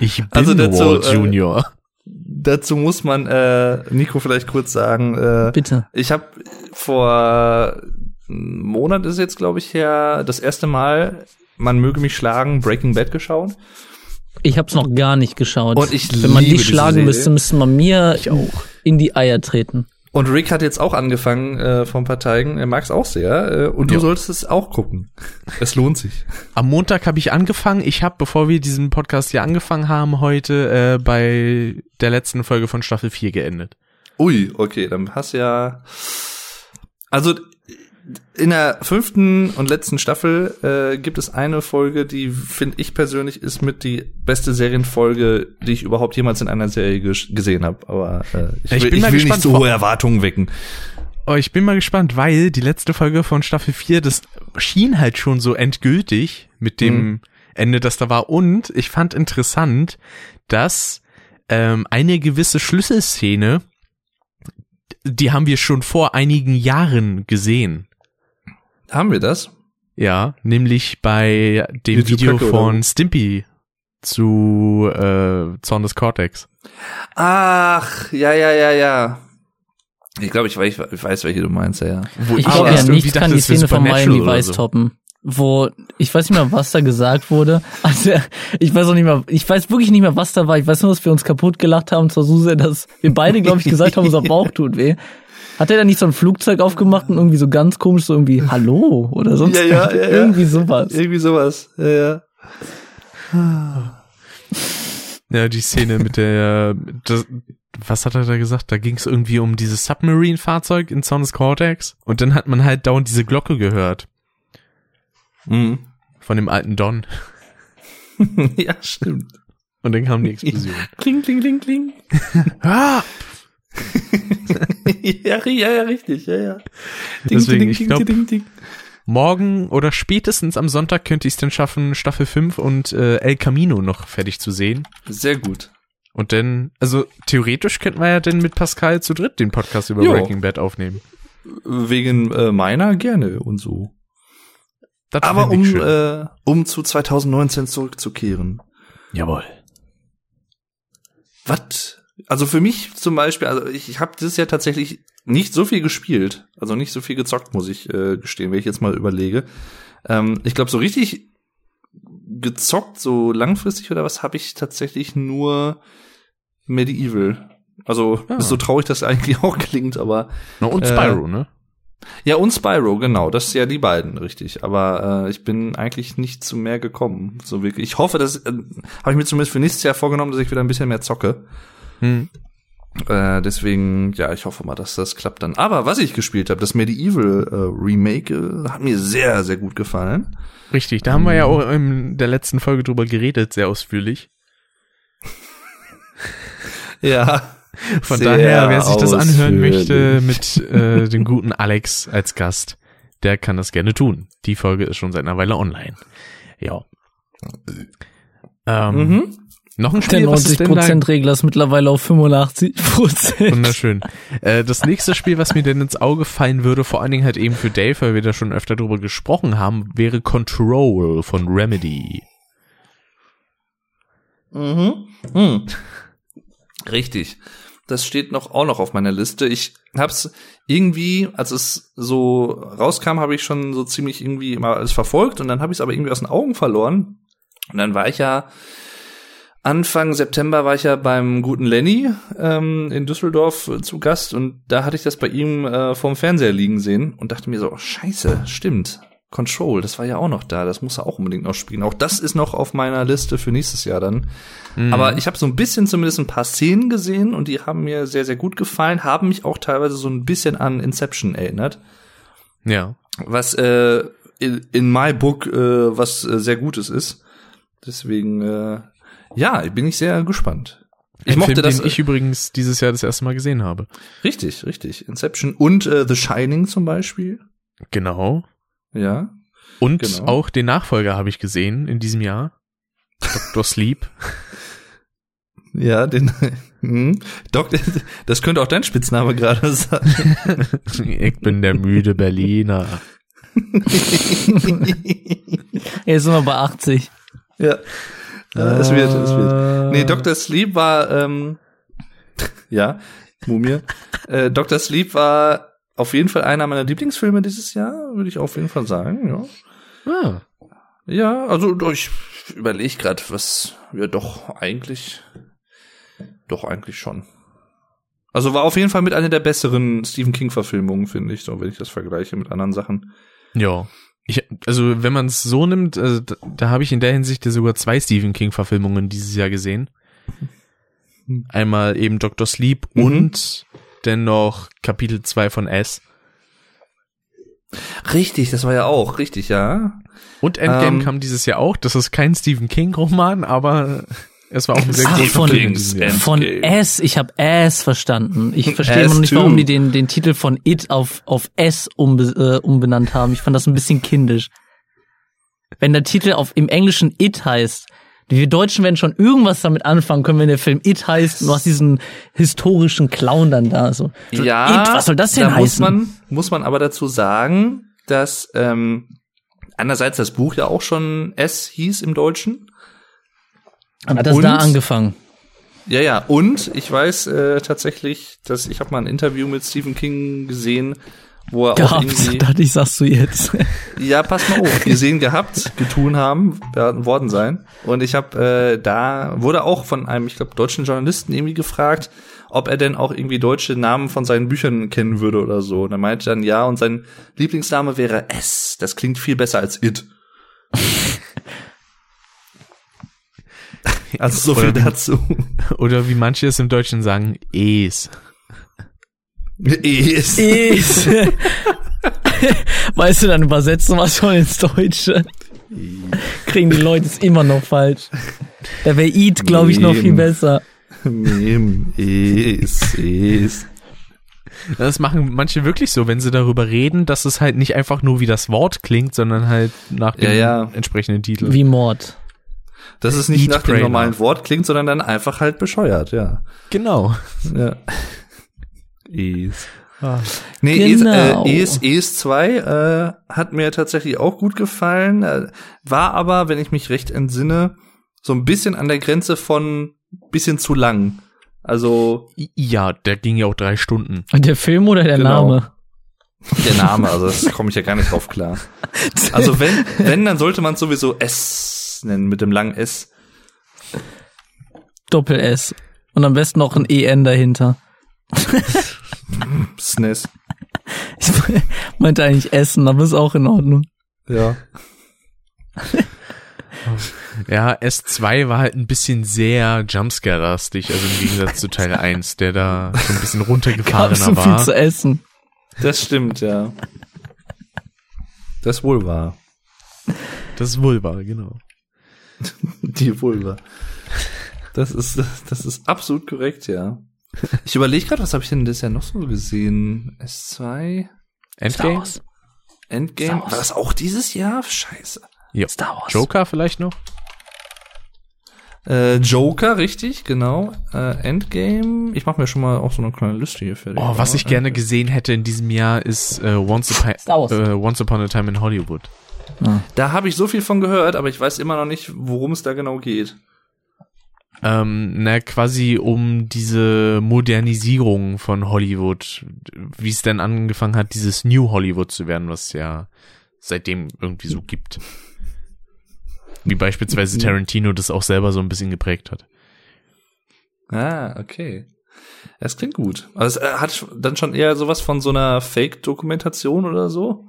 Ich bin Also dazu, Walt äh, Junior. Dazu muss man äh, Nico vielleicht kurz sagen, äh, Bitte. Ich habe vor einem Monat ist jetzt, glaube ich, her, das erste Mal, man möge mich schlagen, Breaking Bad geschaut. Ich habe es noch gar nicht geschaut. Und ich Wenn man diese schlagen Serie. müsste, müsste man mir in die Eier treten. Und Rick hat jetzt auch angefangen äh, vor ein paar Tagen. Er mag es auch sehr. Äh, und du Ja. solltest es auch gucken. Es lohnt sich. Am Montag habe ich angefangen. Ich habe, bevor wir diesen Podcast hier angefangen haben, heute äh, bei der letzten Folge von Staffel 4 geendet. Ui, okay, dann hast du ja. Also in der fünften und letzten Staffel äh, gibt es eine Folge, die finde ich persönlich ist mit die beste Serienfolge, die ich überhaupt jemals in einer Serie ges gesehen habe. Aber äh, ich, Ich will, bin ich mal will gespannt, nicht so vor- hohe Erwartungen wecken. Oh, ich bin mal gespannt, weil die letzte Folge von Staffel 4, das schien halt schon so endgültig mit dem Ende, das da war. Und ich fand interessant, dass ähm, eine gewisse Schlüsselszene, die haben wir schon vor einigen Jahren gesehen. Haben wir das? Ja, nämlich bei dem YouTube Video oder von? Stimpy zu äh, Zorn des Cortex. Ach, ja, ja, ja, ja. Ich glaube, ich weiß, ich weiß, welche du meinst, ja, ja. Wo Ich glaube ja, nichts kann die Szene von Miami Vice so. toppen. Wo, ich weiß nicht mehr, was da gesagt wurde. Also, ich weiß auch nicht mehr, ich weiß wirklich nicht mehr, was da war. Ich weiß nur, dass wir uns kaputt gelacht haben. Zwar so sehr, dass wir beide, glaube ich, gesagt haben, unser Bauch tut weh. Hat er da nicht so ein Flugzeug aufgemacht und irgendwie so ganz komisch so irgendwie Hallo oder sonst Ja, ja, ja, ja. irgendwie sowas. Irgendwie sowas. Ja, ja. Ja, die Szene mit der, das, was hat er da gesagt? Da ging es irgendwie um dieses Submarine-Fahrzeug in des Cortex. Und dann hat man halt dauernd diese Glocke gehört. Mhm. Von dem alten Don. ja, stimmt. Und dann kam die Explosion. Kling, kling, kling, kling. ah! ja, ja, ja, richtig, ja, ja. Deswegen, ich glaub- ding, ding. Morgen oder spätestens am Sonntag könnte ich es dann schaffen, Staffel 5 und äh, El Camino noch fertig zu sehen. Sehr gut. Und dann, also theoretisch könnten wir ja dann mit Pascal zu dritt den Podcast über Jo. Breaking Bad aufnehmen. Wegen äh, meiner gerne und so. Das Aber um, schön. äh, um zu 2019 zurückzukehren. Jawohl. Was? Also für mich zum Beispiel, also ich, ich habe dieses Jahr tatsächlich nicht so viel gespielt, also nicht so viel gezockt, muss ich äh, gestehen, wenn ich jetzt mal überlege. Ähm, ich glaube, so richtig gezockt, so langfristig oder was, habe ich tatsächlich nur Medieval. Also Ah. ist so traurig das eigentlich auch klingt, aber Na, und Äh, Spyro, ne? ja und Spyro, genau, das ist ja die beiden, richtig. Aber äh, ich bin eigentlich nicht zu mehr gekommen, so wirklich. Ich hoffe, dass äh, habe ich mir zumindest für nächstes Jahr vorgenommen, dass ich wieder ein bisschen mehr zocke. Hm. Äh, deswegen, ja, ich hoffe mal, dass das klappt dann. Aber was ich gespielt habe, das Medieval äh, Remake, äh, hat mir sehr, sehr gut gefallen. Richtig, da haben wir ja auch in der letzten Folge drüber geredet, sehr ausführlich. Ja. Von daher, wer sich das anhören möchte mit äh, dem guten Alex als Gast, der kann das gerne tun. Die Folge ist schon seit einer Weile online. Ja. Ähm, Mhm. Noch ein Der Spiel, was ist denn da 90% Regler ist mittlerweile auf 85%. Wunderschön. Äh, das nächste Spiel, was mir denn ins Auge fallen würde, vor allen Dingen halt eben für Dave, weil wir da schon öfter drüber gesprochen haben, wäre Control von Remedy. Mhm. Mhm. Richtig. Das steht noch auch noch auf meiner Liste. Ich hab's irgendwie, als es so rauskam, habe ich schon so ziemlich irgendwie immer alles verfolgt und dann habe ich es aber irgendwie aus den Augen verloren. Und dann war ich ja Anfang September war ich ja beim guten Lenny ähm, in Düsseldorf äh, zu Gast und da hatte ich das bei ihm äh, vorm Fernseher liegen sehen und dachte mir so, oh, scheiße, stimmt. Control, das war ja auch noch da, das muss er auch unbedingt noch spielen. Auch das ist noch auf meiner Liste für nächstes Jahr dann. Mhm. Aber ich habe so ein bisschen zumindest ein paar Szenen gesehen und die haben mir sehr, sehr gut gefallen, haben mich auch teilweise so ein bisschen an Inception erinnert, Ja. was äh, in, in my book äh, was äh, sehr Gutes ist. Deswegen, äh, ja, bin ich sehr gespannt. Ich Ein mochte Film, das den ich übrigens dieses Jahr das erste Mal gesehen habe. richtig, richtig. Inception und äh, The Shining zum Beispiel. Genau. Ja. Und Genau. auch den Nachfolger habe ich gesehen in diesem Jahr. Dr. Sleep. Ja, den hm. Doc, das könnte auch dein Spitzname gerade sein. ich bin der müde Berliner. Jetzt sind wir bei 80. ja. Ja. Es wird, es wird. Nee, Dr. Sleep war, ähm, ja, Mumie. Äh, Dr. Sleep war auf jeden Fall einer meiner Lieblingsfilme dieses Jahr, würde ich auf jeden Fall sagen, ja. Ah. Ja, also ich überlege gerade, was ja doch eigentlich, doch eigentlich schon. Also war auf jeden Fall mit einer der besseren Stephen King Verfilmungen, finde ich, so wenn ich das vergleiche mit anderen Sachen. Ja. Ich, also wenn man es so nimmt, also da, da habe ich in der Hinsicht ja sogar zwei Stephen King Verfilmungen dieses Jahr gesehen. Einmal eben Dr. Sleep Mhm. und dennoch Kapitel 2 von S. Richtig, das war ja auch richtig, ja. Und Endgame Ähm. kam dieses Jahr auch. Das ist kein Stephen King Roman, aber es war auch ein sehr Ach, von- Jahr. Von. S, ich habe S verstanden. Ich verstehe immer noch nicht, too. warum die den, den Titel von It auf, auf S umbe, äh, umbenannt haben. Ich fand das ein bisschen kindisch. Wenn der Titel auf, im Englischen It heißt, wir Deutschen werden schon irgendwas damit anfangen können, wenn der Film It heißt und du hast diesen historischen Clown dann da. So. So, Ja, It, was soll das denn da heißen? Muss man, muss man aber dazu sagen, dass ähm, einerseits das Buch ja auch schon S hieß im Deutschen. Hat das Und- da angefangen? Ja, ja. Und ich weiß äh, tatsächlich, dass ich habe mal ein Interview mit Stephen King gesehen, wo er auch Gehabt, irgendwie dachte ich, sagst du jetzt. Ja, pass mal auf, gesehen gehabt, getun haben, werden worden sein. Und ich habe äh, da wurde auch von einem, ich glaube, deutschen Journalisten irgendwie gefragt, ob er denn auch irgendwie deutsche Namen von seinen Büchern kennen würde oder so. Und er meinte dann ja, und sein Lieblingsname wäre S. Das klingt viel besser als It. Also so viel Oder- dazu. Oder wie manche es im Deutschen sagen, Es. Es. Is. weißt du, dann übersetzen wir es schon ins Deutsche. Kriegen die Leute es immer noch falsch. Da wäre Eat, glaube ich, noch viel besser. Mem. Es. Es. Das machen manche wirklich so, wenn sie darüber reden, dass es halt nicht einfach nur wie das Wort klingt, sondern halt nach dem Ja, ja. entsprechenden Titel. Wie Mord. Dass es nicht Eat, nach dem normalen. Wort klingt, sondern dann einfach halt bescheuert, ja. Genau. Ja. Es. Ah. Nee, Genau. ES, äh, ES, ES 2 äh, hat mir tatsächlich auch gut gefallen. Äh, war aber, wenn ich mich recht entsinne, so ein bisschen an der Grenze von bisschen zu lang. Also Ja, der ging ja auch drei Stunden. Der Film oder der Genau. Name? der Name, also das komme ich ja gar nicht drauf klar. Also wenn, wenn, dann sollte man sowieso S nennen mit dem langen S. Doppel S. Und am besten noch ein EN dahinter. SNES. Ich meinte eigentlich Essen, aber ist auch in Ordnung. Ja. Ja, S2 war halt ein bisschen sehr Jumpscare-lastig, also im Gegensatz zu Teil 1, der da so ein bisschen runtergefahrener so viel war. zu essen. Das stimmt, ja. Das wohl war. Das ist wohl wahr, genau. Die Vulva. Das ist, das ist absolut korrekt, ja. Ich überlege gerade, was habe ich denn das ja noch so gesehen? S2, Endgame? Endgame. Star Wars. War das auch dieses Jahr? Scheiße. Ja. Star Wars. Joker vielleicht noch? Äh, Joker, richtig, genau. Äh, Endgame. Ich mache mir schon mal auch so eine kleine Liste hier fertig. Oh, was ich gerne gesehen hätte in diesem Jahr ist äh, Once, Upon, äh, Once Upon a Time in Hollywood. Da habe ich so viel von gehört, aber ich weiß immer noch nicht, worum es da genau geht. Ähm, na, quasi um diese Modernisierung von Hollywood, wie es denn angefangen hat, dieses New Hollywood zu werden, was es ja seitdem irgendwie so gibt. Wie beispielsweise Tarantino das auch selber so ein bisschen geprägt hat. Ah, okay. Das klingt gut. Also es äh, hat dann schon eher sowas von so einer Fake-Dokumentation oder so?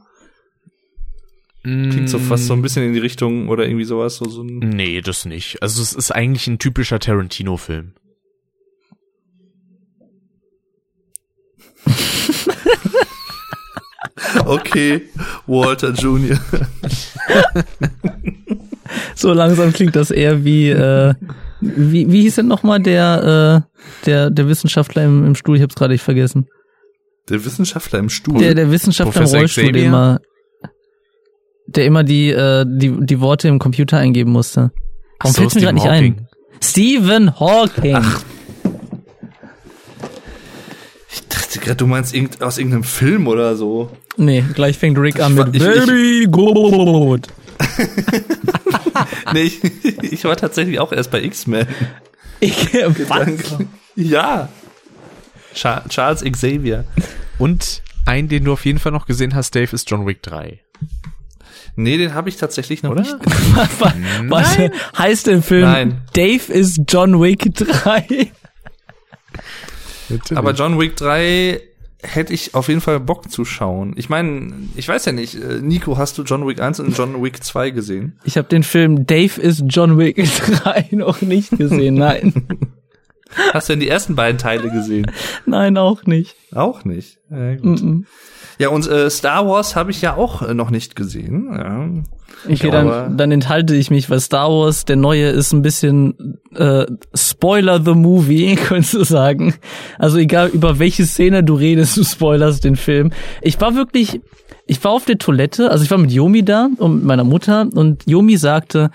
Klingt so fast so ein bisschen in die Richtung oder irgendwie sowas. So, so ein Nee, das nicht. Also es ist eigentlich ein typischer Tarantino-Film. okay, Walter Jr. So langsam klingt das eher wie, äh, wie, wie hieß denn nochmal der, äh, der, der Wissenschaftler im, im Stuhl? Ich hab's gerade nicht vergessen. Der Wissenschaftler im Stuhl. Der, der Wissenschaftler Professor im Rollstuhl, Xavier? immer, der immer die, äh, die, die Worte im Computer eingeben musste. Warum Ach so, fällt's mir gerade nicht Stephen ein? Stephen Hawking. ich dachte gerade, du meinst irgend, aus irgendeinem Film oder so. Nee, gleich fängt Rick an Ich war- mit ich- ich- Very good. Nee, ich, ich war tatsächlich auch erst bei X-Men. Ich. Ja. Cha Charles Xavier. Und ein, den du auf jeden Fall noch gesehen hast, Dave, ist John Wick 3. Nee, den habe ich tatsächlich noch Oder? nicht. Was heißt der Film? Nein. Dave ist John Wick 3. Aber John Wick 3 hätte ich auf jeden Fall Bock zu schauen. Ich meine, ich weiß ja nicht, äh, Nico, hast du John Wick 1 und John Wick 2 gesehen? Ich habe den Film Dave ist John Wick 3 noch nicht gesehen. Nein. Hast du denn die ersten beiden Teile gesehen? Nein, auch nicht. Auch nicht. Ja, gut. Mhm. ja und äh, Star Wars habe ich ja auch äh, noch nicht gesehen. Ja. Okay, Ja, dann, dann enthalte ich mich, weil Star Wars, der neue, ist ein bisschen äh, Spoiler the Movie, könntest du sagen. Also egal über welche Szene du redest, du spoilerst den Film. Ich war wirklich, ich war auf der Toilette, also ich war mit Yomi da und mit meiner Mutter und Yomi sagte,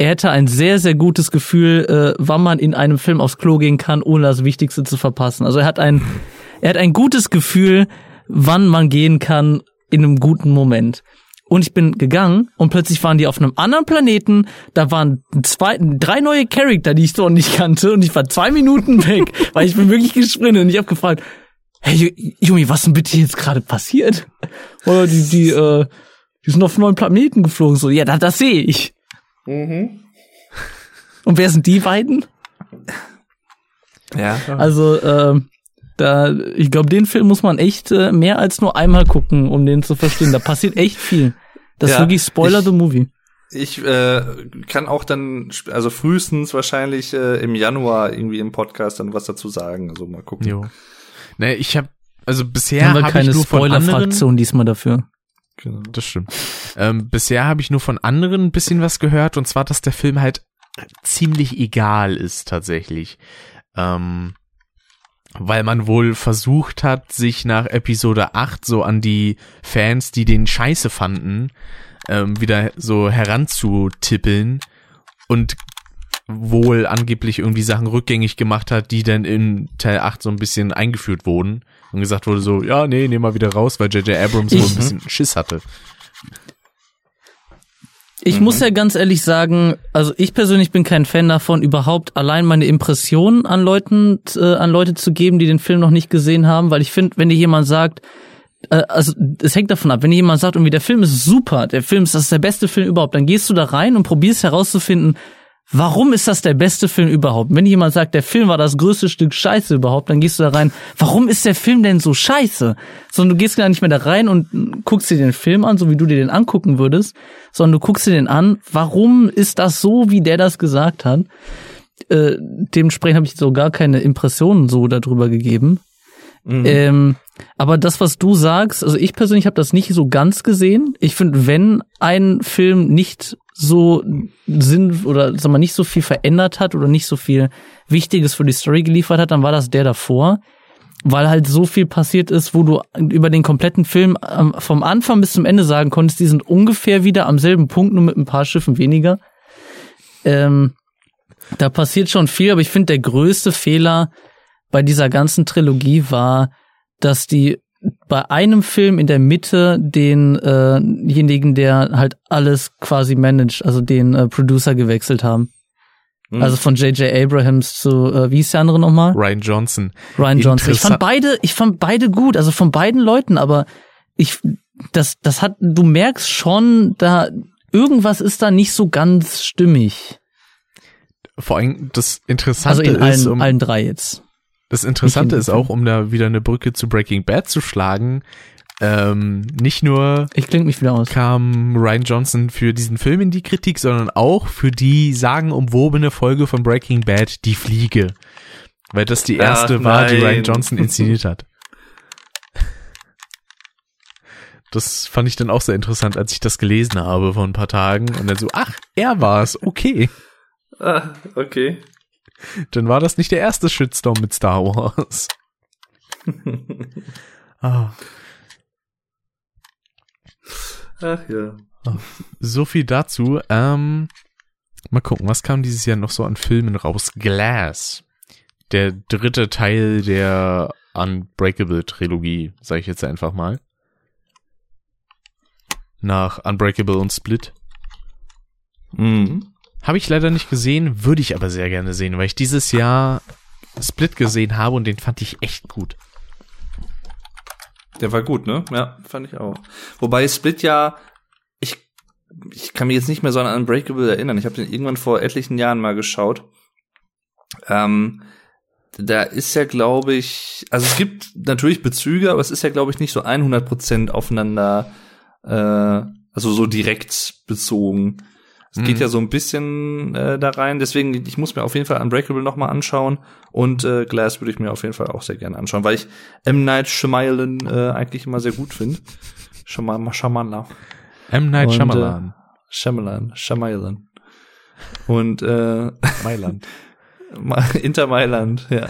er hätte ein sehr, sehr gutes Gefühl, äh, wann man in einem Film aufs Klo gehen kann, ohne das Wichtigste zu verpassen. Also er hat ein, er hat ein gutes Gefühl, wann man gehen kann in einem guten Moment. Und ich bin gegangen und plötzlich waren die auf einem anderen Planeten. Da waren zwei, drei neue Charakter, die ich so nicht kannte. Und ich war zwei Minuten weg, weil ich bin wirklich gesprintet. Und ich habe gefragt, hey Ju- Jumi, was denn bitte jetzt gerade passiert? Oder die, die, äh, die sind auf neuen Planeten geflogen. So, ja, das, das sehe ich. Und wer sind die beiden? Ja. Also, äh, da, ich glaube, den Film muss man echt äh, mehr als nur einmal gucken, um den zu verstehen. Da passiert echt viel. Das ist Ja, wirklich Spoiler ich- the Movie. Ich äh, kann auch dann, also frühestens wahrscheinlich äh, im Januar irgendwie im Podcast dann was dazu sagen. Also mal gucken. Jo. Ne, ich habe also bisher haben wir habe keine ich nur von anderen Spoiler-Fraktion diesmal dafür. Genau. Das stimmt. Ähm, bisher habe ich nur von anderen ein bisschen was gehört und zwar, dass der Film halt ziemlich egal ist tatsächlich. Ähm, weil man wohl versucht hat, sich nach Episode 8 so an die Fans, die den scheiße fanden, ähm, wieder so heranzutippeln und wohl angeblich irgendwie Sachen rückgängig gemacht hat, die dann in Teil 8 so ein bisschen eingeführt wurden und gesagt wurde so, ja, nee, nehmen wir wieder raus, weil J.J. Abrams wohl Ich- ein bisschen Schiss hatte. Ich muss ja ganz ehrlich sagen, also ich persönlich bin kein Fan davon, überhaupt allein meine Impressionen an Leuten, äh, an Leute zu geben, die den Film noch nicht gesehen haben, weil ich finde, wenn dir jemand sagt, äh, also es hängt davon ab, wenn dir jemand sagt, irgendwie der Film ist super, der Film ist das ist der beste Film überhaupt, dann gehst du da rein und probierst herauszufinden, warum ist das der beste Film überhaupt? Wenn jemand sagt, der Film war das größte Stück Scheiße überhaupt, dann gehst du da rein, warum ist der Film denn so scheiße? Sondern du gehst gar nicht mehr da rein und guckst dir den Film an, so wie du dir den angucken würdest, sondern du guckst dir den an, warum ist das so, wie der das gesagt hat? Äh, dementsprechend habe ich so gar keine Impressionen so darüber gegeben. Ähm, aber das, was du sagst, also ich persönlich habe das nicht so ganz gesehen. Ich finde, wenn ein Film nicht so Sinn oder sag mal nicht so viel verändert hat oder nicht so viel Wichtiges für die Story geliefert hat, dann war das der davor, weil halt so viel passiert ist, wo du über den kompletten Film ähm, vom Anfang bis zum Ende sagen konntest, die sind ungefähr wieder am selben Punkt, nur mit ein paar Schiffen weniger. Ähm, da passiert schon viel, aber ich finde, der größte Fehler bei dieser ganzen Trilogie war, dass die bei einem Film in der Mitte denjenigen, der halt alles quasi managt, also den äh, Producer gewechselt haben. Mhm. Also von J.J. Abrahams zu, äh, wie hieß der andere nochmal? Ryan Johnson. Ryan Johnson. Ich fand beide, ich fand beide gut, also von beiden Leuten, aber ich, das, das hat, du merkst schon, da, irgendwas ist da nicht so ganz stimmig. Vor allem das Also Interessante in ist, allen, um, allen drei jetzt. Das Interessante ist auch, um da wieder eine Brücke zu Breaking Bad zu schlagen, ähm, nicht nur Ich klinge mich wieder aus. kam Ryan Johnson für diesen Film in die Kritik, sondern auch für die sagenumwobene Folge von Breaking Bad, Die Fliege. Weil das die Ach, erste war, die. Ryan Johnson inszeniert hat. Das fand ich dann auch sehr interessant, als ich das gelesen habe vor ein paar Tagen. Und dann so, ach, er war's, okay. Ah, okay. Dann war das nicht der erste Shitstorm mit Star Wars. ah, Ach ja. so viel dazu. Ähm, mal gucken, was kam dieses Jahr noch so an Filmen raus? Glass. Der dritte Teil der Unbreakable Trilogie, sage ich jetzt einfach mal. Nach Unbreakable und Split. Mhm. Habe ich leider nicht gesehen, würde ich aber sehr gerne sehen, weil ich dieses Jahr Split gesehen habe und den fand ich echt gut. Der war gut, ne? Ja, fand ich auch. Wobei Split ja, ich, ich kann mich jetzt nicht mehr so an Unbreakable erinnern. Ich habe den irgendwann vor etlichen Jahren mal geschaut. Ähm, da ist ja, glaube ich, also es gibt natürlich Bezüge, aber es ist ja, glaube ich, nicht so 100% aufeinander, äh, also so direkt bezogen. Es geht Mhm. ja so ein bisschen äh, da rein, deswegen, ich muss mir auf jeden Fall Unbreakable noch mal anschauen und äh, Glass würde ich mir auf jeden Fall auch sehr gerne anschauen, weil ich M. Night Shyamalan äh, eigentlich immer sehr gut finde. Shyamalan, Shyamalan, M. Night Und, Shyamalan. Shyamalan, Shyamalan. Und äh, Mailand. Ma- Inter Mailand, ja.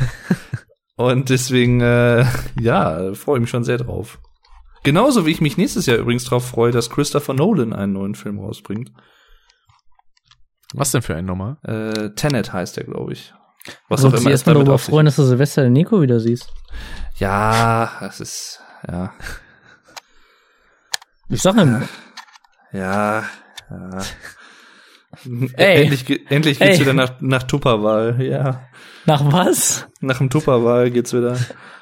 Und deswegen, äh, ja, freue ich mich schon sehr drauf. Genauso wie ich mich nächstes Jahr übrigens drauf freue, dass Christopher Nolan einen neuen Film rausbringt. Was denn für ein Nummer? Äh, Tenet heißt der, glaube ich. Was auch immer es erstmal darüber freuen, dass du Silvester den Nico wieder siehst. Ja, das ist, ja, Ich sag ihm, ja, ja. Ey. Endlich, endlich geht's Ey. wieder nach, nach Tupperwahl, ja. nach was? Nach dem Tupperwahl geht's wieder.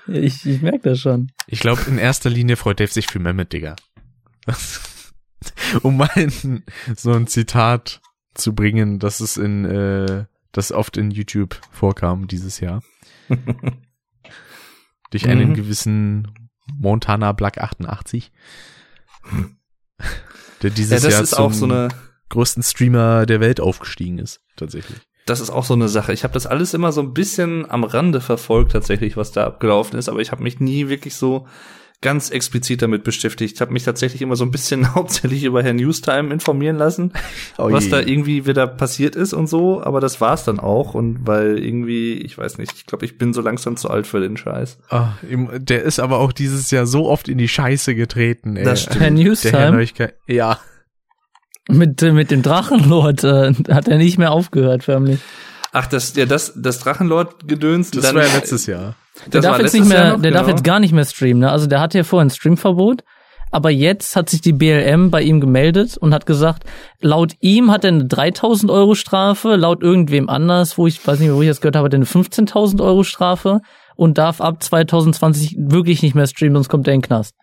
Ich, ich merke das schon. Ich glaube, in erster Linie freut Dave sich für Mehmet, Digga. um mal so ein Zitat zu bringen, das es in, äh, das oft in YouTube vorkam dieses Jahr. Durch einen Mhm. gewissen Montana Black 88. Der Ja, dieses das Jahr ist zum auch so eine, größten Streamer der Welt aufgestiegen ist, tatsächlich. das ist auch so eine Sache. Ich habe das alles immer so ein bisschen am Rande verfolgt tatsächlich, was da abgelaufen ist, aber ich habe mich nie wirklich so ganz explizit damit beschäftigt. Ich habe mich tatsächlich immer so ein bisschen hauptsächlich über Herrn Newstime informieren lassen, Oh was da irgendwie wieder passiert ist und so, aber das war's dann auch und weil irgendwie, ich weiß nicht, ich glaube, ich bin so langsam zu alt für den Scheiß. Ah, ihm- der ist aber auch dieses Jahr so oft in die Scheiße getreten, ey. Das stimmt. Herr Der Herr Newstime. Ja. mit, äh, mit dem Drachenlord äh, hat er nicht mehr aufgehört, förmlich. Ach, das ja das das Drachenlord gedöns, Das war ja letztes Jahr. Der darf jetzt nicht mehr, noch, der darf genau. jetzt gar nicht mehr streamen, ne? Also der hatte ja vorher ein Streamverbot, aber jetzt hat sich die BLM bei ihm gemeldet und hat gesagt, laut ihm hat er eine 3000 Euro Strafe, laut irgendwem anders, wo ich weiß nicht mehr, wo ich das gehört habe, hat er eine 15.000 Euro Strafe und darf ab 2020 wirklich nicht mehr streamen, sonst kommt er in den Knast.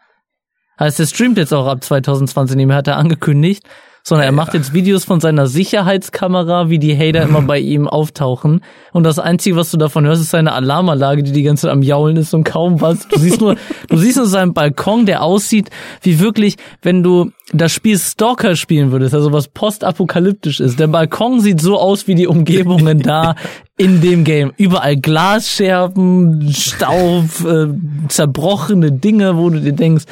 Heißt, er streamt jetzt auch ab 2020 nicht mehr, hat er angekündigt, sondern er macht jetzt Videos von seiner Sicherheitskamera, wie die Hater immer bei ihm auftauchen. Und das Einzige, was du davon hörst, ist seine Alarmanlage, die die ganze Zeit am Jaulen ist und kaum was. Du siehst nur, du siehst nur seinen Balkon, der aussieht wie wirklich, wenn du das Spiel Stalker spielen würdest, also was postapokalyptisch ist. Der Balkon sieht so aus wie die Umgebungen da in dem Game. Überall Glasscherben, Staub, äh, zerbrochene Dinge, wo du dir denkst,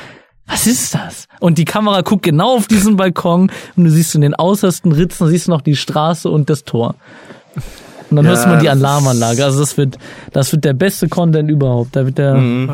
was ist das? Und die Kamera guckt genau auf diesen Balkon und du siehst in den äußersten Ritzen, siehst du noch die Straße und das Tor. Und dann Ja, hörst du mal die das Alarmanlage. Also das wird, das wird der beste Content überhaupt. Da wird der, Mhm.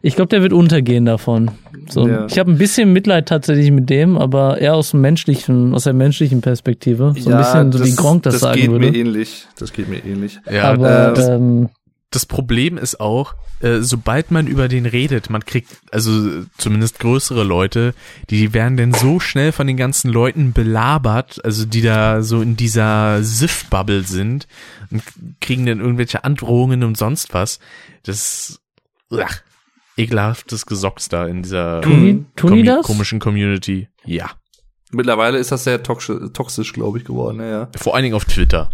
ich glaube, der wird untergehen davon. So, Ja. ich habe ein bisschen Mitleid tatsächlich mit dem, aber eher aus dem menschlichen, aus der menschlichen Perspektive. So ein bisschen so wie Gronk das, sagen geht würde. mir ähnlich. Das geht mir ähnlich. Ja, aber äh, ähm, das Problem ist auch, äh, sobald man über den redet, man kriegt, also zumindest größere Leute, die werden dann so schnell von den ganzen Leuten belabert, also die da so in dieser Siff-Bubble sind und kriegen dann irgendwelche Androhungen und sonst was. Das ach, ekelhaftes Gesocks da in dieser Tun tun die Commu- das? komischen Community. Ja. Mittlerweile ist das sehr toxisch, toxisch glaube ich, geworden, ja, ja. Vor allen Dingen auf Twitter.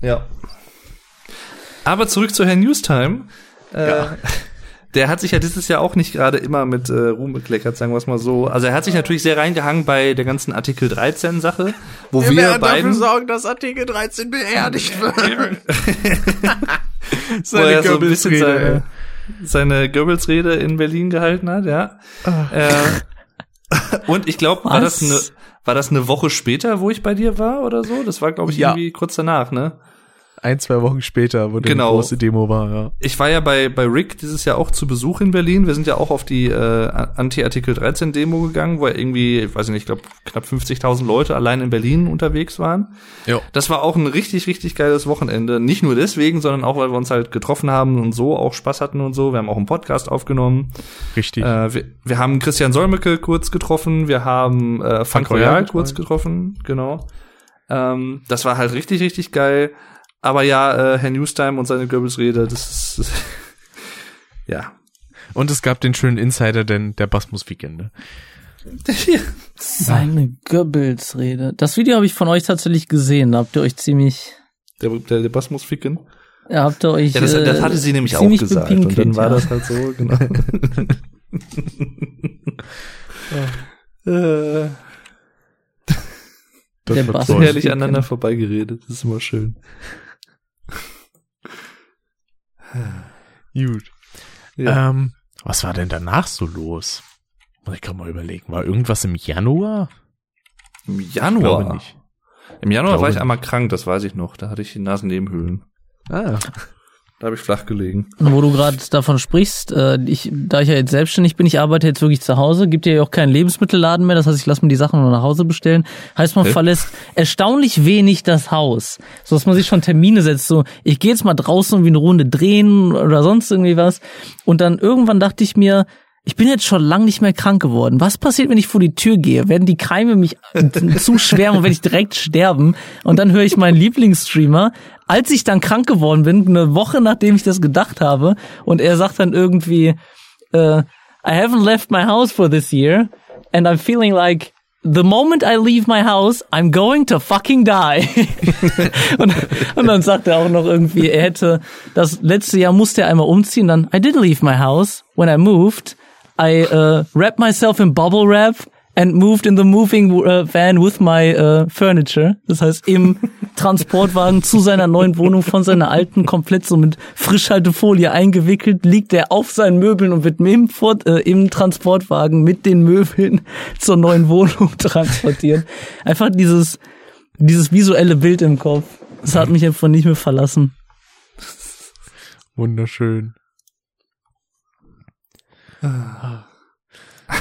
Ja. Aber zurück zu Herrn Newstime. Äh, Ja. Der hat sich ja dieses Jahr auch nicht gerade immer mit äh, Ruhm bekleckert, sagen wir es mal so. Also er hat sich natürlich sehr reingehangen bei der ganzen Artikel 13 Sache, wo wir beiden sorgen, dass Artikel 13 beerdigt wird. er so ein bisschen seine, seine Goebbels-Rede in Berlin gehalten hat, ja. Äh, und ich glaube, war das eine war das eine Woche später, wo ich bei dir war oder so? Das war, glaube ich, Ja. irgendwie kurz danach, ne? Ein, zwei Wochen später, wo die Genau. große Demo war, ja. Ich war ja bei, bei Rick dieses Jahr auch zu Besuch in Berlin. Wir sind ja auch auf die äh, Anti-Artikel 13 Demo gegangen, wo ja irgendwie, ich weiß nicht, ich glaube knapp 50.000 Leute allein in Berlin unterwegs waren. Jo. Das war auch ein richtig, richtig geiles Wochenende. Nicht nur deswegen, sondern auch, weil wir uns halt getroffen haben und so auch Spaß hatten und so. Wir haben auch einen Podcast aufgenommen. Richtig. Äh, wir, wir haben Christian Solmecke kurz getroffen. Wir haben äh, Funk Royal kurz getroffen. Genau. Ähm, das war halt richtig, richtig geil. Aber ja, äh, Herr Newstime und seine Goebbels-Rede, das ist, ja. Und es gab den schönen Insider, denn der Bass muss Weekende. Seine Goebbels-Rede. Das Video habe ich von euch tatsächlich gesehen. Da habt ihr euch ziemlich, Der, der, der Bass muss ficken. ja, habt ihr euch. Ja, das, das äh, hatte sie nämlich auch gesagt. Und dann war ja. das halt so, genau. äh, Das Der muss herrlich aneinander vorbeigeredet. Das ist immer schön. Gut. Ja. Ähm, was war denn danach so los? Muss ich gerade mal überlegen. War irgendwas im Januar? Im Ich Januar. glaube nicht. Im Januar Glaube war ich nicht. einmal krank, das weiß ich noch. Da hatte ich die Nasennebenhöhlen. Ah. Da habe ich flach gelegen. Wo du gerade davon sprichst, äh, ich, da ich ja jetzt selbstständig bin, ich arbeite jetzt wirklich zu Hause, gibt ja auch keinen Lebensmittelladen mehr, das heißt, ich lasse mir die Sachen nur nach Hause bestellen. Heißt, man Hä? verlässt erstaunlich wenig das Haus, so dass man sich schon Termine setzt, so ich gehe jetzt mal draußen irgendwie eine Runde drehen oder sonst irgendwie was. Und dann irgendwann dachte ich mir, ich bin jetzt schon lang nicht mehr krank geworden. Was passiert, wenn ich vor die Tür gehe? Werden die Keime mich zuschwärmen und werde ich direkt sterben? Und dann höre ich meinen Lieblingsstreamer, als ich dann krank geworden bin, eine Woche nachdem ich das gedacht habe, und er sagt dann irgendwie, äh, I haven't left my house for this year, and I'm feeling like the moment I leave my house, I'm going to fucking die. und, und dann sagt er auch noch irgendwie, er hätte, das letzte Jahr musste er einmal umziehen, dann, I did leave my house when I moved. I uh, wrapped myself in bubble wrap and moved in the moving uh, van with my uh, furniture. Das heißt, im Transportwagen zu seiner neuen Wohnung von seiner alten komplett so mit Frischhaltefolie eingewickelt, liegt er auf seinen Möbeln und wird im, Fort, äh, im Transportwagen mit den Möbeln zur neuen Wohnung transportiert. Einfach dieses, dieses visuelle Bild im Kopf. Das hat mich einfach nicht mehr verlassen. Wunderschön.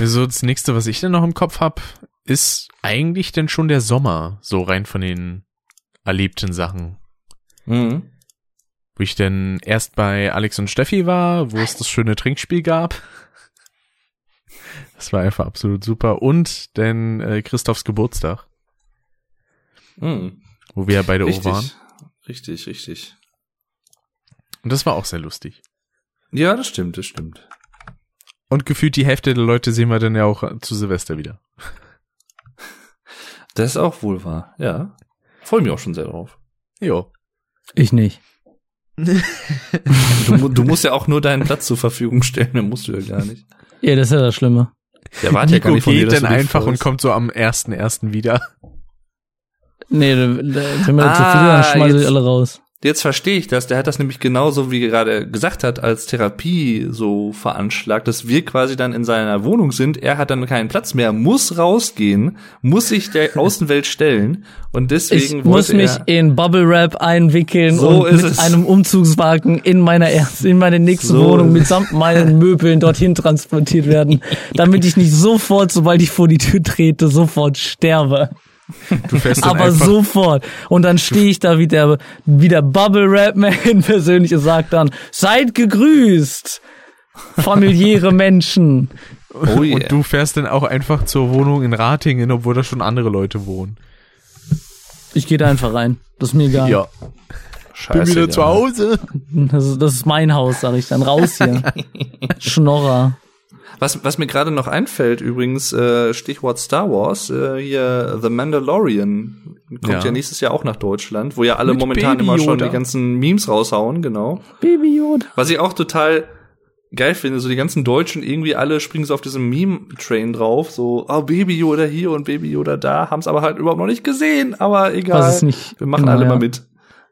So, das nächste, was ich denn noch im Kopf hab, ist eigentlich denn schon der Sommer, so rein von den erlebten Sachen. Mhm. Wo ich denn erst bei Alex und Steffi war, wo es das schöne Trinkspiel gab. Das war einfach absolut super. Und denn äh, Christophs Geburtstag, Mhm. wo wir ja beide auch Richtig. waren. Richtig, richtig. Und das war auch sehr lustig. Ja, das stimmt, das stimmt. Und gefühlt die Hälfte der Leute sehen wir dann ja auch zu Silvester wieder. Das ist auch wohl wahr, ja. Freue mich auch schon sehr drauf. Jo. Ich nicht. Du, du musst ja auch nur deinen Platz zur Verfügung stellen, dann musst du ja gar nicht. Ja, das ist ja das Schlimme. Der wartet ja gar Nico nicht von dir, geht dann einfach und kommt so am 1.1. wieder. Nee, da, da, wenn wir da zu Ah, viel, dann schmeiße ich alle raus. Jetzt verstehe ich das. Der hat das nämlich genauso, wie er gerade gesagt hat, als Therapie so veranschlagt, dass wir quasi dann in seiner Wohnung sind. Er hat dann keinen Platz mehr, muss rausgehen, muss sich der Außenwelt stellen und deswegen Ich muss mich in Bubble Wrap einwickeln So und mit es. einem Umzugswagen in meiner erst, in meine nächste So Wohnung mitsamt meinen Möbeln dorthin transportiert werden, damit ich nicht sofort, sobald ich vor die Tür trete, sofort sterbe. Du fährst dann Aber sofort. Und dann stehe ich da wie der, wie der Bubble Rap Man persönlich und sag dann, seid gegrüßt, familiäre Menschen. Oh yeah. und du fährst dann auch einfach zur Wohnung in Ratingen, obwohl da schon andere Leute wohnen. Ich gehe da einfach rein. Das ist mir egal. Scheiße, ja. Hause. Das ist, das ist mein Haus, sag ich dann. Raus hier. Schnorrer. Was, was mir gerade noch einfällt, übrigens, äh, Stichwort Star Wars, äh, hier The Mandalorian kommt ja. Ja. nächstes Jahr auch nach Deutschland, wo ja alle Mit momentan Baby immer schon Yoda. die ganzen Memes raushauen, genau. Baby Yoda. Was ich auch total geil finde, so die ganzen Deutschen irgendwie alle springen so auf diesem Meme-Train drauf, so, oh, Baby Yoda hier und Baby Yoda da, haben es aber halt überhaupt noch nicht gesehen, aber egal. Was ist nicht- Wir machen genau, alle ja. mal mit.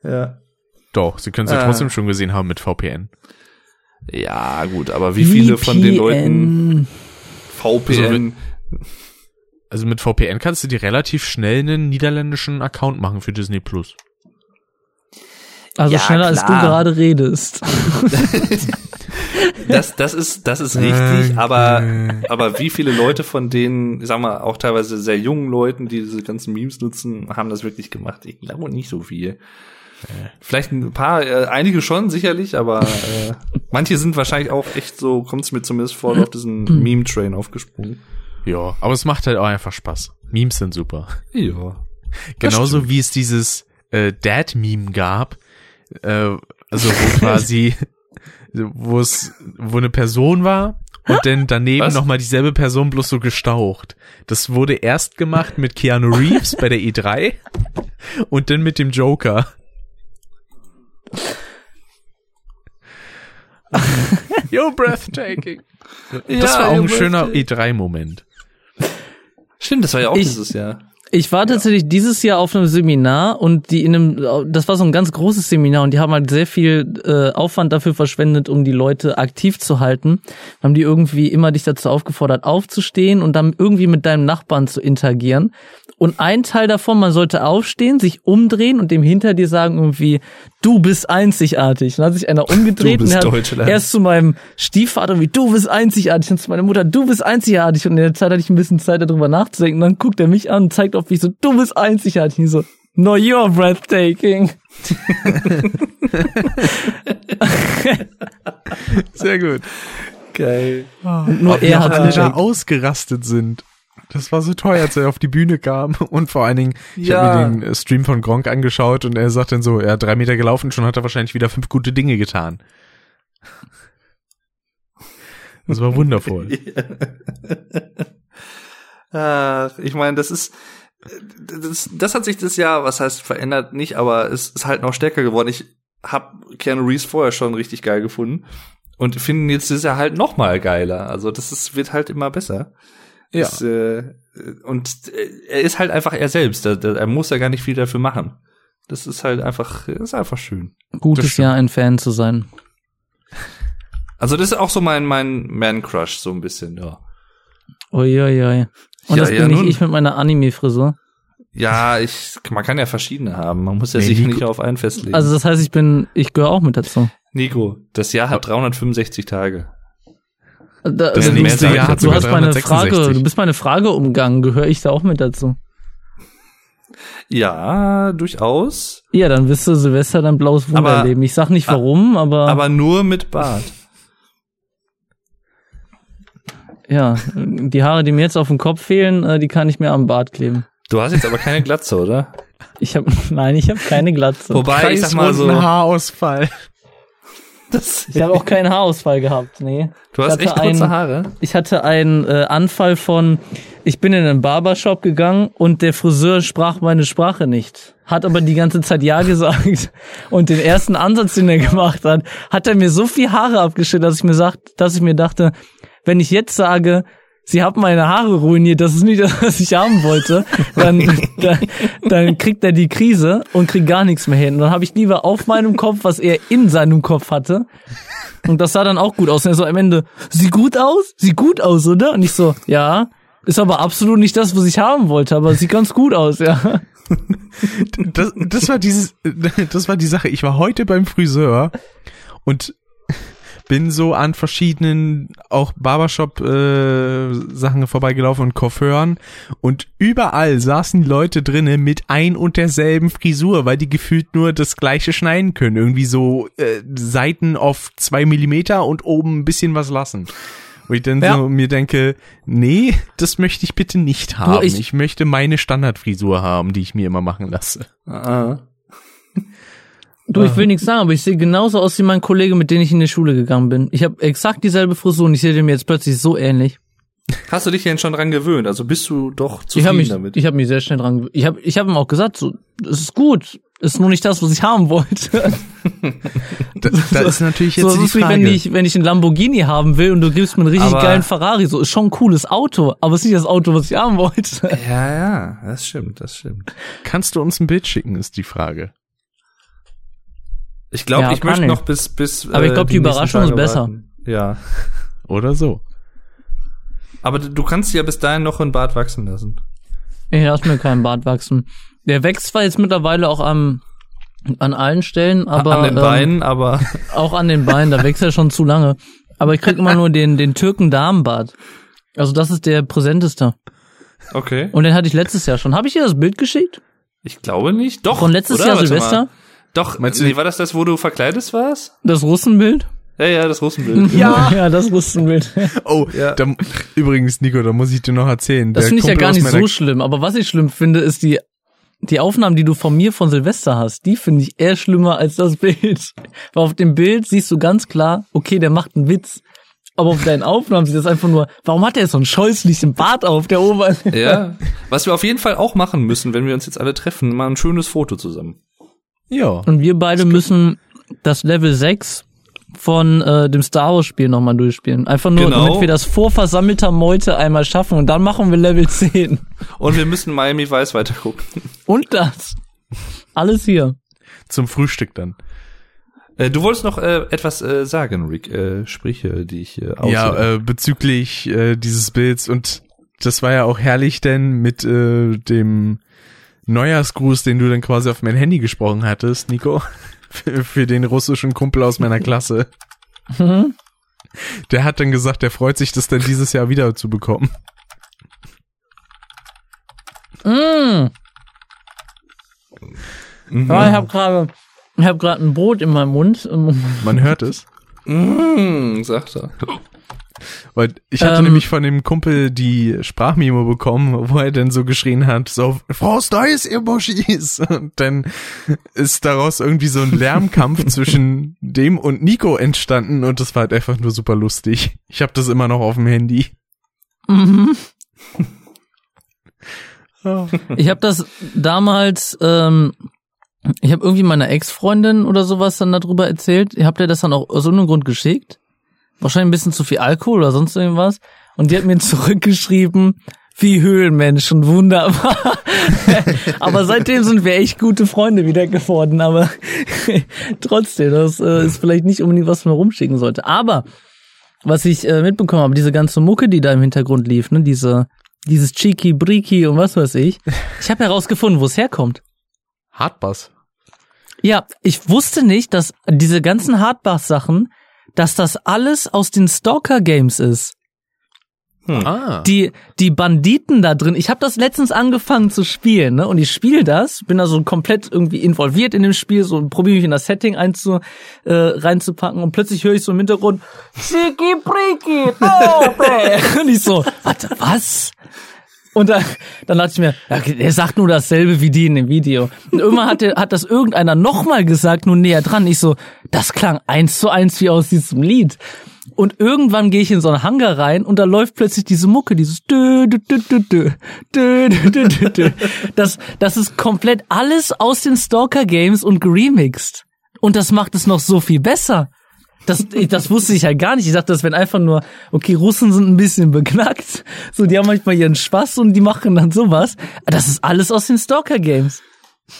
Ja. Doch, sie können sie Ah. trotzdem schon gesehen haben mit VPN. Ja, gut, aber wie viele von den Leuten VPN? Also mit VPN kannst du dir relativ schnell einen niederländischen Account machen für Disney Plus. Also Ja, schneller als du klar. gerade redest. Das, das ist, das ist richtig, aber, aber wie viele Leute von denen, sagen wir, auch teilweise sehr jungen Leuten, die diese ganzen Memes nutzen, haben das wirklich gemacht? Ich glaube nicht so viel. Vielleicht ein paar, äh, einige schon, sicherlich, aber äh, manche sind wahrscheinlich auch echt so, kommt's mir zumindest vor, auf diesen Meme-Train aufgesprungen. Ja, aber es macht halt auch einfach Spaß. Memes sind super. Ja. Genauso wie es dieses äh, Dad-Meme gab, äh, also wo quasi, wo es, wo eine Person war und dann daneben nochmal dieselbe Person bloß so gestaucht. Das wurde erst gemacht mit Keanu Reeves bei der E3 und dann mit dem Joker. Yo, breathtaking. Das Ja, war auch ein schöner breathtaking. E3-Moment. Stimmt, das war ja auch Ich- dieses Jahr. Ich war tatsächlich dieses Jahr auf einem Seminar und die in einem, das war so ein ganz großes Seminar und die haben halt sehr viel äh, Aufwand dafür verschwendet, um die Leute aktiv zu halten. Haben die irgendwie immer dich dazu aufgefordert, aufzustehen und dann irgendwie mit deinem Nachbarn zu interagieren. Und ein Teil davon, man sollte aufstehen, sich umdrehen und dem hinter dir sagen irgendwie, du bist einzigartig. Und dann hat sich einer umgedreht und er hat erst zu meinem Stiefvater wie, du bist einzigartig. Und zu meiner Mutter, du bist einzigartig. Und in der Zeit hatte ich ein bisschen Zeit darüber nachzudenken. Und dann guckt er mich an und zeigt auf mich so, du bist einzigartig. Und ich so, no, you're breathtaking. Sehr gut. Geil. Und nur er hat da ausgerastet sind. Das war so toll, als er auf die Bühne kam. Und vor allen Dingen, ich Ja. habe mir den äh, Stream von Gronk angeschaut und er sagt dann so, er hat drei Meter gelaufen, schon hat er wahrscheinlich wieder fünf gute Dinge getan. Das war wundervoll. Ach, ich meine, das ist, das, das hat sich das Jahr, was heißt verändert nicht, aber es ist halt noch stärker geworden. Ich habe Keanu Reeves vorher schon richtig geil gefunden und finde ihn jetzt ist er halt noch mal geiler. Also das ist, wird halt immer besser. Ja. Es, äh, und äh, er ist halt einfach er selbst. Er, er muss ja gar nicht viel dafür machen. Das ist halt einfach, das ist einfach schön. Gutes. Jahr, ein Fan zu sein. Also das ist auch so mein mein Man Crush so ein bisschen. Ja. Uiuiui. Und Ja, das ja, bin nicht nun. ich mit meiner Anime-Frisur. Ja, ich, man kann ja verschiedene haben. Man muss ja Nee, sich Nico- nicht auf einen festlegen. Also das heißt, ich bin, ich gehöre auch mit dazu. Nico, das Jahr hat 365 Tage. Da, Das du, nächste du, Jahr hat du hast meine 366. Frage, du bist meine Frage umgangen. Gehöre ich da auch mit dazu? Ja, durchaus. Ja, dann wirst du Silvester dein blaues Wunder Aber- erleben. Ich sag nicht warum, aber, Aber nur mit Bart. ja, die Haare, die mir jetzt auf dem Kopf fehlen, äh, die kann ich mir am Bart kleben. Du hast jetzt aber keine Glatze, oder? Ich habe, nein, ich habe keine Glatze. Wobei, ich sag mal so, Haarausfall. Das, Ich habe auch keinen Haarausfall gehabt, nee. du hast echt kurze einen- Haare. Ich hatte einen äh, Anfall von, ich bin in einen Barbershop gegangen und der Friseur sprach meine Sprache nicht. Hat aber die ganze Zeit Ja gesagt. Und den ersten Ansatz, den er gemacht hat, hat er mir so viel Haare abgeschnitten, dass ich mir sagt, dass ich mir dachte, wenn ich jetzt sage, Sie haben meine Haare ruiniert, das ist nicht das, was ich haben wollte, dann, dann, dann kriegt er die Krise und kriegt gar nichts mehr hin. Und dann habe ich lieber auf meinem Kopf, was er in seinem Kopf hatte, und das sah dann auch gut aus. Und er so am Ende, sieht gut aus? Sieht gut aus, oder? Und ich so, ja. Ist aber absolut nicht das, was ich haben wollte, aber sieht ganz gut aus, ja. Das, das war dieses, das war die Sache. Ich war heute beim Friseur und bin so an verschiedenen auch Barbershop äh, Sachen vorbeigelaufen und Coiffeuren und überall saßen Leute drinnen mit ein und derselben Frisur, weil die gefühlt nur das gleiche schneiden können, irgendwie so äh, Seiten auf zwei Millimeter und oben ein bisschen was lassen. Wo ich dann Ja. so mir denke, nee, das möchte ich bitte nicht haben. ich- ich, möchte meine Standardfrisur haben, die ich mir immer machen lasse. Ah. Du, ich will nichts sagen, aber ich sehe genauso aus wie mein Kollege, mit dem ich in die Schule gegangen bin. Ich habe exakt dieselbe Frisur und ich sehe dem jetzt plötzlich so ähnlich. Hast du dich denn schon dran gewöhnt? Also bist du doch Ich zufrieden habe mich, damit? ich habe mich sehr schnell dran. gew- Ich habe, ich habe ihm auch gesagt, so, es ist gut, ist nur nicht das, was ich haben wollte. Da, da ist natürlich jetzt so, die ist wie Frage. wenn ich, wenn ich einen Lamborghini haben will und du gibst mir einen richtig Aber- geilen Ferrari. So ist schon ein cooles Auto, aber es ist nicht das Auto, was ich haben wollte. ja, ja, das stimmt, das stimmt. Kannst du uns ein Bild schicken, ist die Frage. Ich glaube, Ja, ich möchte ich. noch bis bis. äh, Aber ich glaub, die nächsten Überraschung ist besser. warten. Ja, Oder so. aber du kannst ja bis dahin noch ein Bart wachsen lassen. Ich lass mir keinen Bart wachsen. Der wächst zwar jetzt mittlerweile auch am, an allen Stellen, aber An den ähm, Beinen, aber auch an den Beinen, da wächst er schon zu lange. Aber ich krieg immer nur den, den Türken-Damenbart. Also das ist der präsenteste. okay. Und den hatte ich letztes Jahr schon. Habe ich dir das Bild geschickt? Ich glaube nicht. Doch. Von letztes oder? Jahr Warte Silvester? Mal. Doch. Meinst du- nee, war das das, wo du verkleidet warst? Das Russenbild? Ja, ja, das Russenbild. Ja, ja, das Russenbild. Oh, Ja. da, übrigens, Nico, da muss ich dir noch erzählen. Das finde ich ja gar nicht so schlimm. Aber was ich schlimm finde, ist die, die Aufnahmen, die du von mir von Silvester hast. Die finde ich eher schlimmer als das Bild. Weil auf dem Bild siehst du ganz klar, okay, der macht einen Witz. Aber auf deinen Aufnahmen sieht das einfach nur, warum hat er so einen scheußlichen Bart auf der Oberlippe? Ja. Was wir auf jeden Fall auch machen müssen, wenn wir uns jetzt alle treffen, mal ein schönes Foto zusammen. Ja. Und wir beide müssen das Level 6 von äh, dem Star Wars Spiel nochmal durchspielen. Einfach nur, Genau. damit wir das vor versammelter Meute einmal schaffen und dann machen wir Level 10. Und wir müssen Miami Vice weitergucken. Und das. Alles hier. Zum Frühstück dann. Äh, du wolltest noch äh, etwas äh, sagen, Rick. Äh, Sprüche, die ich äh, aus. Ja, äh, bezüglich äh, dieses Bilds und das war ja auch herrlich, denn mit äh, dem Neujahrsgruß, den du dann quasi auf mein Handy gesprochen hattest, Nico, für, für den russischen Kumpel aus meiner Klasse. Mhm. Der hat dann gesagt, er freut sich, das dann dieses Jahr wieder zu bekommen. Mm. Mhm. Ja, ich habe gerade ich habe gerade ein Brot in meinem Mund. Man hört es. Mm, sagt er. Weil ich hatte Ähm. nämlich von dem Kumpel die Sprachmemo bekommen, wo er dann so geschrien hat, so, Faust Eis, ihr Buschis. Und dann ist daraus irgendwie so ein Lärmkampf zwischen dem und Nico entstanden und das war halt einfach nur super lustig. Ich habe das immer noch auf dem Handy. Mhm. Ich habe das damals, ähm, ich habe irgendwie meiner Ex-Freundin oder sowas dann darüber erzählt. Habe dir das dann auch aus irgendeinem Grund geschickt. Wahrscheinlich ein bisschen zu viel Alkohol oder sonst irgendwas. Und die hat mir zurückgeschrieben, wie Höhlenmenschen, wunderbar. aber seitdem sind wir echt gute Freunde wieder geworden. Aber trotzdem, das äh, ist vielleicht nicht unbedingt, was man rumschicken sollte. Aber was ich äh, mitbekommen habe, diese ganze Mucke, die da im Hintergrund lief, ne, diese dieses Cheeky Briki und was weiß ich. Ich habe herausgefunden, wo es herkommt. Hardbass. Ja, ich wusste nicht, dass diese ganzen Hardbass-Sachen, dass das alles aus den Stalker-Games ist. Ah. Die, die Banditen da drin. Ich habe das letztens angefangen zu spielen, ne? Und ich spiele das, bin da so komplett irgendwie involviert in dem Spiel, so probiere mich in das Setting einzu, äh, reinzupacken und plötzlich höre ich so im Hintergrund Chiki Priki, Dope. Und ich so, warte, was? Und dann, dann dachte ich mir, er sagt nur dasselbe wie die in dem Video. Und irgendwann hat, der, hat das irgendeiner nochmal gesagt, nur näher dran. Ich so, das klang eins zu eins wie aus diesem Lied. Und irgendwann gehe ich in so einen Hangar rein und da läuft plötzlich diese Mucke, dieses dö, dö, dö, dö, dö, dö, dö, dö, dö. Das, das ist komplett alles aus den Stalker-Games und geremixed. Und das macht es noch so viel besser. Das, das wusste ich halt gar nicht. Ich dachte, das wären einfach nur, okay, Russen sind ein bisschen beknackt. So, die haben manchmal ihren Spaß und die machen dann sowas. Das ist alles aus den Stalker-Games.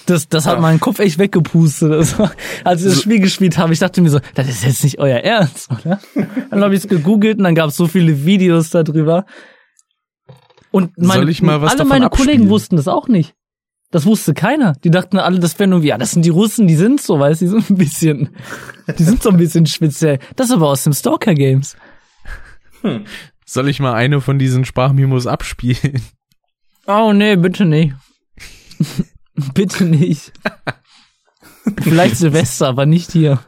Das, das hat Ja. meinen Kopf echt weggepustet. Das war, als ich das Spiel gespielt habe, ich dachte mir so, das ist jetzt nicht euer Ernst, oder? Dann habe ich es gegoogelt und dann gab es so viele Videos darüber. Und meine, alle meine abspielen? Kollegen wussten das auch nicht. Das wusste keiner. Die dachten alle, das wären irgendwie, ja, das sind die Russen, die sind so, weißt du, die sind ein bisschen, die sind so ein bisschen speziell. Das ist aber aus dem Stalker Games. Soll ich mal eine von diesen Sprachmemos abspielen? Oh nee, bitte nicht. bitte nicht. Vielleicht Silvester, aber nicht hier.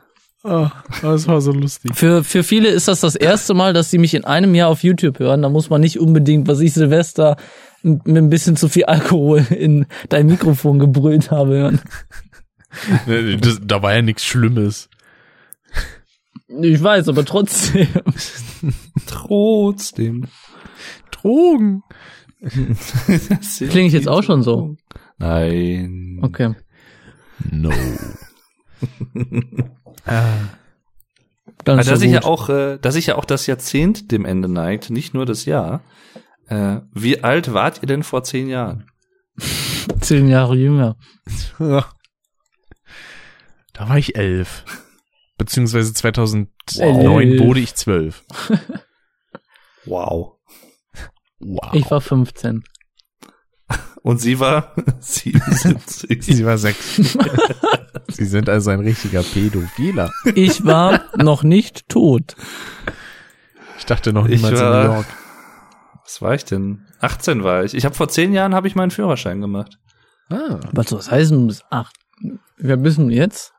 Oh, das war so lustig. Für, für viele ist das das erste Mal, dass sie mich in einem Jahr auf YouTube hören. Da muss man nicht unbedingt, was ich Silvester mit ein bisschen zu viel Alkohol in dein Mikrofon gebrüllt habe hören. Das, da war ja nichts Schlimmes. Ich weiß, aber trotzdem. Trotzdem. Drogen. Klinge ich jetzt auch schon so? Nein. Okay. No. Dann Aber ist da sich ja gut. auch, äh, da sich ja auch das Jahrzehnt dem Ende neigt, nicht nur das Jahr. Äh, wie alt wart ihr denn vor zehn Jahren? zehn Jahre jünger. Da war ich elf. Beziehungsweise 2009 Elf. wurde ich zwölf. Wow. Wow. Ich war 15. Und sie war 77. Sie war sechs. Sie sind also ein richtiger Pädophiler. Ich war noch nicht tot. Ich dachte noch niemals in New York. Was war ich denn? 18 war ich. Ich habe vor zehn Jahren habe ich meinen Führerschein gemacht. Ah. Was soll das heißen? Du bist acht. Wer bist du jetzt?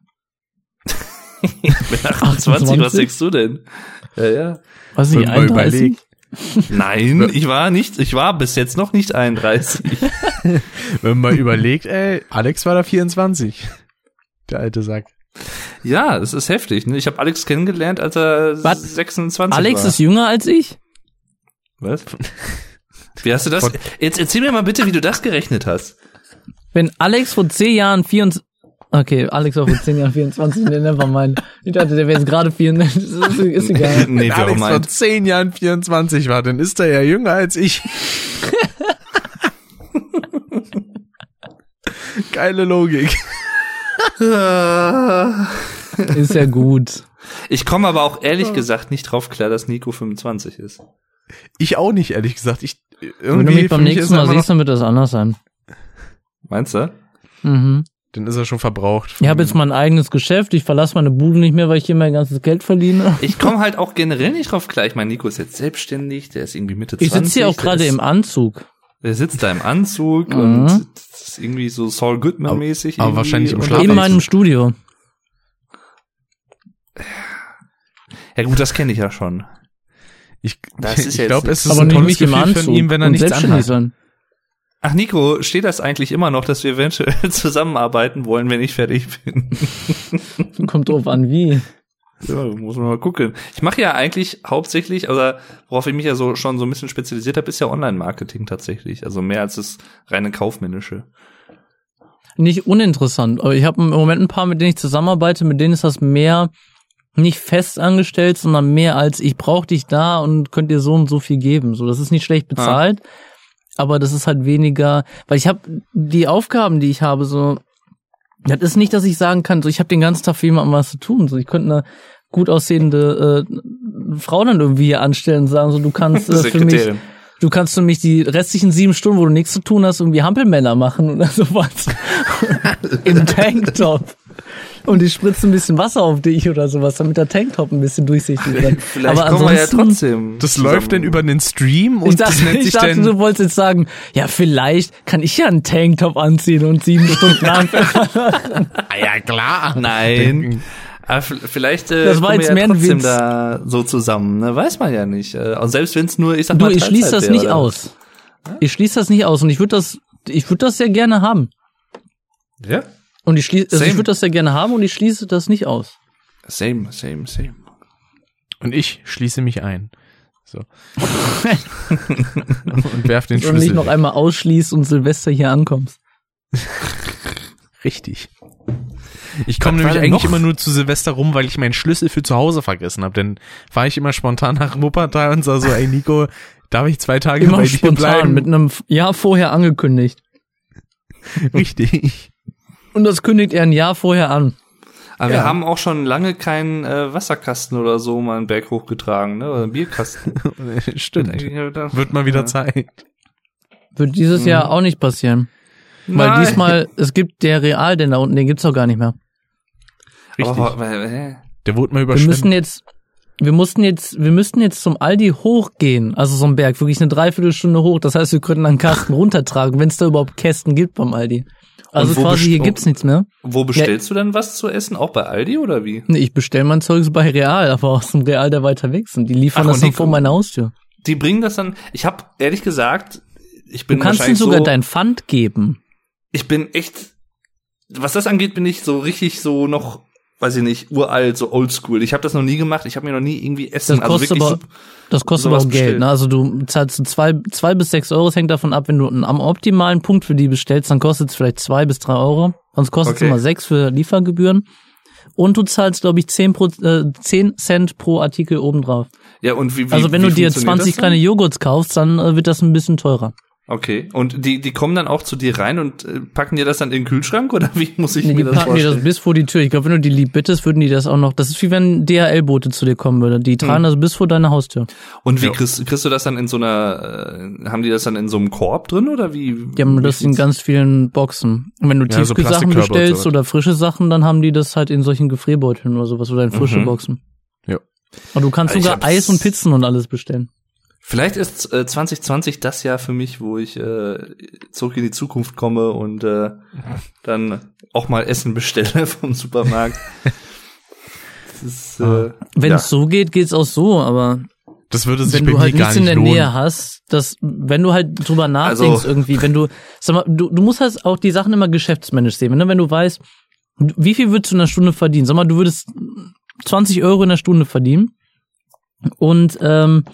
Ich bin 28, 28? was denkst du denn? Ja, ja. Was ich, 31? überlegt. Nein, ich war nicht, ich war bis jetzt noch nicht 31. Wenn man überlegt, ey, Alex war da 24. Der alte Sack. Ja, es ist heftig. Ne? Ich habe Alex kennengelernt, als er Was? 26 Alex war. ist jünger als ich? Was? Wie hast du das? Jetzt erzähl mir mal bitte, wie du das gerechnet hast. Wenn Alex vor zehn Jahren 24, okay, Alex war vor zehn Jahren 24, nee, never mind. Ich dachte, der wäre jetzt gerade 24, ist, ist egal. nee, Wenn Alex vor meint. 10 Jahren 24 war, dann ist er ja jünger als ich. Geile Logik. Ist ja gut. Ich komme aber auch ehrlich gesagt nicht drauf klar, dass Nico 25 ist. Ich auch nicht, ehrlich gesagt. Ich, Wenn du mich beim nächsten Mal siehst, dann wird das anders sein. Meinst du? Mhm. Dann ist er schon verbraucht. Ich habe jetzt mein eigenes Geschäft, ich verlasse meine Bude nicht mehr, weil ich hier mein ganzes Geld verdiene. Ich komme halt auch generell nicht drauf klar. Ich meine, Nico ist jetzt selbstständig, der ist irgendwie Mitte Ich 20. sitze hier auch gerade im Anzug. Der sitzt da im Anzug Mhm. und das ist irgendwie so Saul Goodman-mäßig. Aber- aber irgendwie. wahrscheinlich im Und- Schlaf- In meinem Studio. Ja gut, das kenne ich ja schon. Ich, Das ist ich glaube, es ist Aber ein nicht tolles Gefühl von ihm, wenn er nichts anhat. sein. Ach Nico, steht das eigentlich immer noch, dass wir eventuell zusammenarbeiten wollen, wenn ich fertig bin? Kommt drauf an, wie. Ja, muss man mal gucken. Ich mache ja eigentlich hauptsächlich, also worauf ich mich ja so schon so ein bisschen spezialisiert habe, ist ja Online-Marketing tatsächlich. Also mehr als das reine kaufmännische. Nicht uninteressant, aber ich habe im Moment ein paar, mit denen ich zusammenarbeite, mit denen ist das mehr nicht fest angestellt, sondern mehr als ich brauche dich da und könnt dir so und so viel geben. So, das ist nicht schlecht bezahlt, aber das ist halt weniger, weil ich habe die Aufgaben, die ich habe, so das ist nicht, dass ich sagen kann, so ich habe den ganzen Tag für jemanden was zu tun. So ich könnte eine gut aussehende äh, Frau dann irgendwie hier anstellen und sagen, so du kannst äh, für mich. Du kannst für mich die restlichen sieben Stunden, wo du nichts zu tun hast, irgendwie Hampelmänner machen oder sowas. Im Tanktop. Und ich spritze ein bisschen Wasser auf dich oder sowas, damit der Tanktop ein bisschen durchsichtig wird. Vielleicht Aber kommen wir ja ansonsten- trotzdem. Das zusammen. läuft denn über den Stream Ich und das dachte, nennt ich sich dachte denn du wolltest jetzt sagen, ja, vielleicht kann ich ja einen Tanktop anziehen und sieben Stunden Hampelmänner. Ah, ja klar. Nein. Aber f- vielleicht äh, Das war jetzt wir mehr ja ein trotzdem Witz. da so zusammen. Ne? Weiß man ja nicht. Äh, Und selbst wenn es nur, ich sag Du, mal, ich schließe das wäre, nicht oder? aus. Ich schließe das nicht aus und ich würde das, ich würde das sehr gerne haben. Ja. Und ich schließe, also ich würde das sehr gerne haben und ich schließe das nicht aus. Same, same, same. Und ich schließe mich ein. So. und werf den Und nicht Schlüssel. noch weg. einmal ausschließt und Silvester hier ankommst. Richtig. Ich komme nämlich denn eigentlich noch? immer nur zu Silvester rum, weil ich meinen Schlüssel für zu Hause vergessen habe. Dann fahre ich immer spontan nach Wuppertal und sag so, ey Nico, darf ich zwei Tage Immer bei dir spontan, bleiben? mit einem Jahr vorher angekündigt. Richtig. Und das kündigt er ein Jahr vorher an. Aber Ja. wir haben auch schon lange keinen äh, Wasserkasten oder so mal einen Berg hochgetragen, ne? Oder einen Bierkasten. Stimmt. Wird mal wieder Ja. Zeit. Wird dieses Mhm. Jahr auch nicht passieren. Weil Nein. diesmal, es gibt der Real, denn da unten, den gibt's doch gar nicht mehr. Richtig. Aber? Der wurde mal Wir überschwemmt. müssen jetzt, wir mussten jetzt, wir müssten jetzt zum Aldi hochgehen, also so ein Berg, wirklich eine Dreiviertelstunde hoch. Das heißt, wir könnten einen Kasten runtertragen, wenn es da überhaupt Kästen gibt beim Aldi. Also Und wo quasi hier gibt's nichts mehr. Wo bestellst du denn was zu essen? Auch bei Aldi oder wie? Nee, ich bestell mein Zeugs bei Real, aber aus dem Real, der weiter weg sind. Die liefern Ach, das und dann vor meiner Haustür. Die bringen das dann. Ich habe ehrlich gesagt, ich bin Du kannst ihnen sogar so, dein Pfand geben. ich bin echt, was das angeht, bin ich so richtig so noch, weiß ich nicht, uralt, so oldschool. Ich habe das noch nie gemacht. Ich habe mir noch nie irgendwie Essen, Das kostet also aber, das kostet aber auch Geld. Ne? Also du zahlst zwei, zwei bis sechs Euro, es hängt davon ab, wenn du einen- am optimalen Punkt für die bestellst, dann kostet es vielleicht zwei bis drei Euro. Sonst kostet es Okay. immer sechs für Liefergebühren. Und du zahlst, glaube ich, zehn, pro, äh, 10 Cent pro Artikel obendrauf. ja und wie, wie Also wenn wie du dir funktioniert 20 das dann? kleine Joghurts kaufst, dann äh, wird das ein bisschen teurer. Okay. Und die, die kommen dann auch zu dir rein und äh, packen dir das dann in den Kühlschrank oder wie muss ich Nee, die mir das packen dir vorstellen? das bis vor die Tür. Ich glaube, wenn du die lieb bittest, würden die das auch noch. Das ist wie wenn DHL-Bote zu dir kommen würde. Die tragen Hm. das bis vor deine Haustür. und wie Ja. kriegst, kriegst du das dann in so einer, äh, haben die das dann in so einem Korb drin oder wie? Die haben das in ganz vielen Boxen. Und wenn du Ja, so Tiefkühlsachen Plastikkörbe und bestellst so. oder frische Sachen, dann haben die das halt in solchen Gefrierbeuteln oder sowas oder in frische Mhm. Boxen. Ja. Und du kannst Ich sogar Eis und Pizzen und alles bestellen. Vielleicht ist äh, 2020 das Jahr für mich, wo ich äh, zurück in die Zukunft komme und äh, dann auch mal Essen bestelle vom Supermarkt. Ist, äh, Wenn ja. es so geht, geht's auch so, aber Das würde sich wenn du halt gar nichts in nicht der lohnen. Nähe hast, dass, wenn du halt drüber nachdenkst Also- irgendwie, wenn du, sag mal, du, du musst halt auch die Sachen immer geschäftsmännisch sehen, ne? wenn du weißt, wie viel würdest du in der Stunde verdienen? Sag mal, du würdest 20 Euro in der Stunde verdienen und ähm,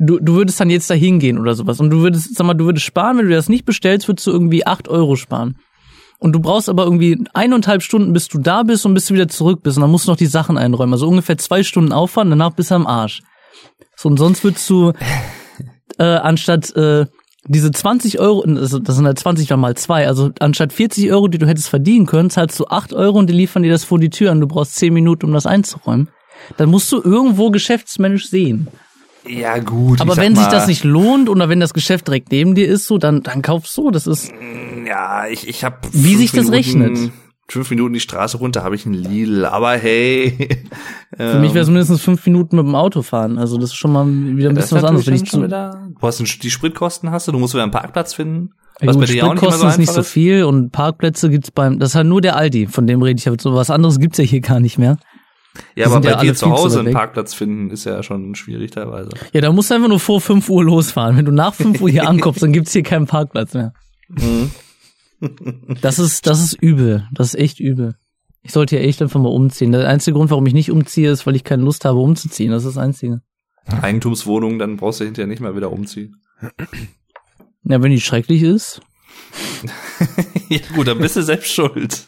du, du würdest dann jetzt da hingehen oder sowas und du würdest, sag mal, du würdest sparen, wenn du das nicht bestellst, würdest du irgendwie 8 Euro sparen. Und du brauchst aber irgendwie eineinhalb Stunden, bis du da bist und bis du wieder zurück bist. Und dann musst du noch die Sachen einräumen. Also ungefähr zwei Stunden Aufwand, danach bist du am Arsch. So, und sonst würdest du, äh, anstatt äh, diese 20 Euro, also das sind halt 20 mal zwei, also anstatt 40 Euro, die du hättest verdienen können, zahlst du 8 Euro und die liefern dir das vor die Tür und du brauchst 10 Minuten, um das einzuräumen. Dann musst du irgendwo geschäftsmännisch sehen. Ja gut. Aber wenn sich mal, das nicht lohnt oder wenn das Geschäft direkt neben dir ist, so, dann, dann kaufst du. Das ist, ja, ich, ich habe Wie sich das rechnet. Fünf Minuten die Straße runter habe ich einen Lidl, aber hey. für mich wäre es mindestens fünf Minuten mit dem Auto fahren. Also das ist schon mal wieder ein bisschen was anderes. Wenn ich zu, du hast die Spritkosten hast du, du musst wieder einen Parkplatz finden. Was gut, Spritkosten ist nicht so viel und Parkplätze gibt's beim, das ist halt nur der Aldi, von dem rede ich. Aber so was anderes gibt's ja hier gar nicht mehr. Ja, aber bei ja dir zu Hause einen. Parkplatz finden ist ja schon schwierig teilweise. Ja, da musst du einfach nur vor 5 Uhr losfahren. Wenn du nach 5 Uhr hier ankommst, dann gibt's hier keinen Parkplatz mehr. Mhm. Das ist, das ist übel. Das ist echt übel. Ich sollte hier echt einfach mal umziehen. Der einzige Grund, warum ich nicht umziehe, ist, weil ich keine Lust habe, umzuziehen. Das ist das Einzige. Eigentumswohnung, dann brauchst du hinterher nicht mehr wieder umziehen. Ja, wenn die schrecklich ist. ja gut, dann bist du selbst schuld.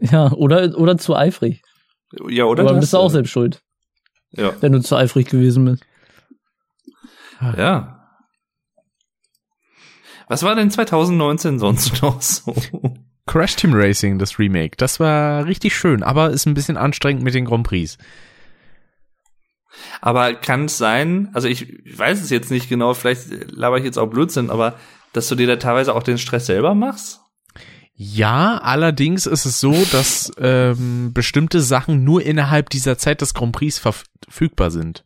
Ja, oder, oder zu eifrig. Ja, oder? Aber dann das, bist du auch äh, selbst schuld, Ja. wenn du zu eifrig gewesen bist. Ja. Was war denn 2019 sonst noch so? Crash Team Racing, das Remake, das war richtig schön, aber ist ein bisschen anstrengend mit den Grand Prix. Aber kann es sein, also ich weiß es jetzt nicht genau, vielleicht laber ich jetzt auch Blödsinn, aber dass du dir da teilweise auch den Stress selber machst? Ja, allerdings ist es so, dass ähm, bestimmte Sachen nur innerhalb dieser Zeit des Grand Prix verfügbar sind.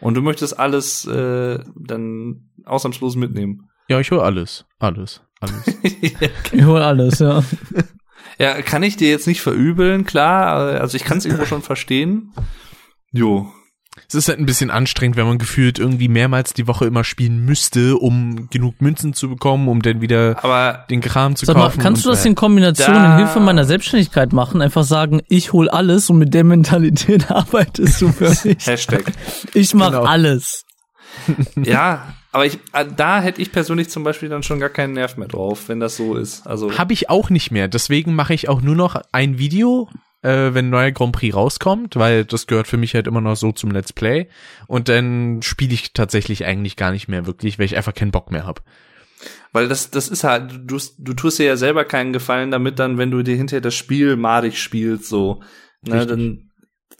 Und du möchtest alles äh, dann ausnahmslos mitnehmen. Ja, ich hole alles, alles, alles. Ich hol alles, ja. ja, kann ich dir jetzt nicht verübeln, klar, äh, also ich kann es irgendwo schon verstehen. Jo. Es ist halt ein bisschen anstrengend, wenn man gefühlt irgendwie mehrmals die Woche immer spielen müsste, um genug Münzen zu bekommen, um dann wieder Aber den Kram zu Sag mal, kaufen. kannst du das in Kombination Da- in Hilfe meiner Selbstständigkeit machen? Einfach sagen, ich hol alles und mit der Mentalität arbeitest du für mich. Hashtag. Ich mach Genau. alles. ja, aber ich, äh, da hätte ich persönlich zum Beispiel dann schon gar keinen Nerv mehr drauf, wenn das so ist. Also Habe ich auch nicht mehr. Deswegen mache ich auch nur noch ein Video, äh, wenn ein neuer Grand Prix rauskommt, weil das gehört für mich halt immer noch so zum Let's Play. Und dann spiele ich tatsächlich eigentlich gar nicht mehr wirklich, weil ich einfach keinen Bock mehr habe. Weil das, das ist halt, du, du tust dir ja selber keinen Gefallen damit dann, wenn du dir hinterher das Spiel madig spielst, so. Ne, dann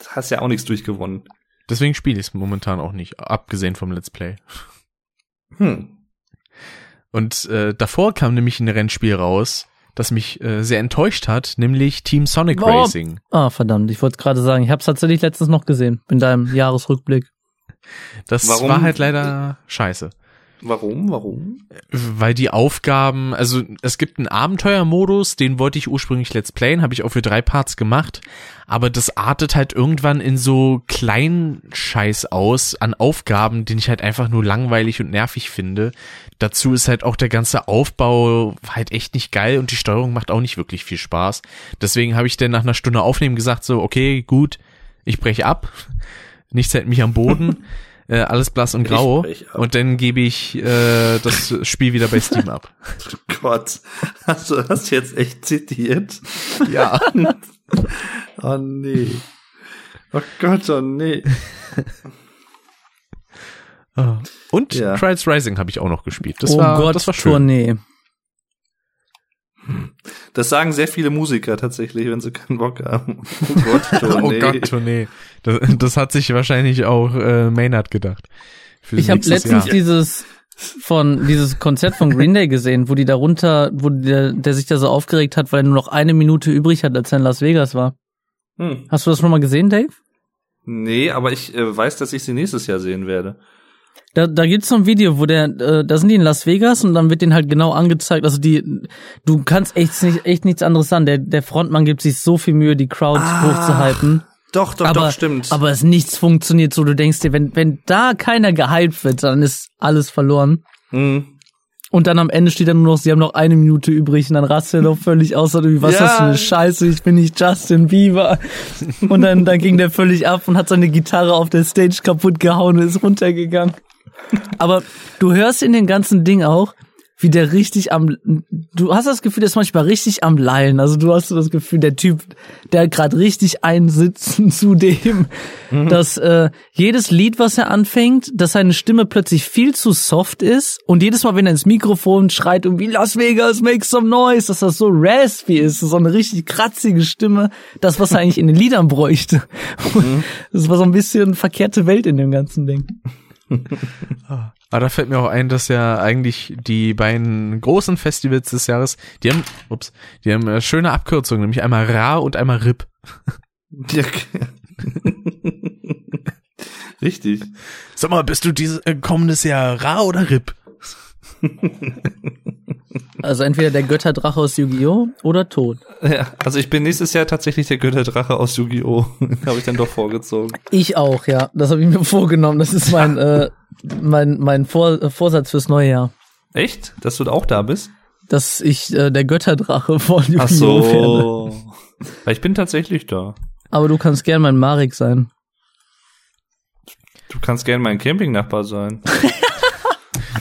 hast ja auch nichts durchgewonnen. Deswegen spiele ich es momentan auch nicht, abgesehen vom Let's Play. Hm. Und äh, davor kam nämlich ein Rennspiel raus, das mich äh, sehr enttäuscht hat, nämlich Team Sonic Oh. Racing. Ah, verdammt, ich wollte gerade sagen, ich habe es tatsächlich letztens noch gesehen, in deinem Jahresrückblick. Das Warum? war halt leider scheiße. Warum? Warum? Weil die Aufgaben, also es gibt einen Abenteuermodus, den wollte ich ursprünglich Let's Playen, habe ich auch für drei Parts gemacht, aber das artet halt irgendwann in so kleinen Scheiß aus an Aufgaben, den ich halt einfach nur langweilig und nervig finde. Dazu ist halt auch der ganze Aufbau halt echt nicht geil und die Steuerung macht auch nicht wirklich viel Spaß. Deswegen habe ich dann nach einer Stunde Aufnehmen gesagt so, okay, gut, ich breche ab. Nichts hält mich am Boden. Äh, alles blass und grau. Und dann gebe ich äh, das Spiel wieder bei Steam ab. Oh Gott. Hast du das jetzt echt zitiert? Ja. Oh nee. Oh Gott, oh nee. Und Ja. Trials Rising habe ich auch noch gespielt. Das oh war, Gott, das war schön. Tournee. Das sagen sehr viele Musiker tatsächlich, wenn sie keinen Bock haben. Oh Gott, oh Oh. Gott, Tournee. Das, das hat sich wahrscheinlich auch äh, Maynard gedacht. Für Ich habe letztens Jahr. dieses von dieses Konzert von Green Day gesehen, wo die darunter, wo der, der sich da so aufgeregt hat, weil er nur noch eine Minute übrig hat, als er in Las Vegas war. Hm. Hast du das schon mal gesehen, Dave? Nee, aber ich äh, weiß, dass ich sie nächstes Jahr sehen werde. Da, da gibt's so ein Video, wo der, äh, da sind die in Las Vegas und dann wird denen halt genau angezeigt, also die, du kannst echt nicht, echt nichts anderes sagen. Der, der Frontmann gibt sich so viel Mühe, die Crowds Ah, hochzuhalten. Doch, doch, aber, doch, stimmt. aber es nichts funktioniert so. Du denkst dir, wenn, wenn da keiner gehypt wird, dann ist alles verloren. hm. Und dann am Ende steht dann nur noch, sie haben noch eine Minute übrig und dann rastet er doch völlig aus, was ist Ja. das für eine Scheiße, ich bin nicht Justin Bieber. Und dann, dann ging der völlig ab und hat seine Gitarre auf der Stage kaputt gehauen und ist runtergegangen. Aber du hörst in dem ganzen Ding auch, wie der richtig am, du hast das Gefühl, der ist manchmal richtig am Lallen. Also du hast so das Gefühl, der Typ, der gerade richtig einsitzen zu dem, dass äh, jedes Lied, was er anfängt, dass seine Stimme plötzlich viel zu soft ist und jedes Mal, wenn er ins Mikrofon schreit und wie Las Vegas make some noise, dass das so raspy ist, so eine richtig kratzige Stimme, das, was er eigentlich in den Liedern bräuchte. Das war so ein bisschen verkehrte Welt in dem ganzen Ding. Aber da fällt mir auch ein, dass ja eigentlich die beiden großen Festivals des Jahres, die haben, ups, die haben äh, schöne Abkürzungen, nämlich einmal Ra und einmal RIP. Ja. Richtig. Sag mal, bist du dieses äh, kommendes Jahr Ra oder RIP? Also entweder der Götterdrache aus Yu-Gi-Oh! oder tot. Ja, also ich bin nächstes Jahr tatsächlich der Götterdrache aus Yu-Gi-Oh! Habe ich dann doch vorgezogen. Ich auch, ja. Das habe ich mir vorgenommen. Das ist mein, äh, mein, mein Vor äh, Vorsatz fürs neue Jahr. Echt? Dass du auch da bist? Dass ich äh, der Götterdrache von Ach Yu-Gi-Oh! werde. so. Weil ich bin tatsächlich da. Aber du kannst gern mein Marek sein. Du kannst gerne mein Campingnachbar sein.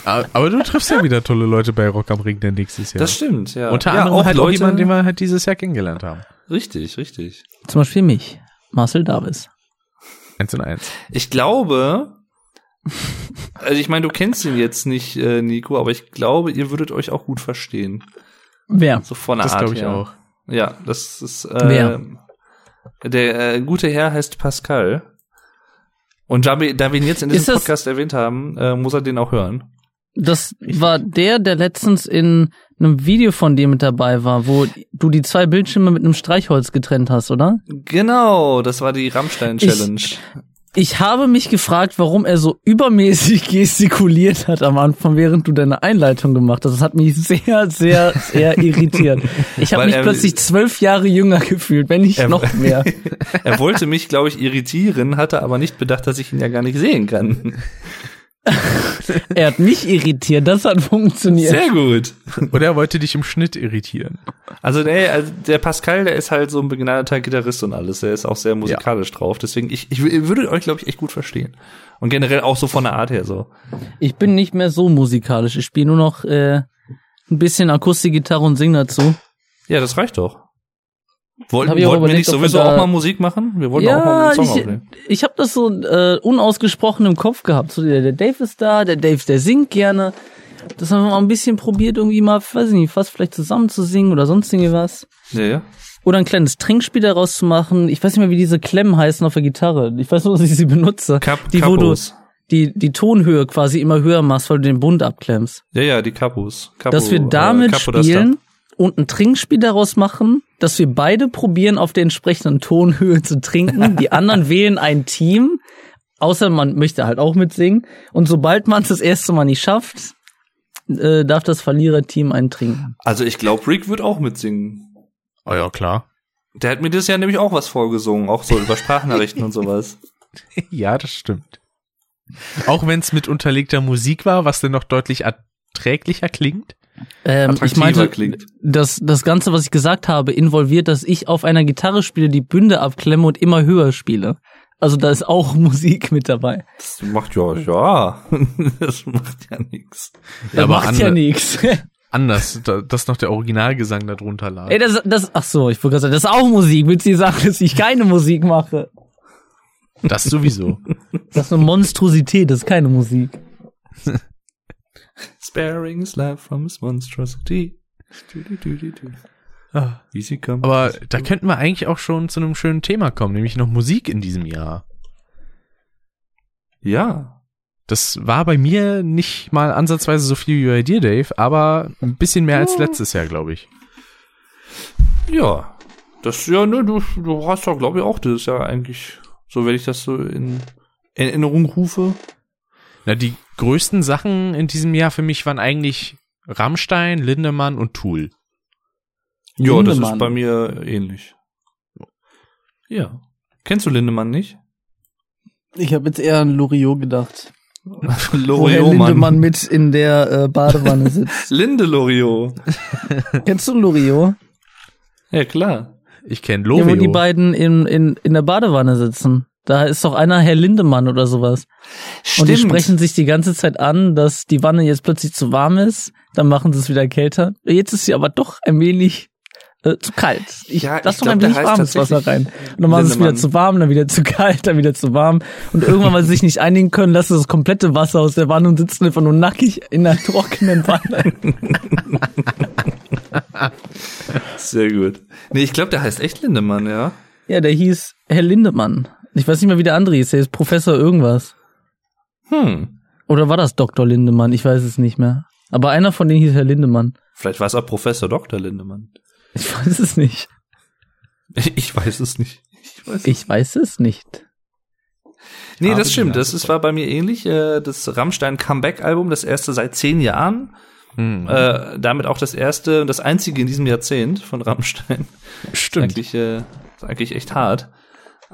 Aber du triffst ja wieder tolle Leute bei Rock am Ring denn nächstes Jahr. Das stimmt, ja. Unter ja, anderem halt auch jemanden, den wir halt dieses Jahr kennengelernt haben. Richtig, richtig. Zum Beispiel mich, Marcel Davis. Eins und eins. Ich glaube, also ich meine, du kennst ihn jetzt nicht, äh, Nico, aber ich glaube, ihr würdet euch auch gut verstehen. Wer? So von der Das Art glaube ich her. auch. Ja, das ist äh, Wer? Der äh, gute Herr heißt Pascal. Und da wir, da wir ihn jetzt in diesem Podcast erwähnt haben, äh, muss er den auch hören. Das war der, der letztens in einem Video von dir mit dabei war, wo du die zwei Bildschirme mit einem Streichholz getrennt hast, oder? Genau, das war die Rammstein-Challenge. Ich habe mich gefragt, warum er so übermäßig gestikuliert hat am Anfang, während du deine Einleitung gemacht hast. Das hat mich sehr, sehr, sehr irritiert. Ich habe mich er- plötzlich zwölf Jahre jünger gefühlt, wenn nicht Er- noch mehr. Er wollte mich, glaube ich, irritieren, hatte aber nicht bedacht, dass ich ihn ja gar nicht sehen kann. Er hat mich irritiert, das hat funktioniert. Sehr gut. Oder er wollte dich im Schnitt irritieren. Also der, also der Pascal, der ist halt so ein begnadeter Gitarrist und alles. Der ist auch sehr musikalisch drauf. Deswegen, ich, ich wür- würde euch, glaube ich, echt gut verstehen. Und generell auch so von der Art her so. Ich bin nicht mehr so musikalisch. Ich spiele nur noch äh, ein bisschen Akustikgitarre und sing dazu. Ja, das reicht doch. Wollten, wollten wir überlegt, nicht wir sowieso da- auch mal Musik machen? Wir wollten auch mal einen Song ich, aufnehmen. ich habe das so äh, unausgesprochen im Kopf gehabt. So, der, der Dave ist da, der Dave, der singt gerne. Das haben wir mal ein bisschen probiert, irgendwie mal, weiß ich nicht, fast vielleicht zusammen zu singen oder sonst irgendwas. Ja, ja. Oder ein kleines Trinkspiel daraus zu machen. Ich weiß nicht mehr, wie diese Klemmen heißen auf der Gitarre. Ich weiß nur, dass ich sie benutze. Kap die, wo du, Kapos. die, die Tonhöhe quasi immer höher machst, weil du den Bund abklemmst. Ja, ja, die Kapus. Kapo, dass wir äh, damit da spielen und ein Trinkspiel daraus machen, dass wir beide probieren, auf der entsprechenden Tonhöhe zu trinken. Die anderen wählen ein Team, außer man möchte halt auch mitsingen. Und sobald man es das erste Mal nicht schafft, äh, darf das Verliererteam einen trinken. Also ich glaube, Rick wird auch mitsingen. Oh ja, klar. Der hat mir das Jahr nämlich auch was vorgesungen, auch so über Sprachnachrichten und sowas. Ja, das stimmt. Auch wenn es mit unterlegter Musik war, was denn noch deutlich erträglicher klingt. Ähm, ich meinte, klingt. das, das Ganze, was ich gesagt habe, involviert, dass ich auf einer Gitarre spiele, die Bünde abklemme und immer höher spiele. Also da ist auch Musik mit dabei. Das macht ja, ja. Das macht ja nix. Das aber macht ja nichts. anders, da, dass noch der Originalgesang darunter lag. Ey, das, das, ach so, ich wollte gerade sagen, das ist auch Musik. Willst du sagen, dass ich keine Musik mache? Das sowieso. Das ist eine Monstrosität, das ist keine Musik. Sparing is from his monstrosity. Du, du, du. Ah. Easy come. Aber da könnten wir eigentlich auch schon zu einem schönen Thema kommen, nämlich noch Musik in diesem Jahr. ja. Das war bei mir nicht mal ansatzweise so viel wie bei dir, Dave, aber ein bisschen mehr als letztes Jahr, glaube ich. Ja. Das, ja, ne, du, du hast doch, glaube ich, auch das ja eigentlich, so wenn ich das so in Erinnerung rufe. Na, die größten Sachen in diesem Jahr für mich waren eigentlich Rammstein, Lindemann und Tool. Ja, das Lindemann. ist bei mir ähnlich. Ja. Kennst du Lindemann nicht? Ich habe jetzt eher an Loriot gedacht. Loriot, Lindemann Mann. mit in der äh, Badewanne sitzt. Linde Loriot. Kennst du Loriot? Ja, klar. Ich kenne Ja, wo Lovio. die beiden in, in, in der Badewanne sitzen. Da ist doch einer Herr Lindemann oder sowas. Und die sprechen sich die ganze Zeit an, dass die Wanne jetzt plötzlich zu warm ist. Dann machen sie es wieder kälter. Jetzt ist sie aber doch ein wenig äh, zu kalt. Ich Ja, lass ich doch glaub, ein wenig warmes Wasser rein. Und dann machen sie es wieder zu warm, dann wieder zu kalt, dann wieder zu warm. Und irgendwann, weil sie sich nicht einigen können, lassen sie das komplette Wasser aus der Wanne und sitzen einfach nur nackig in einer trockenen Wanne. Sehr gut. Nee, ich glaube, der heißt echt Lindemann, ja. ja, der hieß Herr Lindemann. Ich weiß nicht mehr, wie der andere hieß. Der ist Professor irgendwas. Hm. Oder war das Dr. Lindemann? Ich weiß es nicht mehr. Aber einer von denen hieß Herr Lindemann. Vielleicht war es auch Professor Dr. Lindemann. Ich weiß es nicht. Ich weiß es nicht. Ich weiß Ich weiß es nicht. Nee, Habe das stimmt. Das ist, war bei mir ähnlich. Äh, Das Rammstein Comeback-Album, das erste seit zehn Jahren. Hm. Äh, damit auch das erste und das einzige in diesem Jahrzehnt von Rammstein. Stimmt. Eigentlich, äh, ist eigentlich echt hart.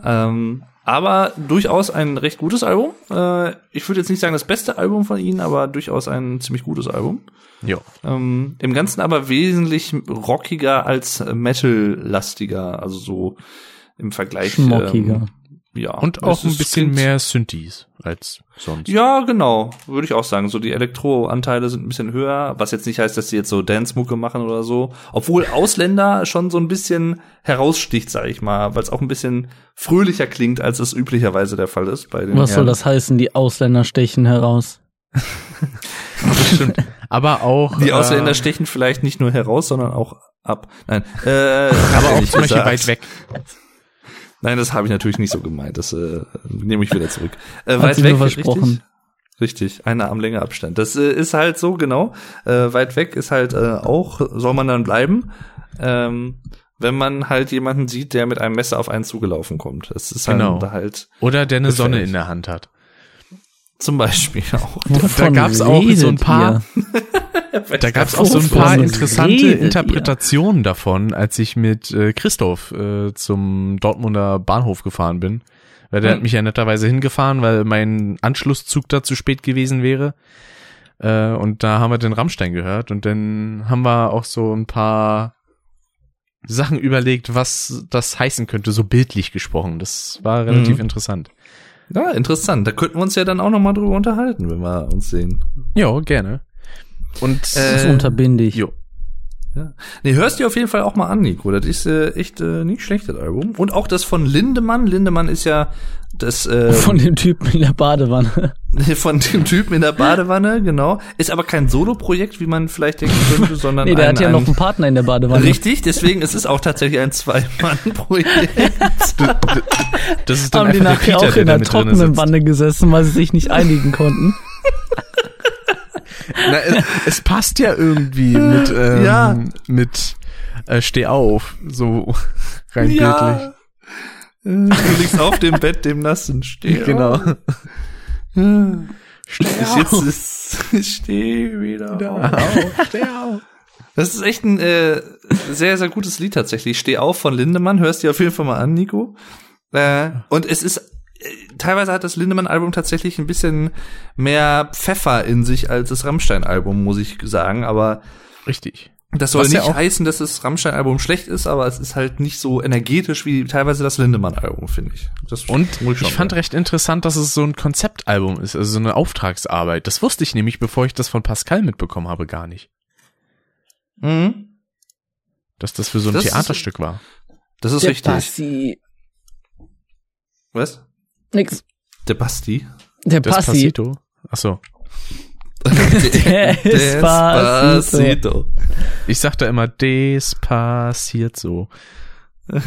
Ähm, aber durchaus ein recht gutes Album. Äh, ich würde jetzt nicht sagen das beste Album von ihnen, aber durchaus ein ziemlich gutes Album. Ja. Ähm, Im Ganzen aber wesentlich rockiger als Metal-lastiger, also so im Vergleich. Schmockiger. Ähm, ja. Und auch ein bisschen mehr Synthes als sonst. Ja, genau, würde ich auch sagen. So die Elektro-Anteile sind ein bisschen höher, was jetzt nicht heißt, dass sie jetzt so Dance-Mucke machen oder so. Obwohl Ausländer schon so ein bisschen heraussticht, sag ich mal, weil es auch ein bisschen fröhlicher klingt, als es üblicherweise der Fall ist bei den Was soll Herren. das heißen? Die Ausländer stechen heraus. Das stimmt. Aber auch. Die Ausländer äh, stechen vielleicht nicht nur heraus, sondern auch ab. Nein, äh, aber auch zum Beispiel weit weg. Nein, das habe ich natürlich nicht so gemeint. Das äh, nehme ich wieder zurück. Äh, weit weg, versprochen. Richtig, richtig. Eine Armlänge Abstand. Das äh, ist halt so, genau. Äh, weit weg ist halt äh, auch, soll man dann bleiben, ähm, wenn man halt jemanden sieht, der mit einem Messer auf einen zugelaufen kommt. Das ist halt, Genau. halt Oder der eine Sonne Gefällig. in der Hand hat. Zum Beispiel auch. Wovon gab's auch so ein paar- ihr? Da gab es auch so ein paar interessante ihr? Interpretationen davon, als ich mit äh, Christoph äh, zum Dortmunder Bahnhof gefahren bin. Weil der Hm. hat mich ja netterweise hingefahren, weil mein Anschlusszug da zu spät gewesen wäre. Äh, und da haben wir den Rammstein gehört und dann haben wir auch so ein paar Sachen überlegt, was das heißen könnte, so bildlich gesprochen. Das war relativ Mhm. interessant. Ja, interessant. Da könnten wir uns ja dann auch noch mal drüber unterhalten, wenn wir uns sehen. Ja, gerne. Und Das Äh, unterbinde ich. jo. Ja. Nee, hörst dir auf jeden Fall auch mal an, Nico. Das ist äh, echt äh, nicht schlecht, das Album. Und auch das von Lindemann. Lindemann ist ja das äh, Von dem Typen in der Badewanne. von dem Typen in der Badewanne, genau. Ist aber kein Solo-Projekt, wie man vielleicht denken könnte, sondern Nee, der ein, hat ja ein, noch einen Partner in der Badewanne. Richtig, deswegen ist es auch tatsächlich ein Zwei-Mann-Projekt. Das ist dann Haben die der nachher Peter, auch der in der drin trockenen. Wanne gesessen, weil sie sich nicht einigen konnten. Na, es, es passt ja irgendwie mit, ähm, Ja. mit äh, Steh auf, so rein bildlich. ja. Du liegst auf dem Bett, dem nassen Steh. Genau. Steh ich jetzt ist, ich steh wieder auf. Steh auf. Das ist echt ein äh, sehr, sehr gutes Lied tatsächlich. Steh auf von Lindemann. Hörst dir auf jeden Fall mal an, Nico. Äh, und es ist, teilweise hat das Lindemann-Album tatsächlich ein bisschen mehr Pfeffer in sich als das Rammstein-Album, muss ich sagen. Aber Richtig. das soll Was ja nicht auch- heißen, dass das Rammstein-Album schlecht ist, aber es ist halt nicht so energetisch wie teilweise das Lindemann-Album, finde ich. Das Und muss ich schon fand recht interessant, dass es so ein Konzeptalbum ist, also so eine Auftragsarbeit. Das wusste ich nämlich, bevor ich das von Pascal mitbekommen habe, gar nicht. Mhm. Dass das für so ein Das ist- Theaterstück war. Das ist Der richtig. Passi. Was? Nix. Der Basti. Der Passi. Despacito. Ach so. Despacito. Ich sag da immer Despaciert so.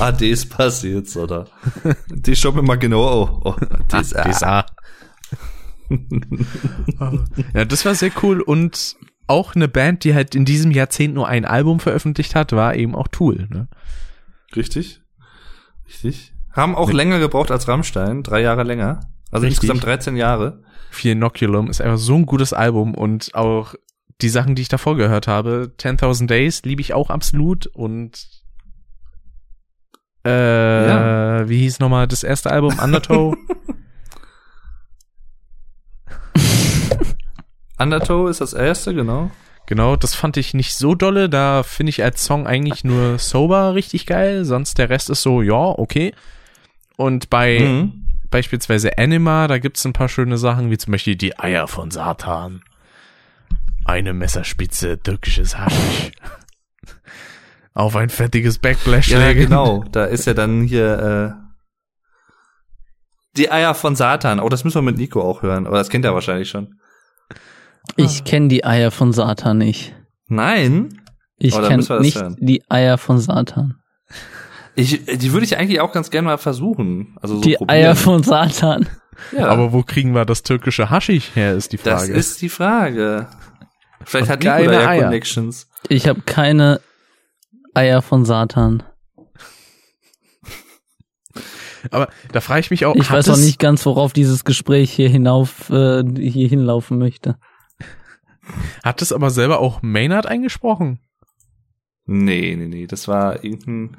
ah, das passiert, oder? Die schaut mir mal genau an. Oh, das, Ah, das ah. Ja, das war sehr cool und auch eine Band, die halt in diesem Jahrzehnt nur ein Album veröffentlicht hat, war eben auch Tool. Ne? Richtig. Richtig. Haben auch länger gebraucht als Rammstein. Drei Jahre länger. Also Richtig. insgesamt 13 Jahre. Viel Inoculum ist einfach so ein gutes Album und auch die Sachen, die ich davor gehört habe, 10.000 Days liebe ich auch absolut und äh, Ja. wie hieß nochmal das erste Album? Undertow? Undertow ist das erste, genau. genau, das fand ich nicht so dolle, da finde ich als Song eigentlich nur Sober richtig geil, sonst der Rest ist so, ja, okay. Und bei Mhm. beispielsweise Anima, da gibt's ein paar schöne Sachen, wie zum Beispiel die Eier von Satan. Eine Messerspitze, türkisches Haschisch. Auf ein fettiges Backblech Ja, genau. Da ist ja dann hier äh, die Eier von Satan. Oh, das müssen wir mit Nico auch hören. Aber das kennt er wahrscheinlich schon. Ich kenne die Eier von Satan nicht. Nein. Ich Oh, kenne müssen wir das nicht hören. die Eier von Satan. Ich, die würde ich eigentlich auch ganz gerne mal versuchen. Also so die probieren. Eier von Satan. ja, Aber wo kriegen wir das türkische Haschisch her, ist die das Frage. ist die Frage. Vielleicht Und hat Nico geile da ja Eier. Connections. Ich habe keine Eier von Satan. Aber da frage ich mich auch, Ich weiß noch es- nicht ganz, worauf dieses Gespräch hier hinauf, äh, hier hinlaufen möchte. hat es aber selber auch Maynard eingesprochen? Nee, nee, nee. Das war irgendein,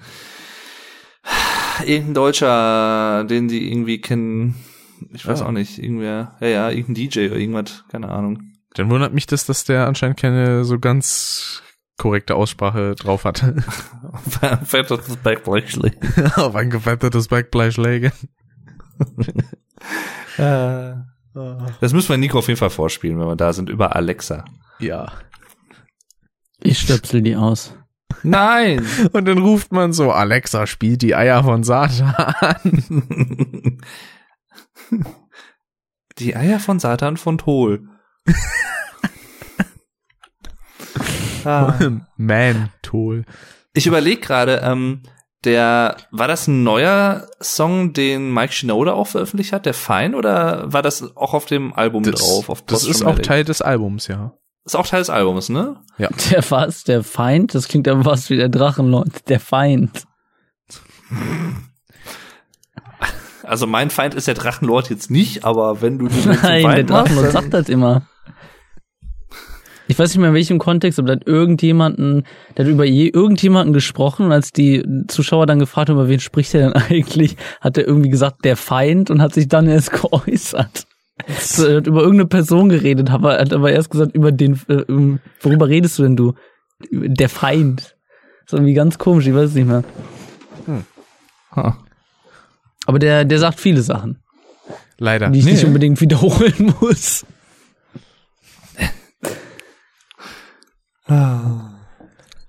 irgendein Deutscher, den die irgendwie kennen. Ich weiß Ah. auch nicht. Irgendwer, ja, ja, irgendein DJ oder irgendwas, keine Ahnung. Dann wundert mich das, dass der anscheinend keine so ganz korrekte Aussprache drauf hat. Fett das Backblechli. Auf ein gefettetes Backblech legen. Das müssen wir Nico auf jeden Fall vorspielen, wenn wir da sind, über Alexa. Ja. Ich stöpsel die aus. Nein! Und dann ruft man so, Alexa spielt die Eier von Satan. Die Eier von Satan von Tol. ah. Man, Tool. Ich überlege gerade, ähm, der, war das ein neuer Song, den Mike Shinoda auch veröffentlicht hat, der Fein, oder war das auch auf dem Album Das, drauf? Auf das ist auch? Teil des Albums, ja. Ist auch Teil des Albums, ne? Der was? Der Feind? Das klingt aber fast wie der Drachenlord. Der Feind. Also mein Feind ist der Drachenlord jetzt nicht, aber wenn du den Nein, der Feind machst, Drachenlord dann- sagt das immer. Ich weiß nicht mehr in welchem Kontext, aber da hat irgendjemanden, der hat über je, irgendjemanden gesprochen und als die Zuschauer dann gefragt haben, über wen spricht er denn eigentlich, hat er irgendwie gesagt, der Feind und hat sich dann erst geäußert. Er hat über irgendeine Person geredet, aber er hat aber erst gesagt, über den, äh, um, worüber redest du denn du? Der Feind. Das ist irgendwie ganz komisch, ich weiß es nicht mehr. Ha. Aber der, der sagt viele Sachen, Leider. die ich Nee. nicht unbedingt wiederholen muss.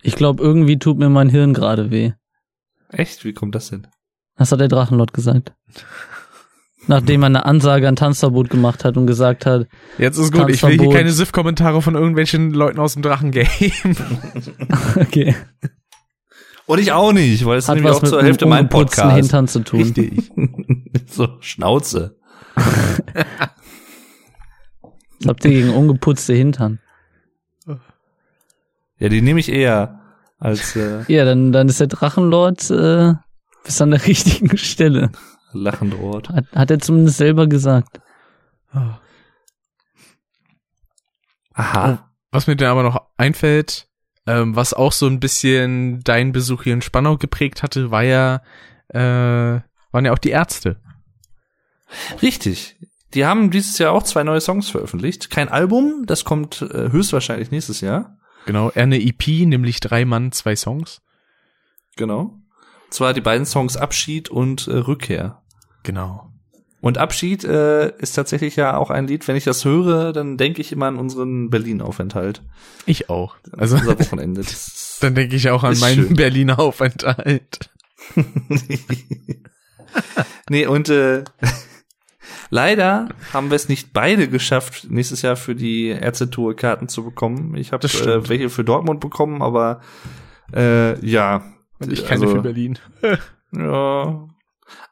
Ich glaube, irgendwie tut mir mein Hirn gerade weh. Echt? Wie kommt das denn? Das hat der Drachenlord gesagt. Nachdem er eine Ansage an Tanzverbot gemacht hat und gesagt hat, Jetzt ist gut, ich will hier keine SIF-Kommentare von irgendwelchen Leuten aus dem Drachengame. okay, Und ich auch nicht, weil es hat nämlich was auch mit zur Hälfte mein Podcast. Hintern zu tun. Richtig. so, Schnauze. Was habt ihr gegen ungeputzte Hintern? Ja, die nehme ich eher als äh, Ja, dann, dann ist der Drachenlord äh, bis an der richtigen Stelle. Lachende Ort. Hat, hat er zumindest selber gesagt. Aha. Was mir dann aber noch einfällt, ähm, was auch so ein bisschen deinen Besuch hier in Spannau geprägt hatte, war ja, äh, waren ja auch die Ärzte. Richtig. Die haben dieses Jahr auch zwei neue Songs veröffentlicht. Kein Album, das kommt äh, höchstwahrscheinlich nächstes Jahr. Genau, eher eine EP, nämlich drei Mann, zwei Songs. Genau. Und zwar die beiden Songs Abschied und äh, Rückkehr. Genau. Und Abschied äh, ist tatsächlich ja auch ein Lied, wenn ich das höre, dann denke ich immer an unseren Berlin-Aufenthalt. Ich auch. Also Unser Wochenende. Dann denke ich auch an meinen. Berliner Aufenthalt. nee, und äh, leider haben wir es nicht beide geschafft, nächstes Jahr für die Ärzte-Tour Karten zu bekommen. Ich habe äh, welche für Dortmund bekommen, aber äh, ja. Und ich keine Also, für Berlin. Ja.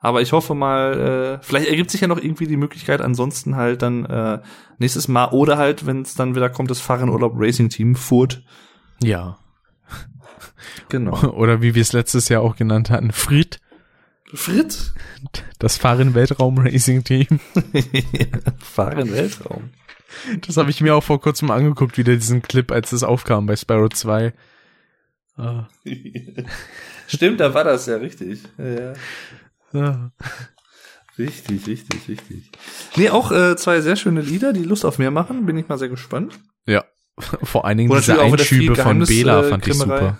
Aber ich hoffe mal, äh, vielleicht ergibt sich ja noch irgendwie die Möglichkeit, ansonsten halt dann äh, nächstes Mal oder halt, wenn es dann wieder kommt, das Fahrenurlaub Racing Team Furt. Ja. Genau. Oder wie wir es letztes Jahr auch genannt hatten, Fried, Fritz? das Fahren Weltraum Racing Team. Fahren Weltraum. Das habe ich mir auch vor kurzem angeguckt, wieder diesen Clip, als es aufkam bei Sparrow 2. Ah. Stimmt, da war das ja richtig. Ja. Richtig, richtig, richtig. Nee, auch äh, zwei sehr schöne Lieder, die Lust auf mehr machen. Bin ich mal sehr gespannt. Ja. Vor allen Dingen Oder diese Einschübe von Bela äh, fand ich Krimmerei. super.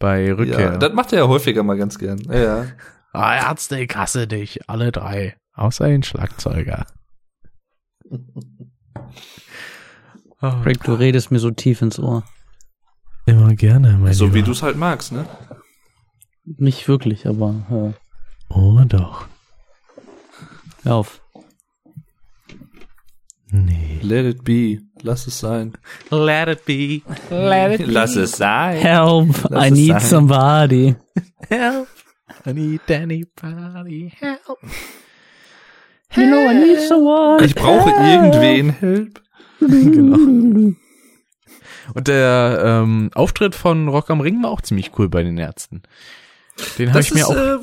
Bei Rückkehr. Ja, das macht er ja häufiger mal ganz gern. Ja, ja. ah, Ärzte, ich hasse dich, alle drei. Außer den Schlagzeuger. Ah, Rick, du redest mir so tief ins Ohr. immer gerne, mein So wie Lieber. du es halt magst, ne? Nicht wirklich, aber Oh, doch. äh, hör auf. Nee. Let it be. Lass es sein. Let it be. Lass es sein. Help, Lass I need sein. somebody. Help. I need anybody help. You know I need someone. Ich brauche irgendwen. Help. genau. Und der ähm, Auftritt von Rock am Ring war auch ziemlich cool bei den Ärzten. Den habe ich mir auch äh,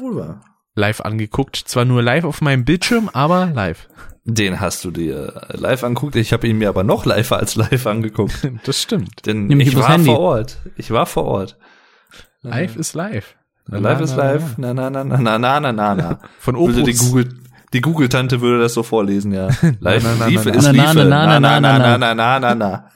live angeguckt. Zwar nur live auf meinem Bildschirm, aber live. Den hast du dir live angeguckt. Ich habe ihn mir aber noch live als live angeguckt. Das stimmt. Denn Nämlich ich war Handy. vor Ort. Ich war vor Ort. Live ist live. live ist live. Na, na, na, na, na, na, na, na, na. Von Würde die. Google, die Google-Tante würde das so vorlesen, ja. Live, na, na, Liefe na, ist na. Liefe. Na, na, na, na, na, na, na, na, na.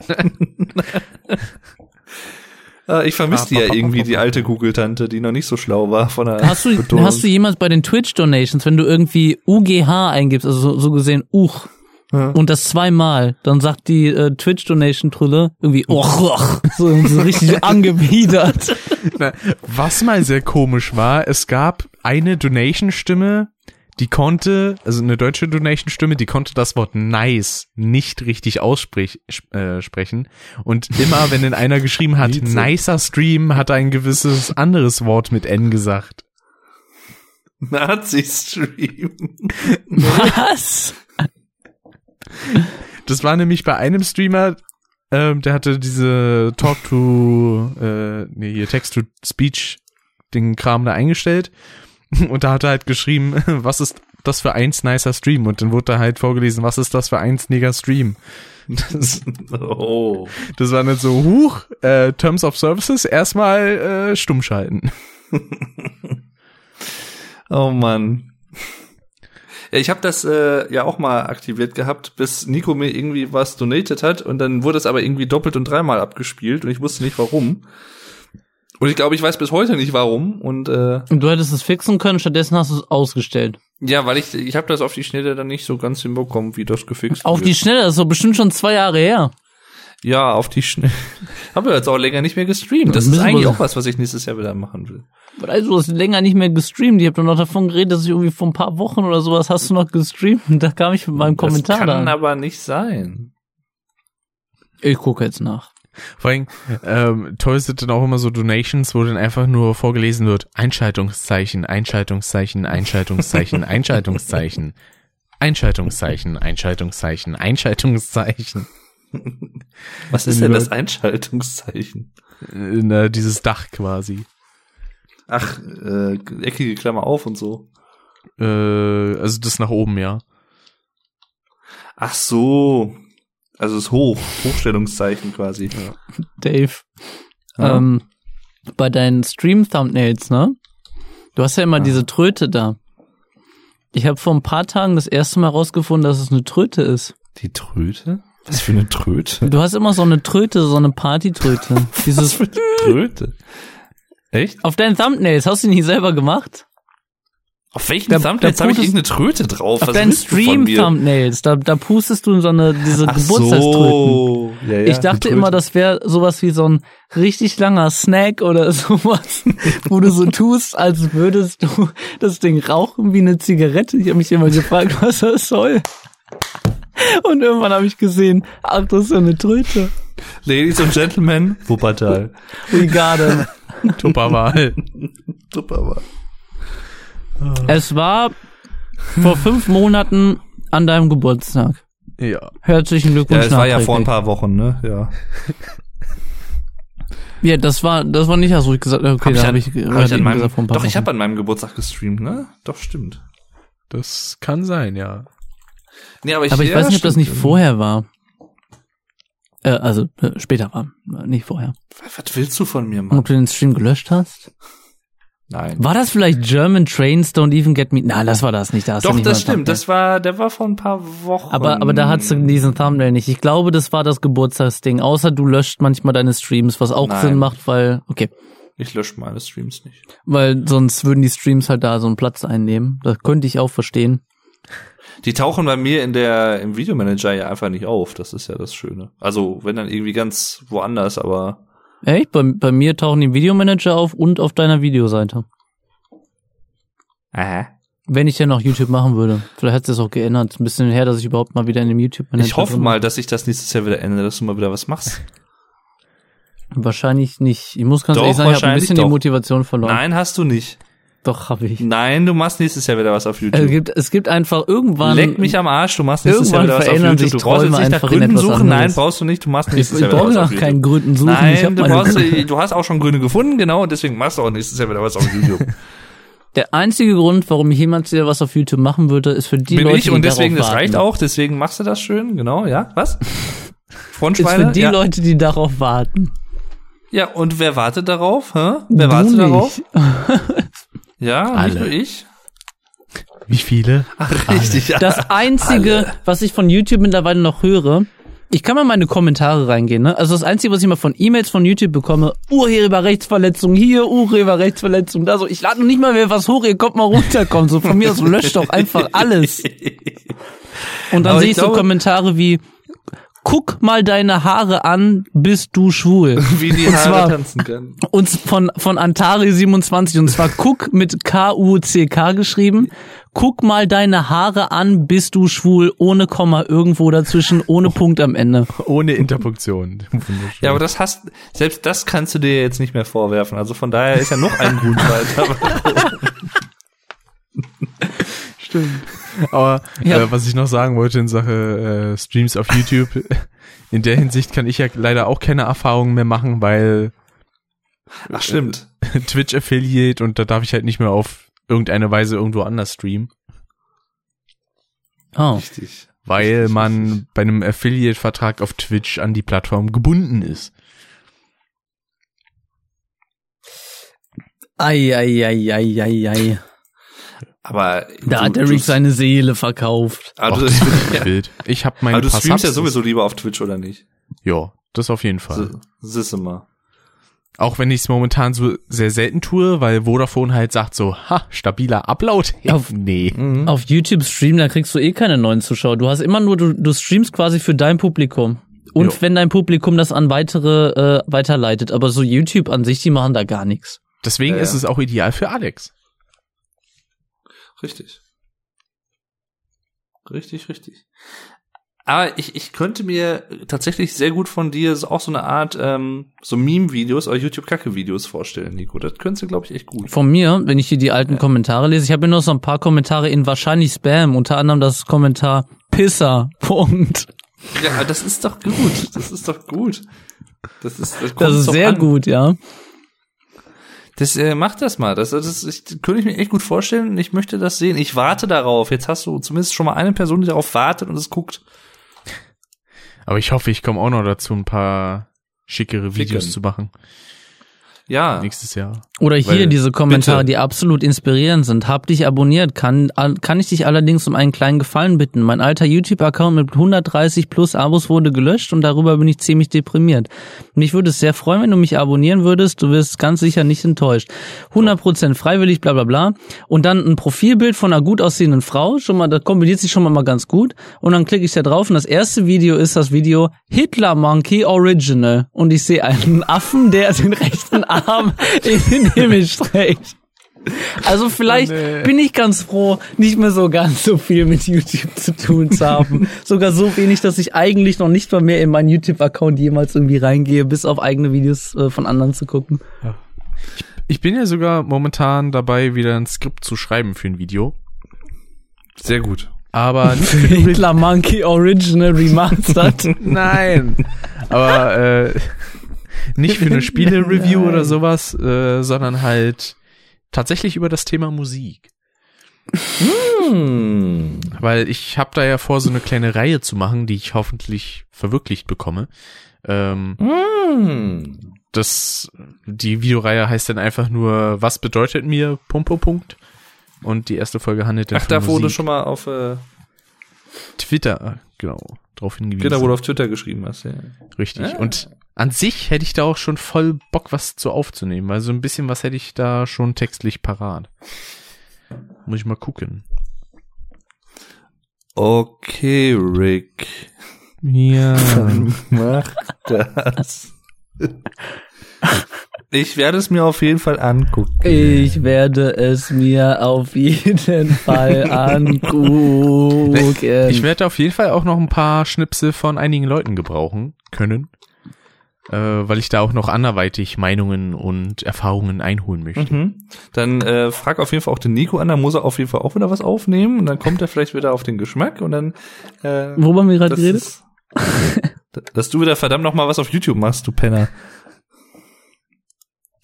Ah, Ich vermisse die ja irgendwie, die alte Google-Tante, die noch nicht so schlau war von der Hast du, Betonung. hast du jemals bei den Twitch-Donations, wenn du irgendwie UGH eingibst, also so, so gesehen UCH, Ja. und das zweimal, dann sagt die äh, Twitch-Donation-Trille irgendwie och, och, so, so richtig angewidert. Na, was mal sehr komisch war, es gab eine Donation-Stimme, die konnte, also eine deutsche Donation-Stimme, die konnte das Wort nice nicht richtig aussprechen. Äh, sprechen. Und immer, wenn denn einer geschrieben hat, Nice. nicer Stream, hat er ein gewisses anderes Wort mit N gesagt. Nazi-Stream. Was? Das war nämlich bei einem Streamer, ähm, der hatte diese Talk to, äh, nee, hier Text to Speech, den Kram da eingestellt. Und da hat er halt geschrieben, was ist das für eins nicer Stream? Und dann wurde da halt vorgelesen, was ist das für eins neger Stream? Das, Oh. das war nicht so, huch, äh, Terms of Services, erstmal äh, stumm schalten. Oh Mann. Ja, ich habe das äh, ja auch mal aktiviert gehabt, bis Nico mir irgendwie was donated hat und dann wurde es aber irgendwie doppelt und dreimal abgespielt und ich wusste nicht warum. Und ich glaube, ich weiß bis heute nicht warum und äh, Und du hättest es fixen können, stattdessen hast du es ausgestellt. ja, weil ich ich habe das auf die Schnelle dann nicht so ganz hinbekommen, wie das gefixt Auf wird. die Schnelle, das ist doch bestimmt schon zwei Jahre her. Ja, auf die Schnelle. Haben wir jetzt auch länger nicht mehr gestreamt. Das ist eigentlich auch was, was ich nächstes Jahr wieder machen will. Also, du hast länger nicht mehr gestreamt. Ich habe noch davon geredet, dass ich irgendwie vor ein paar Wochen oder sowas hast du noch gestreamt. Da kam ich mit meinem Kommentar das kann da. aber nicht sein. Ich gucke jetzt nach. Vor allem, ähm, toll sind dann auch immer so Donations, wo dann einfach nur vorgelesen wird, Einschaltungszeichen, Einschaltungszeichen, Einschaltungszeichen, Einschaltungszeichen, Einschaltungszeichen, Einschaltungszeichen, Einschaltungszeichen. Was ist denn das Einschaltungszeichen? Äh, na, dieses Dach quasi. Ach, äh, eckige Klammer auf und so. Äh, also das nach oben, ja. Ach so. Also ist hoch. Hochstellungszeichen quasi. Dave, Ja. ähm, bei deinen Stream-Thumbnails, ne? Du hast ja immer diese Tröte da. Ich habe vor ein paar Tagen das erste Mal rausgefunden, dass es eine Tröte ist. Die Tröte? Was für eine Tröte? Du hast immer so eine Tröte, so eine Partytröte. Dieses Tröte? Echt? auf deinen Thumbnails hast du die nicht selber gemacht? Auf welchen Da- Thumbnails habe ich irgendeine Tröte drauf? Auf deinen? Stream-Thumbnails, da, da pustest du in so eine diese Ach Geburtstagströten. so. Ja, ja, ich dachte immer, das wäre sowas wie so ein richtig langer Snack oder sowas, wo du so tust, als würdest du das Ding rauchen wie eine Zigarette. Ich habe mich immer gefragt, was das soll. Und irgendwann habe ich gesehen, ach, das ist ja eine Tröte. Ladies and Gentlemen, Wuppertal. We got it. Tupperwahl. Aber. Es war vor fünf Monaten an deinem Geburtstag. ja. Herzlichen Ja, Glückwunsch. es war ja vor ein paar Wochen, ne? Ja. Ja, das war, das war nicht, als ich gesagt habe, okay, Hab da an- habe ich, hab hab ich an ich meinem, gesagt vor ein paar doch, ich habe an meinem Geburtstag gestreamt, ne? Doch, stimmt. Das kann sein, ja. Nee, aber ich, Aber ich ja, weiß nicht, ob das nicht vorher war. Äh, also äh, später war, äh, nicht vorher. Was willst du von mir, Und Mann? ob du den Stream gelöscht hast? Nein. War das vielleicht German Trains Don't Even Get Me? Nein, das war das nicht. Da Doch, nicht das stimmt. Thumbnail. Das war, der war vor ein paar Wochen. aber, aber da hattest du diesen Thumbnail nicht. Ich glaube, das war das Geburtstagsding. Außer du löscht manchmal deine Streams, was auch Nein. Sinn macht, weil, okay. Ich lösche meine Streams nicht. Weil sonst würden die Streams halt da so einen Platz einnehmen. Das könnte ich auch verstehen. Die tauchen bei mir in der, im Videomanager ja einfach nicht auf. Das ist ja das Schöne. Also, wenn dann irgendwie ganz woanders, aber Echt? Bei, bei mir tauchen die Videomanager auf und auf deiner Videoseite. Aha. Wenn ich ja noch YouTube machen würde. Vielleicht hat es das auch geändert. Ein bisschen her, dass ich überhaupt mal wieder in dem YouTube-Manager Ich hoffe bin. mal, dass sich das nächstes Jahr wieder ändert, dass du mal wieder was machst. Wahrscheinlich nicht. Ich muss ganz Doch, ehrlich sagen, ich habe ein bisschen die doch. Motivation verloren. Nein, hast du nicht. Doch, habe ich. Nein, du machst nächstes Jahr wieder was auf YouTube. Es gibt, es gibt einfach irgendwann. Leck mich am Arsch, du machst nächstes Jahr wieder was auf YouTube. Du brauchst jetzt nicht nach Gründen suchen. Nein, anderes. brauchst du nicht. Du machst ich, nächstes ich Jahr wieder brauche was nach auf YouTube. keinen Gründen suchen. ich Nein, du, brauchst, du hast auch schon Gründe gefunden, genau, und deswegen machst du auch nächstes Jahr wieder was auf YouTube. Der einzige Grund, warum ich jemals wieder was auf YouTube machen würde, ist für die Bin Leute, ich und die deswegen, darauf das reicht auch, deswegen machst du das schön, genau, ja, was? Ist Frontschweine? für die ja. Leute, die darauf warten. ja, und wer wartet darauf? Hä? Wer Du wartet nicht. darauf? Ja, Alle. nicht nur ich. Wie viele? Ach, richtig, ja. Das einzige, was ich von YouTube mittlerweile noch höre, ich kann mal in meine Kommentare reingehen, ne? Also das einzige, was ich mal von E-Mails von YouTube bekomme, Urheberrechtsverletzung hier, Urheberrechtsverletzung da, so, ich lade noch nicht mal mehr was hoch, ihr kommt mal runterkommen, so von mir aus löscht doch einfach alles. Und dann sehe ich ich so glaube- Kommentare wie, guck mal deine Haare an, bist du schwul. Wie die Und Haare zwar- tanzen können. Und von, von Antari27 und zwar guck mit K-U-C-K geschrieben. Guck mal deine Haare an, bist du schwul, ohne Komma irgendwo dazwischen, ohne Punkt am Ende. Ohne Interpunktion. Ja, aber das hast, selbst das kannst du dir jetzt nicht mehr vorwerfen. Also von daher ist ja noch ein Grund weiter. Stimmt. Aber Ja. äh, was ich noch sagen wollte in Sache äh, Streams auf YouTube, in der Hinsicht kann ich ja leider auch keine Erfahrungen mehr machen, weil Ach, stimmt. Twitch Affiliate und da darf ich halt nicht mehr auf irgendeine Weise irgendwo anders streamen, Oh. Richtig. weil Richtig, man richtig. bei einem Affiliate-Vertrag auf Twitch an die Plattform gebunden ist. Ei, ei, ei, ei, ei, ei. Aber Da du- hat der Rick seine Seele verkauft. Aber Ach, du, das ist wirklich wild. Ich habe meine aber du streamst ja sowieso lieber auf Twitch, oder nicht? Ja, das auf jeden Fall. Sisse mal. Auch wenn ich es momentan so sehr selten tue, weil Vodafone halt sagt so, ha, stabiler Upload. Auf- nee. Mhm. Auf YouTube streamen, da kriegst du eh keine neuen Zuschauer. Du hast immer nur, du, du streamst quasi für dein Publikum. Und Jo. wenn dein Publikum das an weitere äh, weiterleitet. Aber so YouTube an sich, die machen da gar nichts. Deswegen Ja, ist ja. es auch ideal für Alex. Richtig. Richtig, richtig. Aber ich, ich könnte mir tatsächlich sehr gut von dir auch so eine Art ähm, so Meme-Videos oder YouTube-Kacke-Videos vorstellen, Nico. Das könntest du, glaube ich, echt gut. Von mir, wenn ich hier die alten Kommentare lese, ich habe hier noch so ein paar Kommentare in wahrscheinlich Spam, unter anderem das Kommentar Pisser. Punkt. Ja, das ist doch gut. Das ist doch gut. Das ist, das, Das kommt ist doch sehr an. gut, ja. Das äh, macht das mal. Das, das ich, könnte ich mir echt gut vorstellen. Ich möchte das sehen. Ich warte darauf. Jetzt hast du zumindest schon mal eine Person, die darauf wartet und es guckt. Aber ich hoffe, ich komme auch noch dazu, ein paar schickere Videos Schicken. zu machen. Ja. Nächstes Jahr. Oder hier Weil- diese Kommentare, bitte. die absolut inspirierend sind. Hab dich abonniert, kann, kann ich dich allerdings um einen kleinen Gefallen bitten. Mein alter YouTube-Account mit 130 plus Abos wurde gelöscht und darüber bin ich ziemlich deprimiert. Mich würde es sehr freuen, wenn du mich abonnieren würdest. Du wirst ganz sicher nicht enttäuscht. 100% freiwillig, bla bla bla. Und dann ein Profilbild von einer gut aussehenden Frau. Schon mal, das kombiniert sich schon mal, mal ganz gut. Und dann klicke ich da drauf und das erste Video ist das Video Hitler Monkey Original. Und ich sehe einen Affen, der den rechten Arm in den Himmel streckt. Also vielleicht Oh, nee. bin ich ganz froh, nicht mehr so ganz so viel mit YouTube zu tun zu haben. Sogar so wenig, dass ich eigentlich noch nicht mal mehr in meinen YouTube-Account jemals irgendwie reingehe, bis auf eigene Videos äh, von anderen zu gucken. Ich bin ja sogar momentan dabei, wieder ein Skript zu schreiben für ein Video. Sehr gut. Aber nicht für Hitler Monkey Original Remastered. Nein. Aber äh, nicht für eine Spiele-Review oder sowas, äh, sondern halt tatsächlich über das Thema Musik. Hm. Weil ich habe da ja vor, so eine kleine Reihe zu machen, die ich hoffentlich verwirklicht bekomme. Ähm, Hm. das, die Videoreihe heißt dann einfach nur, was bedeutet mir, Punkt, Punkt. Und die erste Folge handelt dann Ach, da wurde schon mal auf, äh, Twitter, genau, drauf hingewiesen. genau, wo du auf Twitter geschrieben hast. Ja. Richtig. Ah. Und an sich hätte ich da auch schon voll Bock, was zu aufzunehmen, weil so ein bisschen was hätte ich da schon textlich parat. Muss ich mal gucken. Okay, Rick. Ja. Mach das. Ich werde es mir auf jeden Fall angucken. Ich werde es mir auf jeden Fall angucken. Ich werde auf jeden Fall auch noch ein paar Schnipsel von einigen Leuten gebrauchen können, weil ich da auch noch anderweitig Meinungen und Erfahrungen einholen möchte. Mhm. Dann äh, frag auf jeden Fall auch den Nico an, da muss er auf jeden Fall auch wieder was aufnehmen und dann kommt er vielleicht wieder auf den Geschmack und dann äh, Worüber haben wir gerade geredet? ist, dass du wieder verdammt noch mal was auf YouTube machst, du Penner.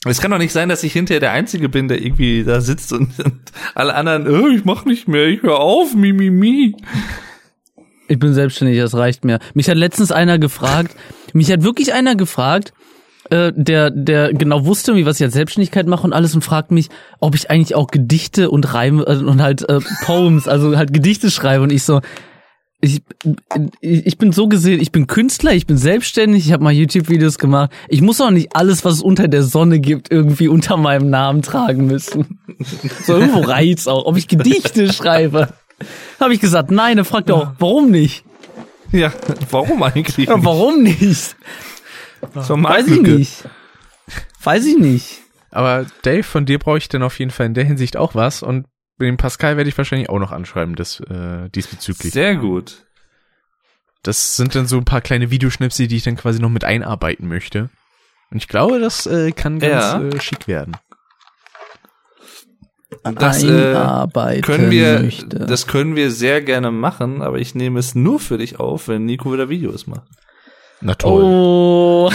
Es kann doch nicht sein, dass ich hinterher der Einzige bin, der irgendwie da sitzt und, und alle anderen, oh, ich mach nicht mehr, ich hör auf, mi, mi, mi. Ich bin selbstständig, das reicht mir. Mich hat letztens einer gefragt, mich hat wirklich einer gefragt, äh, der, der genau wusste, wie was ich als Selbstständigkeit mache und alles und fragt mich, ob ich eigentlich auch Gedichte und Reime äh, und halt äh, Poems, also halt Gedichte schreibe und ich so, ich, ich bin so gesehen, ich bin Künstler, ich bin selbstständig, ich habe mal YouTube-Videos gemacht. Ich muss auch nicht alles, was es unter der Sonne gibt, irgendwie unter meinem Namen tragen müssen. So irgendwo reizt auch, ob ich Gedichte schreibe. Habe ich gesagt, nein, er fragt auch, warum nicht? Ja, warum eigentlich? Ja, warum nicht? So Weiß ich nicht. Weiß ich nicht. Aber Dave, von dir brauche ich dann auf jeden Fall in der Hinsicht auch was und den Pascal werde ich wahrscheinlich auch noch anschreiben, das äh, diesbezüglich. Sehr gut. Das sind dann so ein paar kleine Videoschnipsel, die ich dann quasi noch mit einarbeiten möchte. Und ich glaube, das äh, kann ganz Ja. äh, schick werden. Das, äh, Einarbeiten Können wir, möchte. das können wir sehr gerne machen, aber ich nehme es nur für dich auf, wenn Nico wieder Videos macht. Na toll. oh,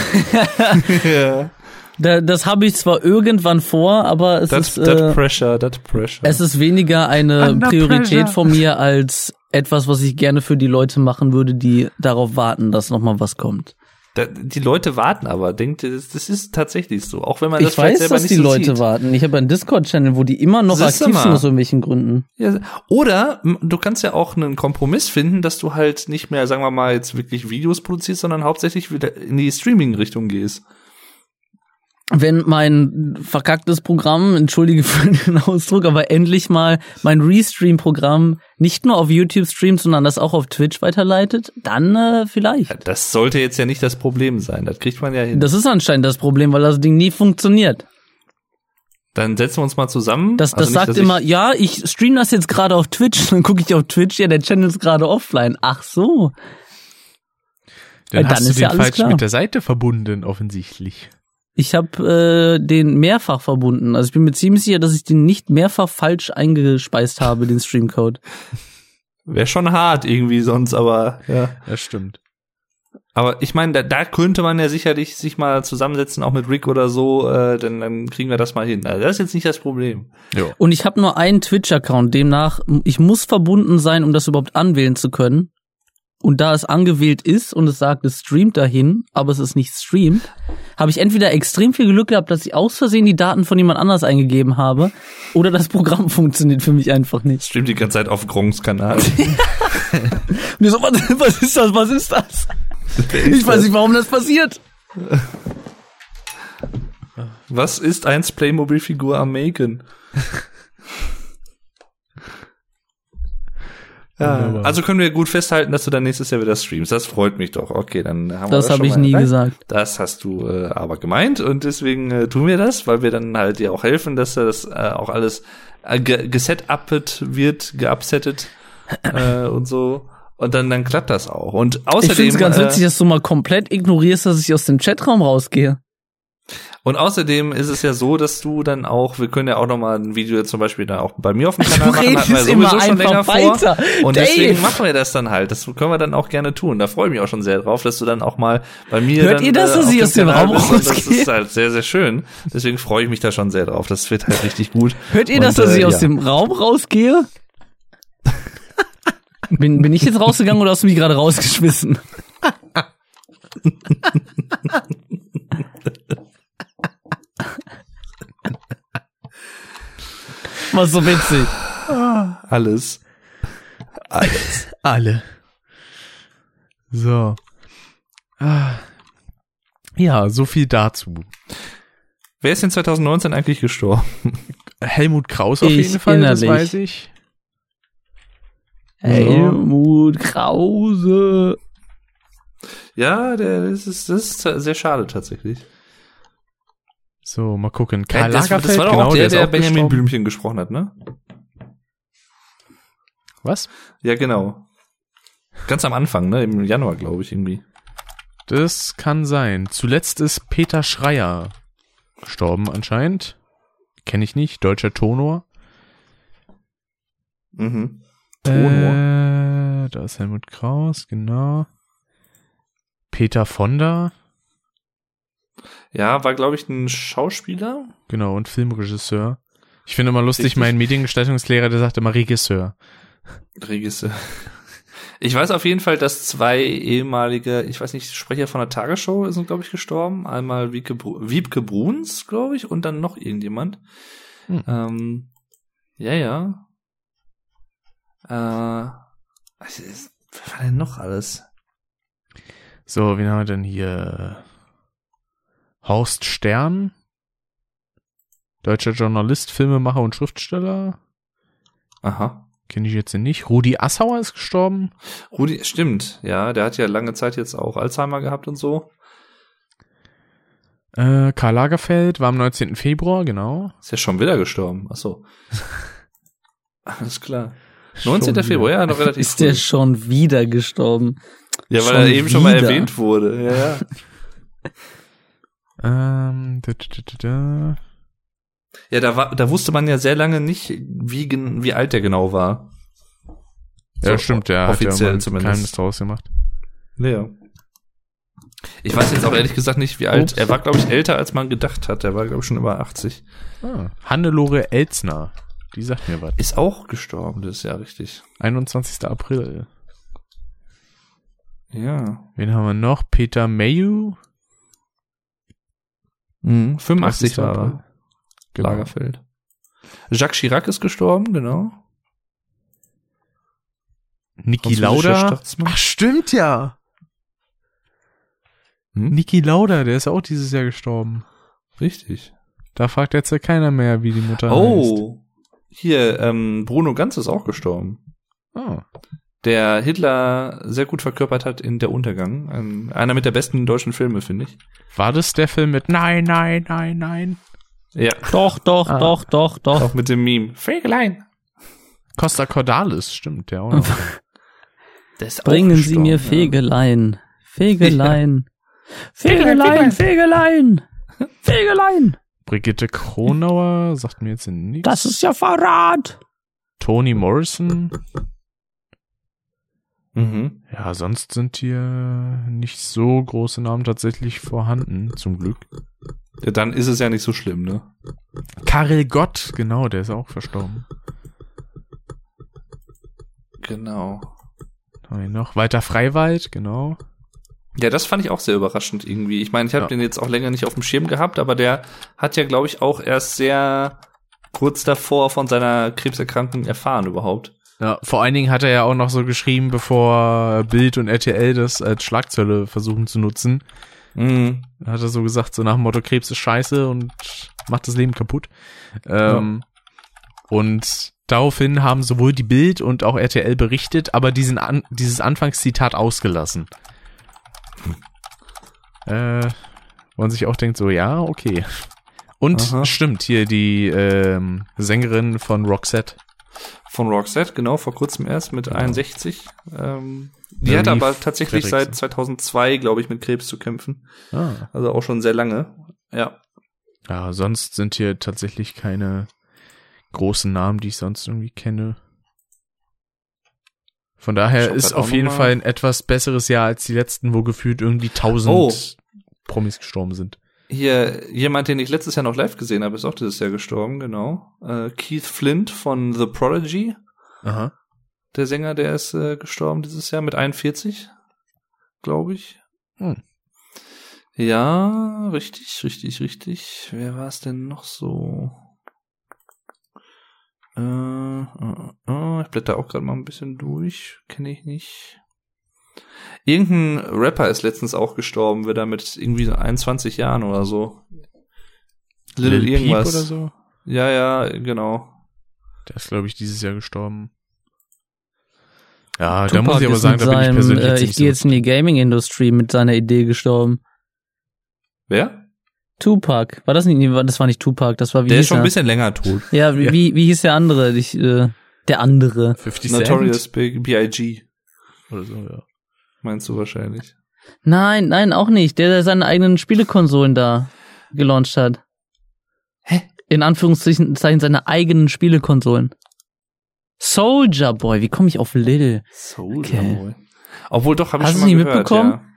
ja. da, das habe ich zwar irgendwann vor, aber es That, ist that äh, pressure, that pressure. es ist weniger eine Under Priorität pressure. von mir als etwas, was ich gerne für die Leute machen würde, die darauf warten, dass noch mal was kommt. Da, die Leute warten aber, denkt ihr, das, das ist tatsächlich so. Auch wenn man das Ich vielleicht weiß, selber dass nicht die so Leute sieht. warten. Ich habe einen Discord-Channel, wo die immer noch Siehste aktiv sind aus irgendwelchen Gründen. Ja, oder du kannst ja auch einen Kompromiss finden, dass du halt nicht mehr, sagen wir mal, jetzt wirklich Videos produzierst, sondern hauptsächlich wieder in die Streaming-Richtung gehst. Wenn mein verkacktes Programm, entschuldige für den Ausdruck, aber endlich mal mein Restream-Programm nicht nur auf YouTube streamt, sondern das auch auf Twitch weiterleitet, dann äh, vielleicht. Das sollte jetzt ja nicht das Problem sein. Das kriegt man ja hin. Das ist anscheinend das Problem, weil das Ding nie funktioniert. Dann setzen wir uns mal zusammen. Das, das Also nicht, sagt dass ich- immer, ja, ich stream das jetzt gerade auf Twitch, dann gucke ich auf Twitch, ja, der Channel ist gerade offline. Ach so. Dann, dann hast du ist den ja falsch klar. mit der Seite verbunden, offensichtlich. Ich habe äh, den mehrfach verbunden. Also ich bin mir ziemlich sicher, dass ich den nicht mehrfach falsch eingespeist habe, den Streamcode. Wäre schon hart irgendwie sonst, aber ja. Das stimmt. Aber ich meine, da, da könnte man ja sicherlich sich mal zusammensetzen, auch mit Rick oder so, äh, denn dann kriegen wir das mal hin. Also das ist jetzt nicht das Problem. Ja. Und ich habe nur einen Twitch-Account, demnach, ich muss verbunden sein, um das überhaupt anwählen zu können. Und da es angewählt ist und es sagt, es streamt dahin, aber es ist nicht streamt, habe ich entweder extrem viel Glück gehabt, dass ich aus Versehen die Daten von jemand anders eingegeben habe, oder das Programm funktioniert für mich einfach nicht. Streamt die ganze Zeit auf Gronks Kanal. Und ich so, was, was ist das, was ist das? Ich weiß nicht, warum das passiert. Was ist eins Playmobil-Figur am Maken? Ja, Wunderbar. also können wir gut festhalten, dass du dann nächstes Jahr wieder streamst. Das freut mich doch. Okay, dann haben wir Das habe ich mal nie erreicht. gesagt. Das hast du äh, aber gemeint und deswegen äh, tun wir das, weil wir dann halt dir auch helfen, dass das äh, auch alles äh, ge gesetuppet wird, geupsettet äh, und so. Und dann, dann klappt das auch. Und Ich außerdem, finde es ganz äh, witzig, dass du mal komplett ignorierst, dass ich aus dem Chatraum rausgehe. Und außerdem ist es ja so, dass du dann auch, wir können ja auch noch mal ein Video zum Beispiel dann auch bei mir auf dem Kanal machen, hatten wir sowieso schon länger einfach vor. weiter. Und Dave. deswegen machen wir das dann halt. Das können wir dann auch gerne tun. Da freue ich mich auch schon sehr drauf, dass du dann auch mal bei mir Hört dann, ihr das, äh, dass auf ich aus dem Raum und Das ist halt sehr, sehr schön. Deswegen freue ich mich da schon sehr drauf. Das wird halt richtig gut. Hört ihr Und, das, dass äh, ich aus ja. dem Raum rausgehe? bin, bin ich jetzt rausgegangen oder hast du mich gerade rausgeschmissen? Was so witzig. Alles. Alles. Alle. So. Ja, so viel dazu. Wer ist denn 2019 eigentlich gestorben? Helmut Kraus auf Ich jeden Fall, das innerlich. weiß ich. Helmut Krause. Ja, der, das ist, das ist sehr schade tatsächlich. So, mal gucken. Karl das, Lagerfeld, das war doch genau, auch der, der auch Benjamin. Blümchen gesprochen hat, ne? Was? Ja, genau. Ganz am Anfang, ne? Im Januar, glaube ich, irgendwie. Das kann sein. Zuletzt ist Peter Schreier gestorben anscheinend. Kenne ich nicht. Deutscher Tonor. Mhm. Tonor. Äh, da ist Helmut Kraus, genau. Peter Fonda, Ja, war, glaube ich, ein Schauspieler. genau, und Filmregisseur. Ich finde immer lustig, Richtig. mein Mediengestaltungslehrer, der sagt immer Regisseur. Regisseur. Ich weiß auf jeden Fall, dass zwei ehemalige, ich weiß nicht, Sprecher von der Tagesschau sind, glaube ich, gestorben. Einmal Wiebke, Wiebke Bruns, glaube ich, und dann noch irgendjemand. Hm. Ähm, ja, ja. Äh, was war denn noch alles? So, wen haben wir denn hier? Horst Stern, deutscher Journalist, Filmemacher und Schriftsteller. Aha. Kenne ich jetzt nicht. Rudi Assauer ist gestorben. Rudi, stimmt, ja, der hat ja lange Zeit jetzt auch Alzheimer gehabt und so. Äh, Karl Lagerfeld war am 19. Februar, genau. Ist ja schon wieder gestorben. Ach so. Alles klar. 19. Schon wieder. Februar, ja, noch relativ Ist der schon wieder gestorben? Ja, weil schon er eben schon mal wieder? erwähnt wurde. Ja, ja. Ähm, da, da, da, da. Ja, da war, da wusste man ja sehr lange nicht, wie, wie alt der genau war. Ja, So, stimmt, der hat ja offiziell mal ein zumindest. Geheimnis draus gemacht. Ja. Ich weiß jetzt auch ehrlich gesagt nicht, wie alt. Ups. Er war, glaube ich, älter, als man gedacht hat. Er war, glaube ich, schon über 80. Ah, Hannelore Elzner. Die sagt mir was. Ist auch gestorben, das ist ja richtig. 21. April. Ja. Wen haben wir noch? Peter Mayu. Mhm. 85 war er. Lagerfeld. Jacques Chirac ist gestorben, genau. Niki Lauda. Staatsmann. Ach, stimmt ja. Hm? Niki Lauda, der ist auch dieses Jahr gestorben. Richtig. Da fragt jetzt ja keiner mehr, wie die Mutter heißt. Oh, hier, ähm, Bruno Ganz ist auch gestorben. Oh. Der Hitler sehr gut verkörpert hat in Der Untergang. Ähm, einer mit der besten deutschen Filme, finde ich. War das der Film mit Nein, nein, nein, nein? Ja, Doch, doch, Ah. doch, doch, doch. auch mit dem Meme. Fegelein. Costa Cordalis, stimmt, der auch noch. Der ist auch Bringen Sie mir ja. Fegelein. Fegelein. Fegelein, Fegelein. Fegelein. Brigitte Kronauer sagt mir jetzt nichts. Das ist ja Verrat. Toni Morrison. Mhm. Ja, sonst sind hier nicht so große Namen tatsächlich vorhanden, zum Glück. Ja, dann ist es ja nicht so schlimm, ne? Karel Gott, genau, der ist auch verstorben. Genau. Noch Walter Freiwald, genau. Ja, das fand ich auch sehr überraschend irgendwie. Ich meine, ich habe Ja. den jetzt auch länger nicht auf dem Schirm gehabt, aber der hat ja, glaube ich, auch erst sehr kurz davor von seiner Krebserkrankung erfahren überhaupt. Ja, vor allen Dingen hat er ja auch noch so geschrieben, bevor Bild und RTL das als Schlagzeile versuchen zu nutzen. Mhm. Hat er so gesagt, so nach dem Motto, Krebs ist scheiße und macht das Leben kaputt. Ähm, Und daraufhin haben sowohl die Bild und auch RTL berichtet, aber diesen An dieses Anfangszitat ausgelassen. Äh, wo man sich auch denkt, so, ja, okay. Und Aha. stimmt, hier die ähm, Sängerin von Roxette. Von Roxette, genau, vor kurzem erst mit 61. Ähm, die hat aber tatsächlich Fredriksen. seit 2002, glaube ich, mit Krebs zu kämpfen. Ah. Also auch schon sehr lange. Ja. Ja, sonst sind hier tatsächlich keine großen Namen, die ich sonst irgendwie kenne. Von daher ist auf jeden mal. Fall ein etwas besseres Jahr als die letzten, wo gefühlt irgendwie tausend Oh. Promis gestorben sind. Hier, jemand, den ich letztes Jahr noch live gesehen habe, ist auch dieses Jahr gestorben, genau. Äh, Keith Flint von The Prodigy. Aha. Der Sänger, der ist äh, gestorben dieses Jahr mit 41, glaube ich. Hm. Ja, richtig, richtig, richtig. Wer war es denn noch so? Äh, äh, äh, ich blätter auch gerade mal ein bisschen durch. Kenne ich nicht. Irgendein Rapper ist letztens auch gestorben, wird da mit irgendwie so 21 Jahren oder so. Little Peep irgendwas. oder so. Ja, ja, genau. Der ist, glaube ich, dieses Jahr gestorben. Ja, da Tupac muss ich aber sagen, da bin ich seinem, persönlich äh, jetzt ich gehe jetzt in die Gaming-Industrie mit seiner Idee gestorben. Wer? Tupac. War das nicht, das war nicht Tupac, das war wie Der ist schon ein er? bisschen länger tot. Ja, wie, Ja. wie, wie hieß der andere? Ich, äh, der andere. 50 Notorious Big B.I.G. oder so, ja. Meinst du wahrscheinlich. Nein, nein, auch nicht. Der, der seine eigenen Spielekonsolen da gelauncht hat. Hä? In Anführungszeichen Zeichen seine eigenen Spielekonsolen. Soldier Boy, wie komme ich auf Lil? Soldier Okay. Boy. Obwohl doch, habe ich Hast schon du mal nicht gehört, mitbekommen? Ja.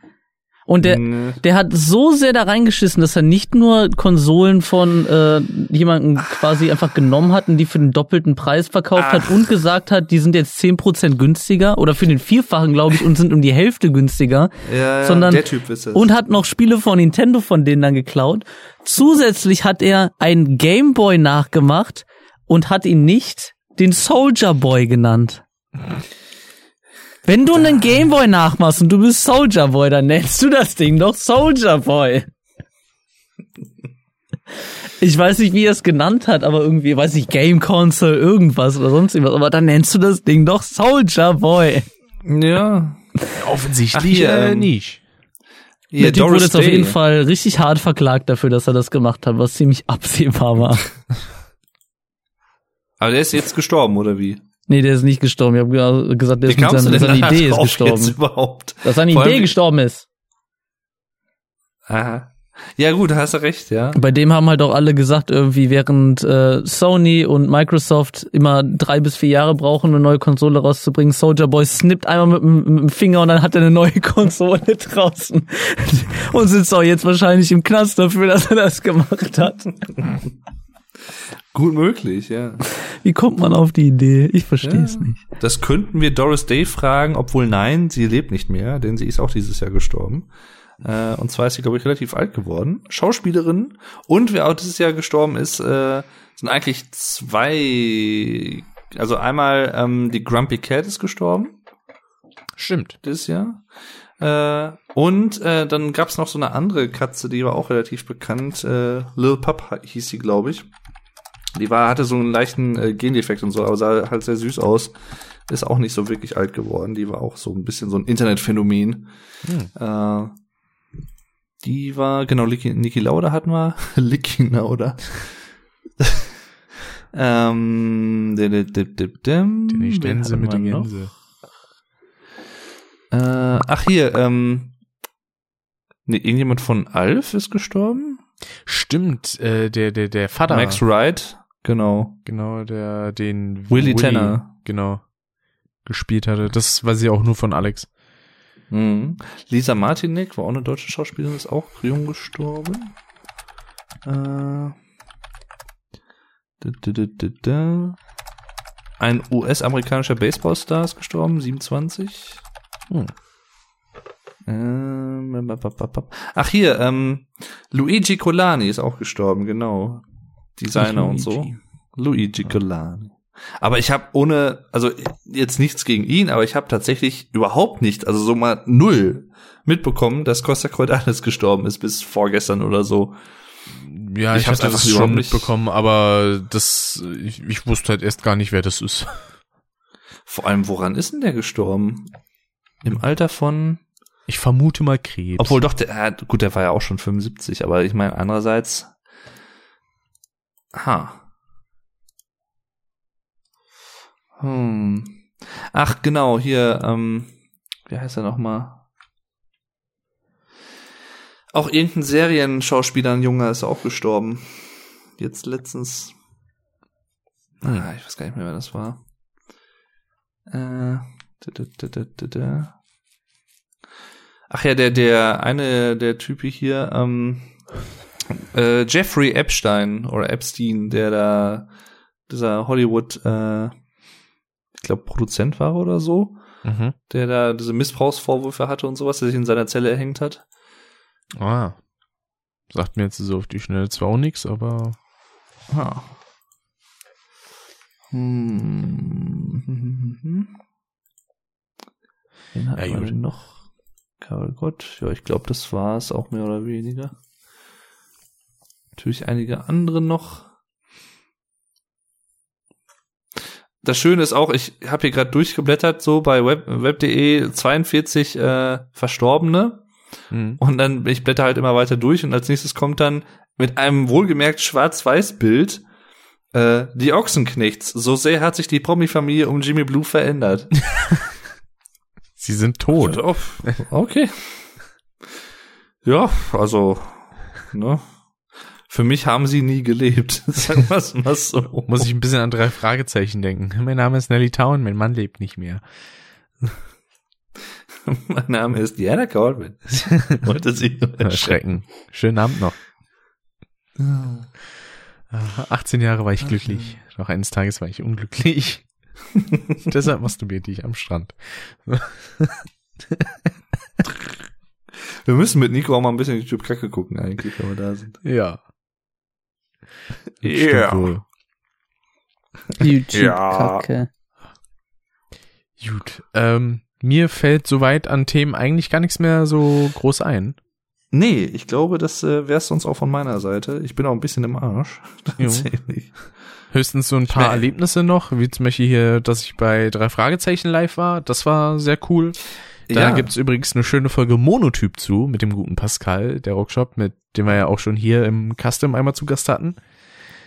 Und der, Nee. der hat so sehr da reingeschissen, dass er nicht nur Konsolen von äh, jemandem quasi einfach genommen hat und die für den doppelten Preis verkauft hat Ach. und gesagt hat, die sind jetzt 10% günstiger oder für den Vierfachen, glaube ich, und sind um die Hälfte günstiger. ja, ja, sondern- der Typ ist es. und hat noch Spiele von Nintendo von denen dann geklaut. Zusätzlich hat er einen Gameboy nachgemacht und hat ihn nicht den Soldier Boy genannt. Wenn du einen Gameboy nachmachst und du bist Soldier Boy, dann nennst du das Ding doch Soldier Boy. Ich weiß nicht, wie er es genannt hat, aber irgendwie, weiß ich, Game Console, irgendwas oder sonst irgendwas, aber dann nennst du das Ding doch Soldier Boy. ja. Offensichtlich Ach, hier, äh, nicht. Hier, Der Typ wurde Doris jetzt auf jeden Fall richtig hart verklagt dafür, dass er das gemacht hat, was ziemlich absehbar war. Aber der ist jetzt gestorben, oder wie? Nee, der ist nicht gestorben. Ich habe gesagt, der Wie ist mit seiner, denn seine da Idee ist gestorben. überhaupt? Dass seine Idee gestorben ist. Aha. Ja gut, da hast du recht, ja. Bei dem haben halt auch alle gesagt, irgendwie während äh, Sony und Microsoft immer drei bis vier Jahre brauchen, eine neue Konsole rauszubringen, Soldier Boy snippt einmal mit, mit dem Finger und dann hat er eine neue Konsole draußen. Und sitzt auch jetzt wahrscheinlich im Knast dafür, dass er das gemacht hat. Gut möglich, ja. Wie kommt man auf die Idee? Ich verstehe es Ja. nicht. Das könnten wir Doris Day fragen, obwohl nein, sie lebt nicht mehr, denn sie ist auch dieses Jahr gestorben. Äh, und zwar ist sie, glaube ich, relativ alt geworden. Schauspielerin. Und wer auch dieses Jahr gestorben ist, äh, sind eigentlich zwei. Also einmal ähm, die Grumpy Cat ist gestorben Stimmt. dieses Jahr. Äh, und äh, dann gab's noch so eine andere Katze, die war auch relativ bekannt. Äh, Lil Pup hieß sie, glaube ich. Die war, hatte so einen leichten äh, Gendefekt und so, aber sah halt sehr süß aus. Ist auch nicht so wirklich alt geworden. Die war auch so ein bisschen so ein Internetphänomen. Äh, die war, genau, Niki, Niki Lauda hatten wir. Licky Lauda. ähm, dip, dip, dip, dim. Die hatten mit noch? Gänse. Äh, ach hier, ähm, nee, irgendjemand von Alf ist gestorben? Stimmt, äh, der, der, der Vater. Max Wright, genau. Genau, der den Willy Tanner. Genau. Gespielt hatte. Das weiß ich auch nur von Alex. Mhm. Lisa Martinek war auch eine deutsche Schauspielerin, ist auch jung gestorben. Äh, da, da, da. Ein US-amerikanischer Baseballstar ist gestorben, 27. Hm. Ähm, bap, bap, bap. Ach hier, ähm, Luigi Colani ist auch gestorben, genau. Designer und so. Luigi. Colani. Aber ich habe ohne, also jetzt nichts gegen ihn, aber ich habe tatsächlich überhaupt nicht, also so mal null mitbekommen, dass Costa Cordalis gestorben ist bis vorgestern oder so. Ja, Ich ich, einfach das schon mitbekommen, aber das, ich, ich wusste halt erst gar nicht, wer das ist. Vor allem, woran ist denn der gestorben? Im Alter von, Ich vermute mal Krebs. obwohl doch, der, gut, der war ja auch schon 75, aber ich meine, andererseits, ha. Hm. Ach, genau, hier, ähm, wie heißt er nochmal? Auch irgendein Serienschauspieler, ein Junger, ist auch gestorben. Jetzt letztens. Ah, ich weiß gar nicht mehr, wer das war. Äh, da, da, da, da, da. Ach ja, der, der eine, der Typ hier, ähm, äh, Jeffrey Epstein oder Epstein, der da, dieser Hollywood, äh, ich glaube, Produzent war oder so, Mhm. der da diese Missbrauchsvorwürfe hatte und sowas, der sich in seiner Zelle erhängt hat. Ah. Sagt mir jetzt so auf die Schnelle zwar auch nichts, aber Ah. Hm. Wen hatten Ja, wir gut. denn noch? Karel Gott. Ja, ich glaube, das war's auch mehr oder weniger. Natürlich einige andere noch. Das Schöne ist auch, ich habe hier gerade durchgeblättert, so bei web, web.de 42 äh, Verstorbene. hm. Und dann, ich blätter halt immer weiter durch und als nächstes kommt dann mit einem wohlgemerkt Schwarz-Weiß-Bild äh, die Ochsenknechts. So sehr hat sich die Promi-Familie um Jimmy Blue verändert. sie sind tot. Okay. Ja, also, ne? Für mich haben sie nie gelebt. Sagen wir es mal so. Muss ich ein bisschen an drei Fragezeichen denken. Mein Name ist Nelly Town, mein Mann lebt nicht mehr. mein Name ist Diana Corbin. Wollte sie Erschrecken. Schönen Abend noch. Ah, 18 Jahre war ich glücklich. Doch eines Tages war ich unglücklich. Deshalb masturbierte ich am Strand. Wir müssen mit Nico auch mal ein bisschen YouTube Kacke gucken eigentlich, wenn wir da sind. Ja. Ja. YouTube-Kacke. Gut. Ähm, mir fällt soweit an Themen eigentlich gar nichts mehr so groß ein. Nee, ich glaube, das äh, wär's sonst auch von meiner Seite. Ich bin auch ein bisschen im Arsch. Jo. Tatsächlich. Höchstens so ein paar Erlebnisse noch, wie zum Beispiel hier, dass ich bei drei Fragezeichen live war. Das war sehr cool. Da Ja. gibt's übrigens eine schöne Folge Monotyp zu mit dem guten Pascal, der Rockshop, mit dem wir ja auch schon hier im Custom einmal zu Gast hatten.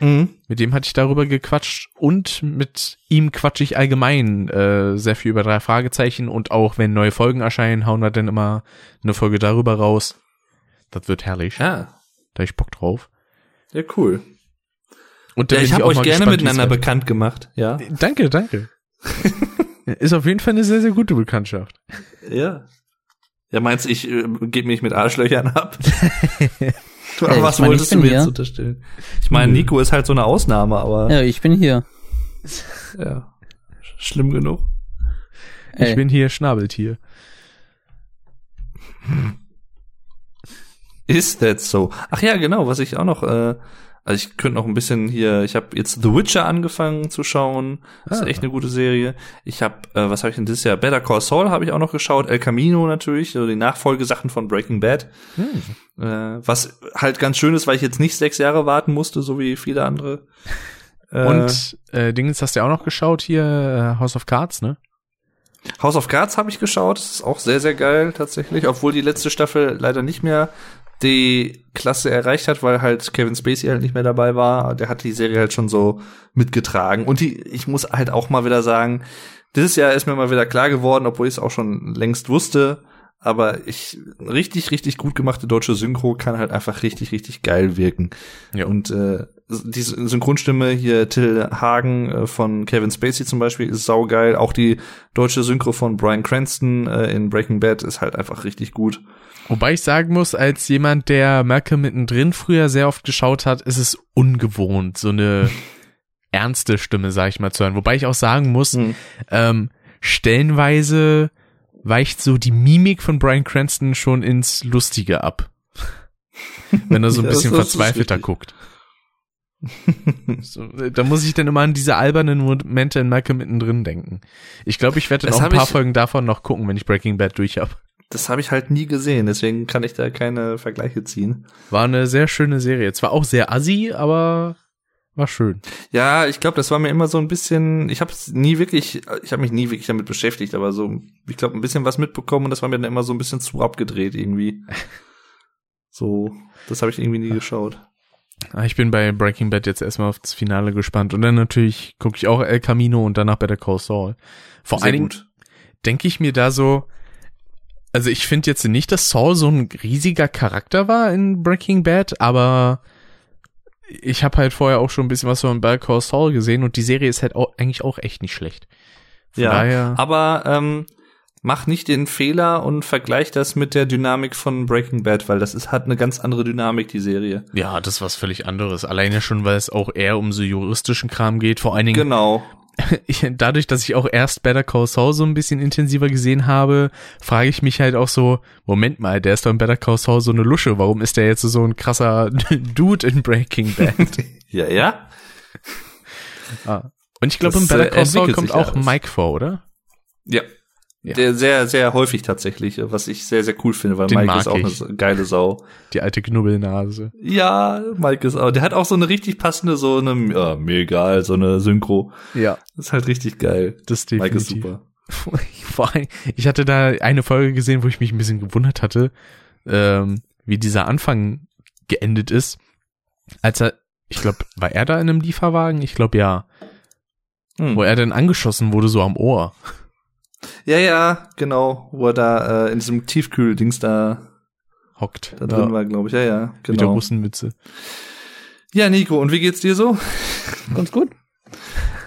Mhm. Mit dem hatte ich darüber gequatscht und mit ihm quatsche ich allgemein äh, sehr viel über drei Fragezeichen und auch wenn neue Folgen erscheinen, hauen wir dann immer eine Folge darüber raus. Das wird herrlich. Ja. Da ich Bock drauf. Ja, cool. Und Ja, ich habe euch gerne gespannt, miteinander bekannt gemacht. Ja. Danke, danke. Ist auf jeden Fall eine sehr, sehr gute Bekanntschaft. Ja. Ja, meinst du, ich äh, gebe mich mit Arschlöchern ab? Du, Ey, was ich mein, wolltest ich du mir jetzt hier. unterstellen? Ich meine, Nico ist halt so eine Ausnahme, aber Ja, ich bin hier. ja, schlimm genug. Ich Ey. bin hier Schnabeltier. Ist that so? Ach ja, genau, was ich auch noch äh, Also ich könnte noch ein bisschen hier, ich habe jetzt The Witcher angefangen zu schauen. Das Ah. ist echt eine gute Serie. Ich habe, äh, was habe ich denn dieses Jahr? Better Call Saul habe ich auch noch geschaut. El Camino natürlich, so die Nachfolgesachen von Breaking Bad. Hm. Äh, was halt ganz schön ist, weil ich jetzt nicht sechs Jahre warten musste, so wie viele andere. Äh, Und äh, Dingens hast du ja auch noch geschaut hier, äh, House of Cards, ne? House of Cards habe ich geschaut. Das ist auch sehr, sehr geil tatsächlich. Obwohl die letzte Staffel leider nicht mehr die Klasse erreicht hat, weil halt Kevin Spacey halt nicht mehr dabei war. Der hat die Serie halt schon so mitgetragen. Und die, ich muss halt auch mal wieder sagen, dieses Jahr ist mir mal wieder klar geworden, obwohl ich es auch schon längst wusste. Aber ich, richtig, richtig gut gemachte deutsche Synchro kann halt einfach richtig, richtig geil wirken. Ja. Und äh, die Synchronstimme hier Till Hagen äh, von Kevin Spacey zum Beispiel ist saugeil. Auch die deutsche Synchro von Brian Cranston äh, in Breaking Bad ist halt einfach richtig gut. Wobei ich sagen muss, als jemand, der Malcolm mittendrin früher sehr oft geschaut hat, ist es ungewohnt, so eine ernste Stimme, sag ich mal, zu hören. Wobei ich auch sagen muss, Hm. ähm, stellenweise weicht so die Mimik von Brian Cranston schon ins Lustige ab. Wenn er so ein bisschen verzweifelter guckt. So, da muss ich dann immer an diese albernen Momente in Malcolm mittendrin denken. Ich glaube, ich werde Das noch ein paar Folgen davon noch gucken, wenn ich Breaking Bad durch habe. Das habe ich halt nie gesehen, deswegen kann ich da keine Vergleiche ziehen. War eine sehr schöne Serie. Zwar auch sehr assi, aber war schön. Ja, ich glaube, das war mir immer so ein bisschen, ich habe nie wirklich, ich habe mich nie wirklich damit beschäftigt, aber so, ich glaube, ein bisschen was mitbekommen und das war mir dann immer so ein bisschen zu abgedreht irgendwie. So, das habe ich irgendwie nie geschaut. Ah, Ich bin bei Breaking Bad jetzt erstmal auf das Finale gespannt. Und dann natürlich gucke ich auch El Camino und danach Better Call Saul. Vor Sehr allen Dingen denke ich mir da so, also ich finde jetzt nicht, dass Saul so ein riesiger Charakter war in Breaking Bad, aber ich habe halt vorher auch schon ein bisschen was von Better Call Saul gesehen und die Serie ist halt auch, eigentlich auch echt nicht schlecht. Von Ja, daher, aber ähm, mach nicht den Fehler und vergleich das mit der Dynamik von Breaking Bad, weil das ist, hat eine ganz andere Dynamik, die Serie. ja, das ist was völlig anderes. Alleine schon, weil es auch eher um so juristischen Kram geht. Vor allen Dingen Genau. Ich, dadurch, dass ich auch erst Better Call Saul so ein bisschen intensiver gesehen habe, frage ich mich halt auch so, Moment mal, der ist doch in Better Call Saul so eine Lusche, warum ist der jetzt so ein krasser Dude in Breaking Bad? Ja, ja. ah. Und ich glaube, in Better äh, Call Saul kommt auch alles. Mike vor, oder? Ja. Ja. Der sehr, sehr häufig tatsächlich, was ich sehr, sehr cool finde, weil Den Mike ist auch ich. eine geile Sau. Die alte Knubbelnase. Ja, Mike ist auch, der hat auch so eine richtig passende, so eine, ja, mir egal, so eine Synchro. Ja, Das ist halt richtig geil. das Mike ist definitiv. super. Vor allem, ich hatte da eine Folge gesehen, wo ich mich ein bisschen gewundert hatte, ähm, wie dieser Anfang geendet ist. Als er, ich glaube, war er da in einem Lieferwagen? Ich glaube ja. Hm. Wo er dann angeschossen wurde, so am Ohr. Ja, ja, genau, wo er da äh, in diesem Tiefkühl-Dings da, Hockt. da drin war, glaube ich. Ja, ja, Mit der genau. Russenmütze. Ja, Nico, und wie geht's dir so? Ganz gut.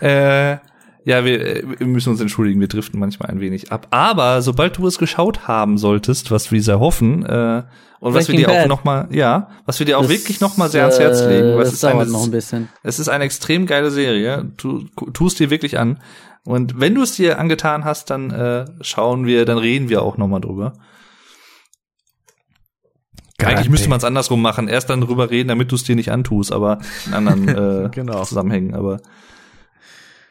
Äh, ja, wir, äh, wir müssen uns entschuldigen, wir driften manchmal ein wenig ab. Aber sobald du es geschaut haben solltest, was wir sehr hoffen, äh, und was wir Breaking dir auch Bad. noch mal, ja, was wir dir auch Das, wirklich noch mal sehr ans Herz äh, legen, was Das ist eine, noch ein bisschen. es ist eine extrem geile Serie. Du tust dir wirklich an. Und wenn du es dir angetan hast, dann äh, schauen wir, dann reden wir auch noch mal drüber. Eigentlich müsste man es andersrum machen. Erst dann drüber reden, damit du es dir nicht antust, aber in anderen äh, Genau. Zusammenhängen. Aber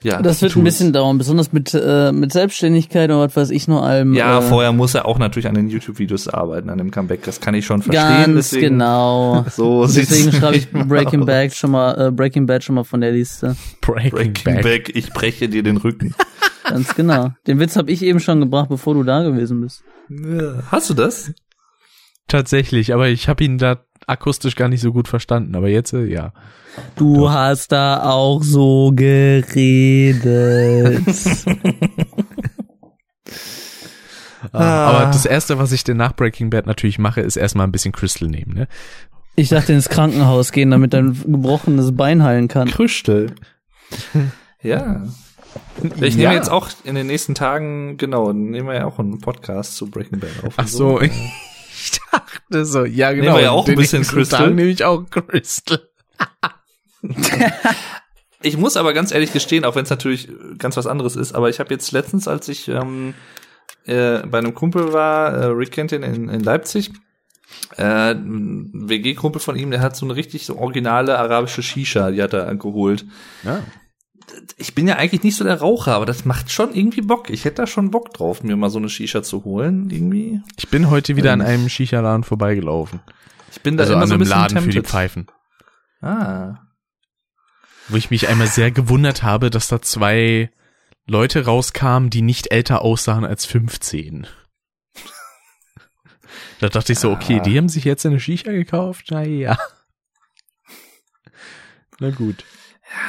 ja, Das wird ein es. bisschen dauern, besonders mit, äh, mit Selbstständigkeit und was weiß ich nur allem. Ja, äh, vorher muss er auch natürlich an den YouTube-Videos arbeiten, an dem Comeback. Das kann ich schon verstehen. Ganz deswegen, genau. So sieht's Deswegen schreibe ich Breaking. Bad schon mal, äh, Breaking Bad schon mal von der Liste. Breaking, Breaking Back. Back, ich breche dir den Rücken. Ganz genau. Den Witz habe ich eben schon gebracht, bevor du da gewesen bist. Ja. Hast du das? Tatsächlich, aber ich habe ihn da akustisch gar nicht so gut verstanden. Aber jetzt, äh, ja. Du hast da auch so geredet. Ah. Aber das erste, was ich denn nach Breaking Bad natürlich mache, ist erstmal ein bisschen Crystal nehmen, ne? Ich dachte ins Krankenhaus gehen, damit dein gebrochenes Bein heilen kann. Krüstel. ja. Ich Ja. nehme jetzt auch in den nächsten Tagen, genau, nehmen wir ja auch einen Podcast zu Breaking Bad auf. Ach so, ich dachte so, ja genau. wir ja auch ein bisschen Crystal. Tag nehme ich auch Crystal. Ich muss aber ganz ehrlich gestehen, auch wenn es natürlich ganz was anderes ist, aber ich habe jetzt letztens, als ich ähm, äh, bei einem Kumpel war, äh, Rick kennt ihn in, in Leipzig, äh, WG-Kumpel von ihm, der hat so eine richtig so originale arabische Shisha, die hat er geholt. Ja. Ich bin ja eigentlich nicht so der Raucher, aber das macht schon irgendwie Bock. Ich hätte da schon Bock drauf, mir mal so eine Shisha zu holen, irgendwie. Ich bin heute wieder an Ähm. einem Shisha-Laden vorbeigelaufen. Ich bin da Also immer an so ein einem bisschen Laden für die tempted. Pfeifen. Ah. Wo ich mich einmal sehr gewundert habe, dass da zwei Leute rauskamen, die nicht älter aussahen als 15. Da dachte ich so, okay, Ah. die haben sich jetzt eine Shisha gekauft? Naja. Na gut.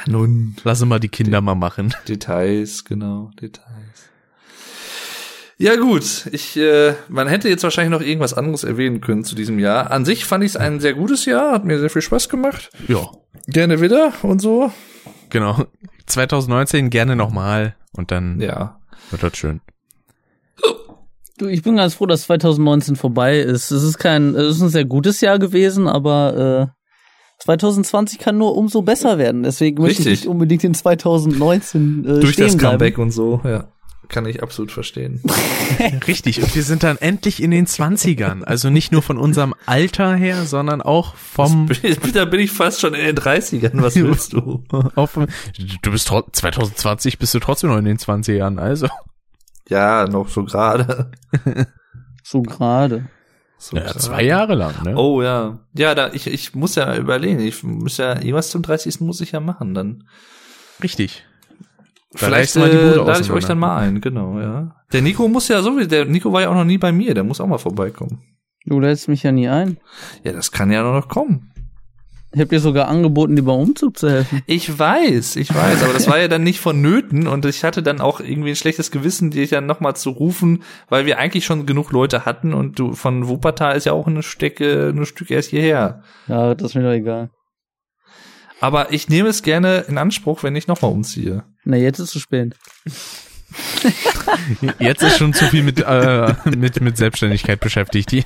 Nun. Lass mal die Kinder mal machen. Details, genau, Details. Ja gut, ich, äh, man hätte jetzt wahrscheinlich noch irgendwas anderes erwähnen können zu diesem Jahr. An sich fand ich es ein sehr gutes Jahr, hat mir sehr viel Spaß gemacht. Ja, Gerne wieder und so. genau. 2019 gerne nochmal und dann Ja. wird das schön. Du, ich bin ganz froh, dass 2019 vorbei ist. Es ist kein, es ist ein sehr gutes Jahr gewesen, aber äh, 2020 kann nur umso besser werden. Deswegen möchte ich Richtig. nicht unbedingt in 2019 äh, Durch stehen das bleiben. Comeback und so, ja. Kann ich absolut verstehen. Richtig, und wir sind dann endlich in den 20ern. Also nicht nur von unserem Alter her, sondern auch vom da bin ich fast schon in den 30ern, was willst du? Du bist tro- 2020 bist du trotzdem noch in den 20ern, also. Ja, noch so gerade. So gerade. So Ja, zwei Jahre lang, ne? Oh ja. Ja, da ich, ich muss ja überlegen. Ich muss ja, irgendwas zum 30. muss ich ja machen dann. Richtig. Da Vielleicht äh, lade ich euch dann mal ein, genau, ja. Der Nico muss ja so, der Nico war ja auch noch nie bei mir, der muss auch mal vorbeikommen. Du lädst mich ja nie ein. Ja, das kann ja noch kommen. Ich habe dir sogar angeboten, dir beim Umzug zu helfen. Ich weiß, ich weiß, aber das war ja dann nicht vonnöten und ich hatte dann auch irgendwie ein schlechtes Gewissen, dich dann nochmal zu rufen, weil wir eigentlich schon genug Leute hatten und du von Wuppertal ist ja auch eine Stecke, ein Stück erst hierher. Ja, das ist mir doch egal. Aber ich nehme es gerne in Anspruch, wenn ich nochmal umziehe. Na, jetzt ist es zu spät. Jetzt ist schon zu viel mit, äh, mit, mit Selbstständigkeit beschäftigt. Die.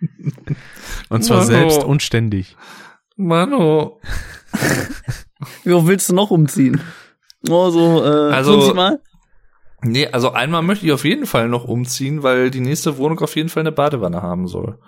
Und zwar Mano. selbst und ständig. Mano. Wie willst du noch umziehen? Oh, so, äh, Also- 50 Mal? Nee, also einmal möchte ich auf jeden Fall noch umziehen, weil die nächste Wohnung auf jeden Fall eine Badewanne haben soll.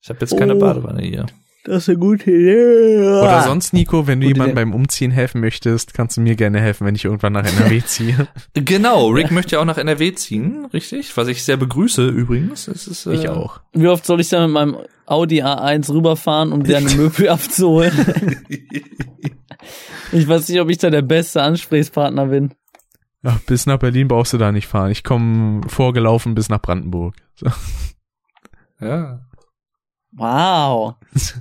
Ich habe jetzt keine Oh. Badewanne hier. Das ist eine gute Idee. Oder sonst, Nico, wenn du jemandem beim Umziehen helfen möchtest, kannst du mir gerne helfen, wenn ich irgendwann nach NRW ziehe. Genau, Rick möchte ja auch nach NRW ziehen, richtig? Was ich sehr begrüße übrigens. Das ist, äh, Ich auch. Wie oft soll ich da mit meinem Audi A1 rüberfahren, um deine Möbel abzuholen? ich weiß nicht, ob ich da der beste Ansprechpartner bin. Ach, bis nach Berlin brauchst du da nicht fahren. Ich komme vorgelaufen bis nach Brandenburg. So. Ja. Wow. Ist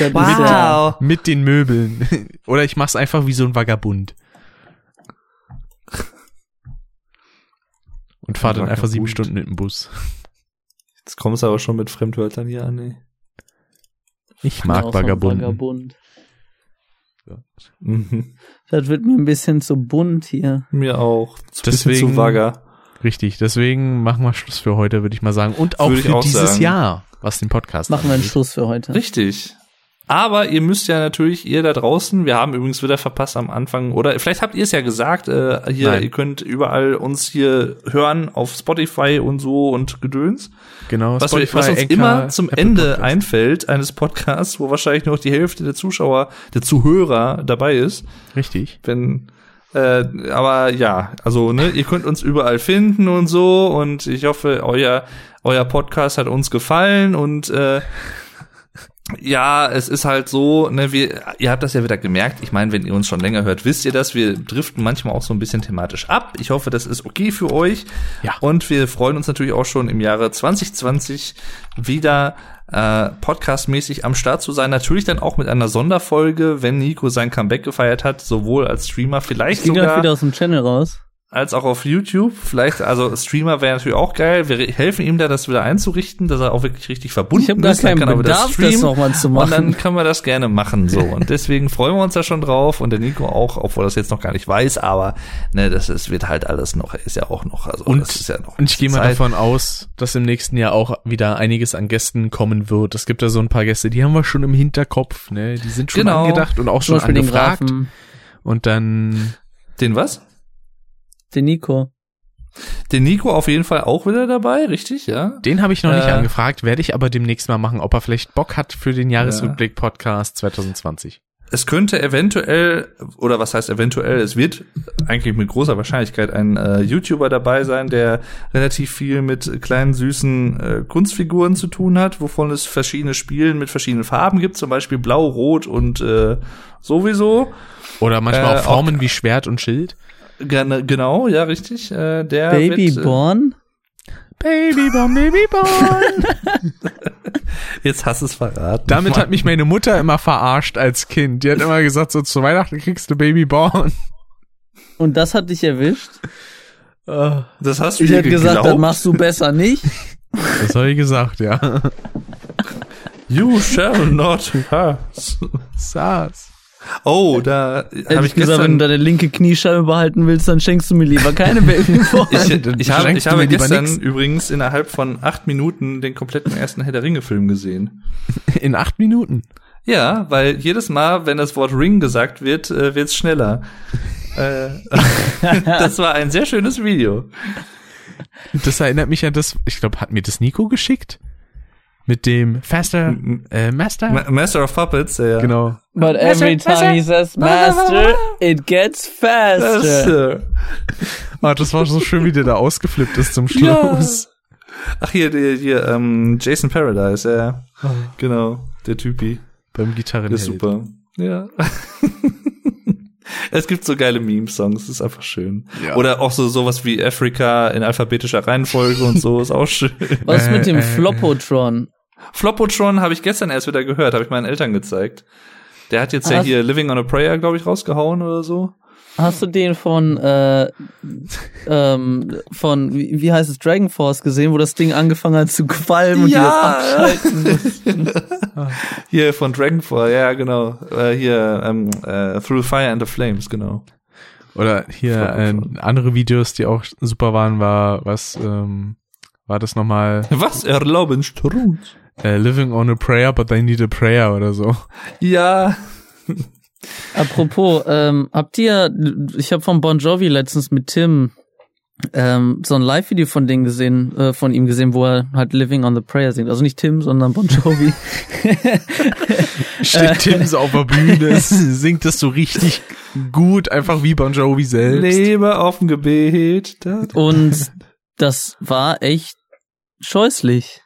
der- Mit den Möbeln. Oder ich mach's einfach wie so ein Vagabund. Und fahr dann einfach sieben. Stunden mit dem Bus. Jetzt kommst du aber schon mit Fremdwörtern hier an, ey. Ich mag ein Vagabunden. Vagabund. Mhm. Das wird mir ein bisschen zu bunt hier. Mir auch. Zu Deswegen- bisschen zu vagger. Richtig, deswegen machen wir Schluss für heute, würde ich mal sagen. Und auch Würde für auch dieses sagen. Jahr, was den Podcast Machen wir einen. Schluss für heute. Richtig. Aber ihr müsst ja natürlich, ihr da draußen, wir haben übrigens wieder verpasst am Anfang, oder vielleicht habt ihr es ja gesagt, äh, hier, Nein. ihr könnt überall uns hier hören auf Spotify und so und Gedöns. Genau, Was, wir, Spotify, was uns Anchor, immer zum Apple Ende Podcast. einfällt eines Podcasts, wo wahrscheinlich noch die Hälfte der Zuschauer, der Zuhörer dabei ist. Richtig. Wenn, äh, aber ja, also ne, ihr könnt uns überall finden und so und ich hoffe, euer euer Podcast hat uns gefallen und äh, ja, es ist halt so, ne, wir, ihr habt das ja wieder gemerkt. Ich meine, wenn ihr uns schon länger hört, wisst ihr das. Wir driften manchmal auch so ein bisschen thematisch ab. Ich hoffe, das ist okay für euch. Ja. Und wir freuen uns natürlich auch schon im Jahre 2020 wieder äh, podcastmäßig am Start zu sein. Natürlich dann auch mit einer Sonderfolge, wenn Nico sein Comeback gefeiert hat, sowohl als Streamer, vielleicht Ging das sogar wieder aus dem Channel raus? Als auch auf YouTube. Vielleicht, also Streamer wäre natürlich auch geil. Wir helfen ihm da, das wieder einzurichten, dass er auch wirklich richtig verbunden Ich habe gar ist. Dann keinen kann er wieder Bedarf, das streamen. nochmal zu Und dann machen. können wir das gerne machen so. Und deswegen freuen wir uns da schon drauf. Und der Nico auch, obwohl er das jetzt noch gar nicht weiß, aber ne, das ist, wird halt alles noch, ist ja auch noch. Also Und, das ist ja noch und ich gehe mal Zeit. davon aus, dass im nächsten Jahr auch wieder einiges an Gästen kommen wird. Es gibt da so ein paar Gäste, die haben wir schon im Hinterkopf, ne? Die sind schon Genau. angedacht und auch schon angefragt. Und dann, Den was? Den Nico. Den Nico auf jeden Fall auch wieder dabei, richtig, ja? Den habe ich noch nicht Äh. angefragt, werde ich aber demnächst mal machen, ob er vielleicht Bock hat für den Jahresrückblick-Podcast 2020. Es könnte eventuell, oder was heißt eventuell, es wird eigentlich mit großer Wahrscheinlichkeit ein äh, YouTuber dabei sein, der relativ viel mit kleinen, süßen äh, Kunstfiguren zu tun hat, wovon es verschiedene Spielen mit verschiedenen Farben gibt, zum Beispiel blau, rot und äh, sowieso. Oder manchmal Äh, auch Formen wie Schwert und Schild. Genau, ja, richtig. Äh, der Baby wird, äh, Born? Babyborn, Babyborn. Jetzt hast du es verraten. Damit hat mich meine Mutter immer verarscht als Kind. Die hat immer gesagt, so zu Weihnachten kriegst du Babyborn. Und das hat dich erwischt? das hast du Ich hätte gesagt, das geglaubt? machst du besser nicht. Das habe ich gesagt, ja. You shall not pass. Saß. Oh, da Hätte habe ich gesagt, wenn du deine linke Kniescheibe behalten willst, dann schenkst du mir lieber keine Born. Ich, ich habe, schenkst ich habe lieber gestern nix. übrigens innerhalb von acht Minuten den kompletten ersten Herr der Ringe-Film gesehen. In acht Minuten. Ja, weil jedes Mal, wenn das Wort Ring gesagt wird, äh, wird's schneller. äh, das war ein sehr schönes Video. Das erinnert mich an das, ich glaube, hat mir das Nico geschickt? Mit dem Faster, äh, Master? Ma Master of Puppets, ja. genau. But every time he says master, it gets faster. Das, Ah, das war so schön, wie der da ausgeflippt ist zum Schluss. ach hier, hier, hier ähm, Jason Paradise, ja. Ah. Genau, der Typi. Beim Gitarren. Der ist super. Ja. Es gibt so geile Meme-Songs, das ist einfach schön. Ja. Oder auch so sowas wie Afrika in alphabetischer Reihenfolge und so, ist auch schön. Was mit dem Äh, äh, Flopotron? Flopotron habe ich gestern erst wieder gehört, habe ich meinen Eltern gezeigt. Der hat jetzt ja Hast- hier Living on a Prayer, glaube ich, rausgehauen oder so. Hast du den von, äh, ähm, von, wie, wie heißt es, Dragon Force gesehen, wo das Ding angefangen hat zu qualmen und die das abschalten mussten? Hier von Dragonfall, ja, genau. Äh, hier, ähm, äh, Through Fire and the Flames, genau. Oder hier äh, andere Videos, die auch super waren, war, was, ähm, war das nochmal? Was erlauben Strunz? Äh, Living on a Prayer, but they need a prayer oder so. Ja. Apropos, ähm, habt ihr, ich habe von Bon Jovi letztens mit Tim ähm, so ein Live-Video von denen gesehen, äh, von ihm gesehen, wo er halt Living on the Prayer singt. Also nicht Tim, sondern Bon Jovi. Steht Tim so auf der Bühne, singt das so richtig gut, einfach wie Bon Jovi selbst. Lebe auf dem Gebet. Und das war echt scheußlich.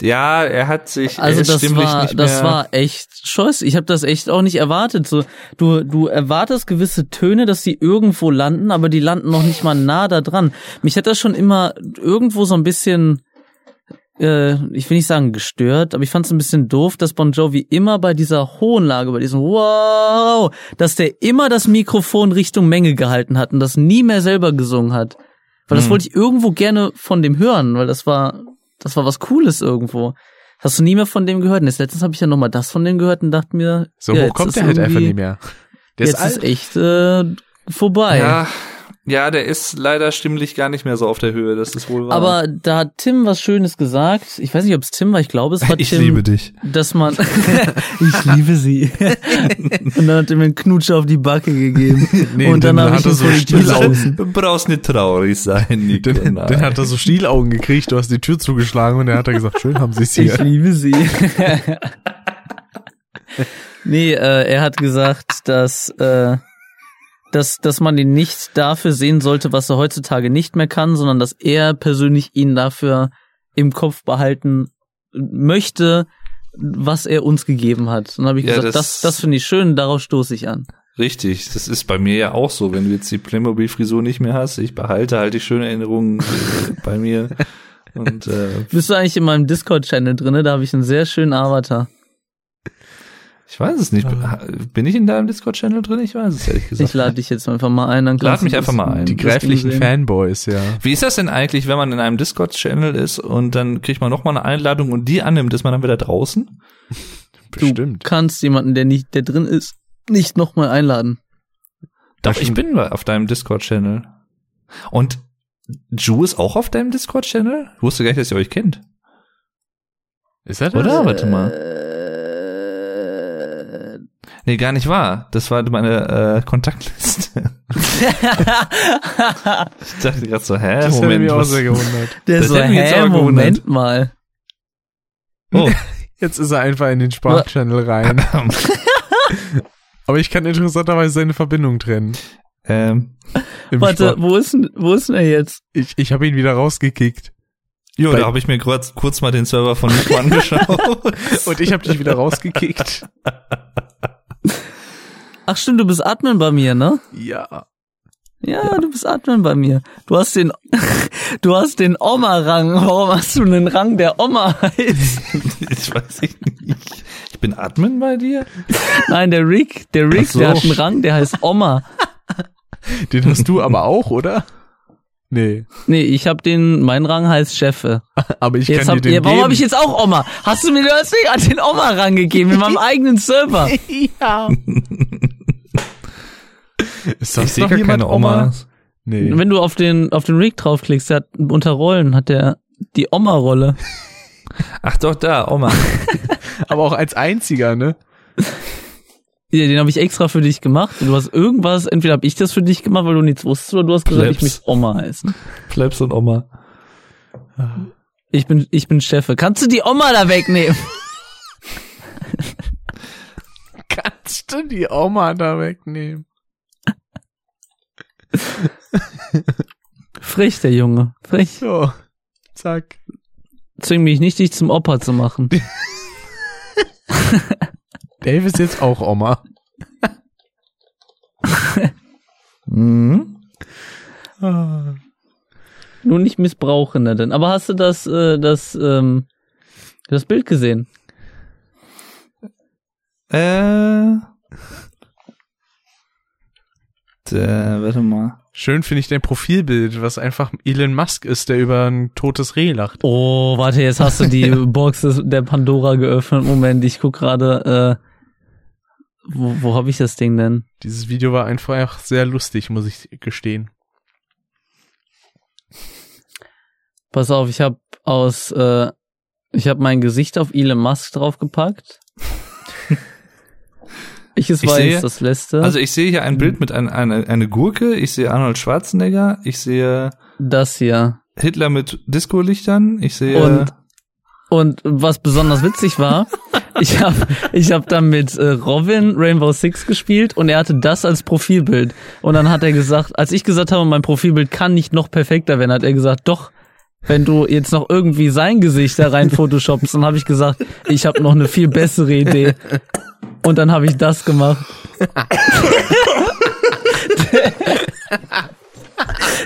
Ja, er hat sich Also das war, das war echt scheußlich. Ich habe das echt auch nicht erwartet. So, du, du erwartest gewisse Töne, dass sie irgendwo landen, aber die landen noch nicht mal nah da dran. Mich hat das schon immer irgendwo so ein bisschen, äh, ich will nicht sagen gestört, aber ich fand es ein bisschen doof, dass Bon Jovi immer bei dieser hohen Lage, bei diesem Wow, dass der immer das Mikrofon Richtung Menge gehalten hat und das nie mehr selber gesungen hat. Weil das Hm. wollte ich irgendwo gerne von dem hören, weil das war, das war was Cooles irgendwo. Hast du nie mehr von dem gehört? Und jetzt letztens habe ich ja nochmal das von dem gehört und dachte mir, So ja, hoch jetzt kommt der halt einfach nicht mehr. Der jetzt ist alt. ist echt äh, vorbei. Ja, ja, der ist leider stimmlich gar nicht mehr so auf der Höhe, das ist wohl wahr. Aber da hat Tim was Schönes gesagt. Ich weiß nicht, ob es Tim war, ich glaube, es war Tim, dich. dass man ich liebe sie. und dann hat er mir einen Knutsch auf die Backe gegeben. Nee, und dann, dann habe hat ich er so Stielaugen. Du brauchst nicht traurig sein, Nico. Dann, nein. dann hat er so Stielaugen gekriegt, du hast die Tür zugeschlagen und dann hat er gesagt, schön haben sie es Ich hier. liebe sie. nee, äh, er hat gesagt, dass, äh, dass, dass man ihn nicht dafür sehen sollte, was er heutzutage nicht mehr kann, sondern dass er persönlich ihn dafür im Kopf behalten möchte, was er uns gegeben hat. Und dann habe ich Ja, gesagt, das- das, das finde ich schön, darauf stoße ich an. Richtig, das ist bei mir ja auch so, wenn du jetzt die Playmobil-Frisur nicht mehr hast, ich behalte halt die schönen Erinnerungen äh, bei mir. Und äh, Bist du eigentlich in meinem Discord-Channel drinne? Da habe ich einen sehr schönen Avatar. Ich weiß es nicht. Bin ich in deinem Discord-Channel drin? Ich weiß es ehrlich gesagt. Ich lade dich jetzt einfach mal ein. Dann Lad kannst mich einfach mal ein. Die gräflichen. Fanboys, ja. Wie ist das denn eigentlich, wenn man in einem Discord-Channel ist und dann kriegt man nochmal eine Einladung und die annimmt, ist man dann wieder draußen? Bestimmt. Du kannst jemanden, der nicht, der drin ist, nicht nochmal einladen. Doch, ich bin auf deinem Discord-Channel. Und Ju ist auch auf deinem Discord-Channel? Ich wusste gar nicht, dass ihr euch kennt. Ist er das? Oder? Warte mal. Nee, gar nicht wahr. Das war meine äh, Kontaktliste. ich dachte gerade so, hä, Das hätte Moment, mich auch was? sehr gewundert. Der Das so, hätte mich jetzt hä, aber gewundert. Moment mal. Oh, Jetzt ist er einfach in den Sprachchannel rein. Aber ich kann interessanterweise seine Verbindung trennen. ähm, Warte, Sprach- wo ist denn, wo ist denn er jetzt? ich, ich habe ihn wieder rausgekickt. jo, Bei- da habe ich mir kurz, kurz mal den Server von Nico angeschaut. Und ich habe dich wieder rausgekickt. Ach stimmt, du bist Admin bei mir, ne? Ja. Ja, du bist Admin bei mir. Du hast den, du hast den Oma-Rang. Warum hast du einen Rang, der Oma heißt? ich weiß ich nicht. Ich bin Admin bei dir? Nein, der Rick, der Rick, so. der hat einen Rang, der heißt Oma. Den hast du aber auch, oder? Nee. Nee, ich hab den, mein Rang heißt Chefe. Aber ich Jetzt kann hab, dir den ja, warum habe ich jetzt auch Oma? Hast du mir mir gerade den Oma-Rang gegeben in meinem eigenen Server? ja. Ist ich sehe noch gar jemand keine Omas. Nee. Wenn du auf den, auf den Rick draufklickst, der hat unter Rollen, hat der die Oma-Rolle. Ach doch, da, Oma. Aber auch als einziger, ne? Ja, den habe ich extra für dich gemacht. Du hast irgendwas, entweder habe ich das für dich gemacht, weil du nichts wusstest, oder du hast gesagt, ich möchte Oma heißen. Plebs und Oma. Ich bin, ich bin Chefe. Kannst du die Oma da wegnehmen? Kannst du die Oma da wegnehmen? Frech, der Junge. Frech. So. Zack. Zwing mich nicht, dich zum Opa zu machen. Dave ist jetzt auch Oma. Mhm. Nur nicht missbrauchen, ne, denn. Aber hast du das, äh, das, ähm, das Bild gesehen? Äh. Da, warte mal. Schön finde ich dein Profilbild, was einfach Elon Musk ist, der über ein totes Reh lacht. Oh, warte, jetzt hast du die Box der Pandora geöffnet. Moment, ich guck gerade, äh, wo, wo habe ich das Ding denn? Dieses Video war einfach sehr lustig, muss ich gestehen. Pass auf, ich habe aus, äh, ich habe mein Gesicht auf Elon Musk draufgepackt. Welches Ich war sehe- jetzt das letzte? Also ich sehe hier ein Bild mit ein, eine, eine Gurke, ich sehe Arnold Schwarzenegger, ich sehe das hier. Hitler mit Disco-Lichtern, ich sehe Und Und was besonders witzig war, ich habe ich hab dann mit äh, Robin Rainbow Six gespielt und er hatte das als Profilbild. Und dann hat er gesagt, als ich gesagt habe, mein Profilbild kann nicht noch perfekter werden, hat er gesagt, doch, wenn du jetzt noch irgendwie sein Gesicht da rein photoshopst, dann habe ich gesagt, ich habe noch eine viel bessere Idee. Und dann habe ich das gemacht.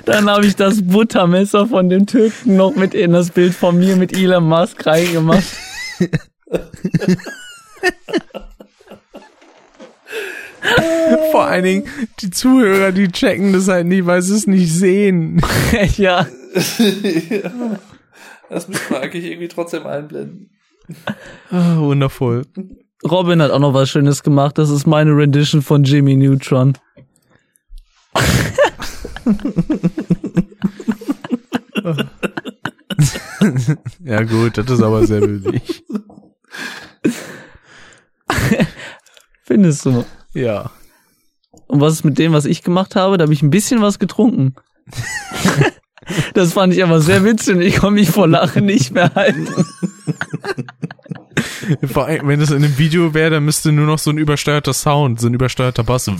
Dann habe ich das Buttermesser von dem Türken noch mit in das Bild von mir mit Elon Musk reingemacht. Vor allen Dingen, die Zuhörer, die checken das halt nicht, weil sie es nicht sehen. ja. Das müssen wir eigentlich irgendwie trotzdem einblenden. Ah, wundervoll. Robin hat auch noch was Schönes gemacht. Das ist meine Rendition von Jimmy Neutron. Ja gut, das ist aber sehr bildlich. Findest du? Ja. Und was ist mit dem, was ich gemacht habe? Da habe ich ein bisschen was getrunken. das fand ich aber sehr witzig und ich konnte mich vor Lachen nicht mehr halten. Vor allem, wenn das in einem Video wäre, dann müsste nur noch so ein übersteuerter Sound, so ein übersteuerter Bass.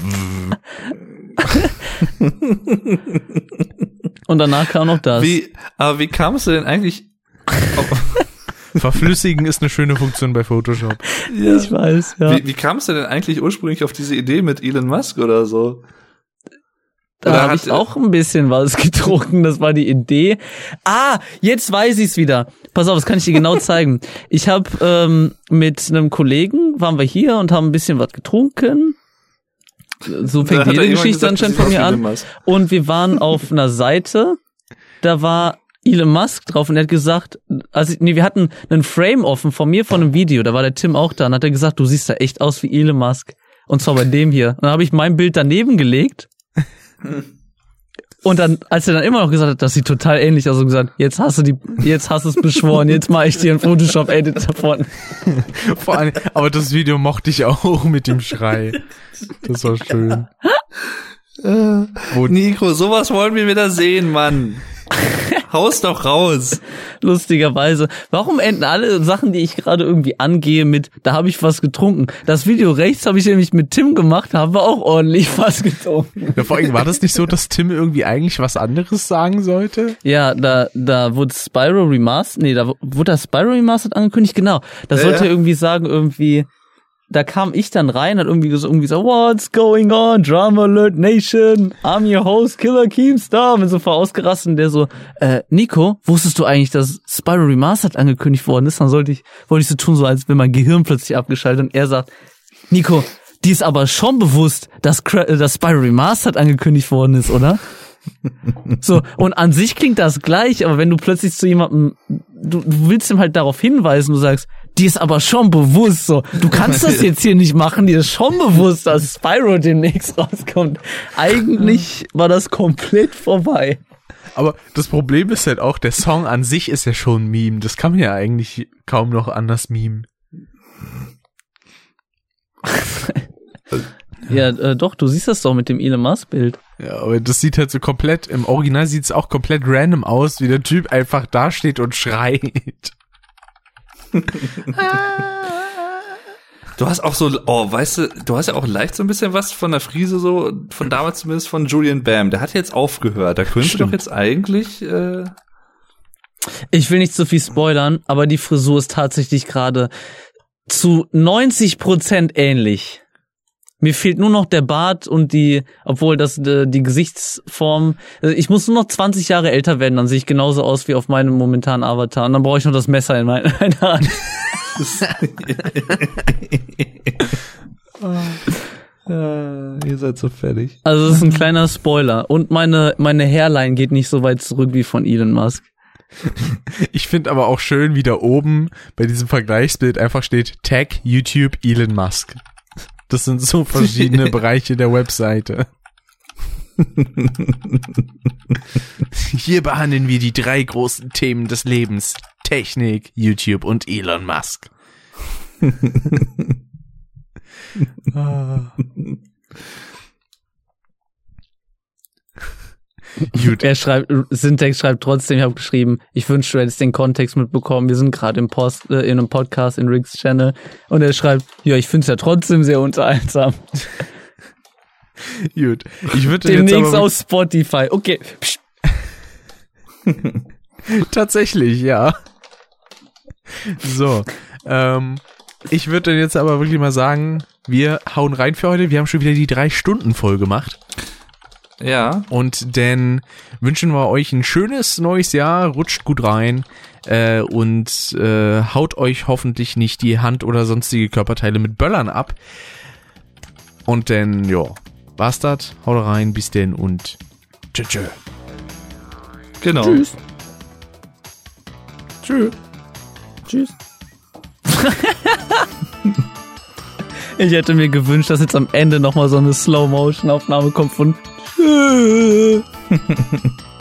Und danach kam noch das. Wie, aber wie kamst du denn eigentlich? Verflüssigen ist eine schöne Funktion bei Photoshop. Ja. Ich weiß, ja. Wie, wie kamst du denn eigentlich ursprünglich auf diese Idee mit Elon Musk oder so? Da habe ich auch ein bisschen was getrunken. Das war die Idee. Ah, jetzt weiß ich's wieder. Pass auf, das kann ich dir genau zeigen. Ich habe ähm, mit einem Kollegen waren wir hier und haben ein bisschen was getrunken. So fängt jede Geschichte gesagt, anscheinend von mir an. Und wir waren auf einer Seite, da war Elon Musk drauf und er hat gesagt, also nee, wir hatten einen Frame offen von mir von einem Video, da war der Tim auch da und hat er gesagt, du siehst da echt aus wie Elon Musk. Und zwar bei dem hier. Und dann habe ich mein Bild daneben gelegt. Und dann, als er dann immer noch gesagt hat, das sieht total ähnlich aus, und gesagt, jetzt hast du die, jetzt hast du es beschworen, jetzt mache ich dir einen Photoshop-Edit davon. Vor allem, aber das Video mochte ich auch mit dem Schrei. Das war schön. Wo Nico, sowas wollen wir wieder sehen, Mann. Haus doch raus. Lustigerweise. Warum enden alle Sachen, die ich gerade irgendwie angehe, mit, da habe ich was getrunken? Das Video rechts habe ich nämlich mit Tim gemacht, haben wir auch ordentlich was getrunken. Ja, vor allem war das nicht so, dass Tim irgendwie eigentlich was anderes sagen sollte? Ja, da, da wurde Spyro Remastered, nee, da wurde das Spyro Remastered angekündigt, genau. Da sollte Ja. er irgendwie sagen, irgendwie, da kam ich dann rein, hat irgendwie so, irgendwie so, what's going on, Drama Alert Nation, I'm your host, Killer Keemstar, mit so voll ausgerastet und der so, äh, Nico, wusstest du eigentlich, dass Spyro Remastered angekündigt worden ist? Dann sollte ich, wollte ich so tun, so als wenn mein Gehirn plötzlich abgeschaltet und er sagt, Nico, die ist aber schon bewusst, dass, äh, dass Spyro Remastered angekündigt worden ist, oder? So, und an sich klingt das gleich, aber wenn du plötzlich zu jemandem, du, du willst ihm halt darauf hinweisen, du sagst, die ist aber schon bewusst so, du kannst das jetzt hier nicht machen, die ist schon bewusst, dass Spyro demnächst rauskommt. Eigentlich war das komplett vorbei. Aber das Problem ist halt auch, der Song an sich ist ja schon ein Meme. Das kann man ja eigentlich kaum noch anders meme. Ja, äh, doch, du siehst das doch mit dem Elon Musk Bild. Ja, aber das sieht halt so komplett, im Original sieht es auch komplett random aus, wie der Typ einfach dasteht und schreit. Du hast auch so, oh, weißt du, du hast ja auch leicht so ein bisschen was von der Frise so, von damals zumindest von Julian Bam. Der hat jetzt aufgehört. Da könnte doch jetzt eigentlich, äh, Ich will nicht zu viel spoilern, aber die Frisur ist tatsächlich gerade zu 90 Prozent ähnlich. Mir fehlt nur noch der Bart und die, obwohl das äh, die Gesichtsform. Also ich muss nur noch 20 Jahre älter werden, dann sehe ich genauso aus wie auf meinem momentanen Avatar. Und dann brauche ich noch das Messer in mein- meiner Hand. äh, ihr seid so fertig. Also das ist ein kleiner Spoiler. Und meine meine Hairline geht nicht so weit zurück wie von Elon Musk. Ich finde aber auch schön, wie da oben bei diesem Vergleichsbild einfach steht Tag YouTube Elon Musk. Das sind so verschiedene Bereiche der Webseite. Hier behandeln wir die drei großen Themen des Lebens. Technik, YouTube und Elon Musk. Gut. Er schreibt, Syntax schreibt trotzdem, ich habe geschrieben, ich wünschte, du hättest den Kontext mitbekommen. Wir sind gerade im Post, äh, in einem Podcast in Riggs Channel. Und er schreibt, ja, ich finde es ja trotzdem sehr unterhaltsam. Gut. Ich würde Demnächst auf Spotify. Okay. Tatsächlich, ja. So, ähm, ich würde dann jetzt aber wirklich mal sagen, wir hauen rein für heute. Wir haben schon wieder die drei Stunden voll gemacht. Ja, Und dann wünschen wir euch ein schönes neues Jahr, rutscht gut rein äh, und äh, haut euch hoffentlich nicht die Hand oder sonstige Körperteile mit Böllern ab. Und dann, ja, war's das. Haut rein, bis denn und tschö tschö. genau. Tschüss. Tschö. Tschüss. ich hätte mir gewünscht, dass jetzt am Ende nochmal so eine Slow-Motion-Aufnahme kommt von Uh.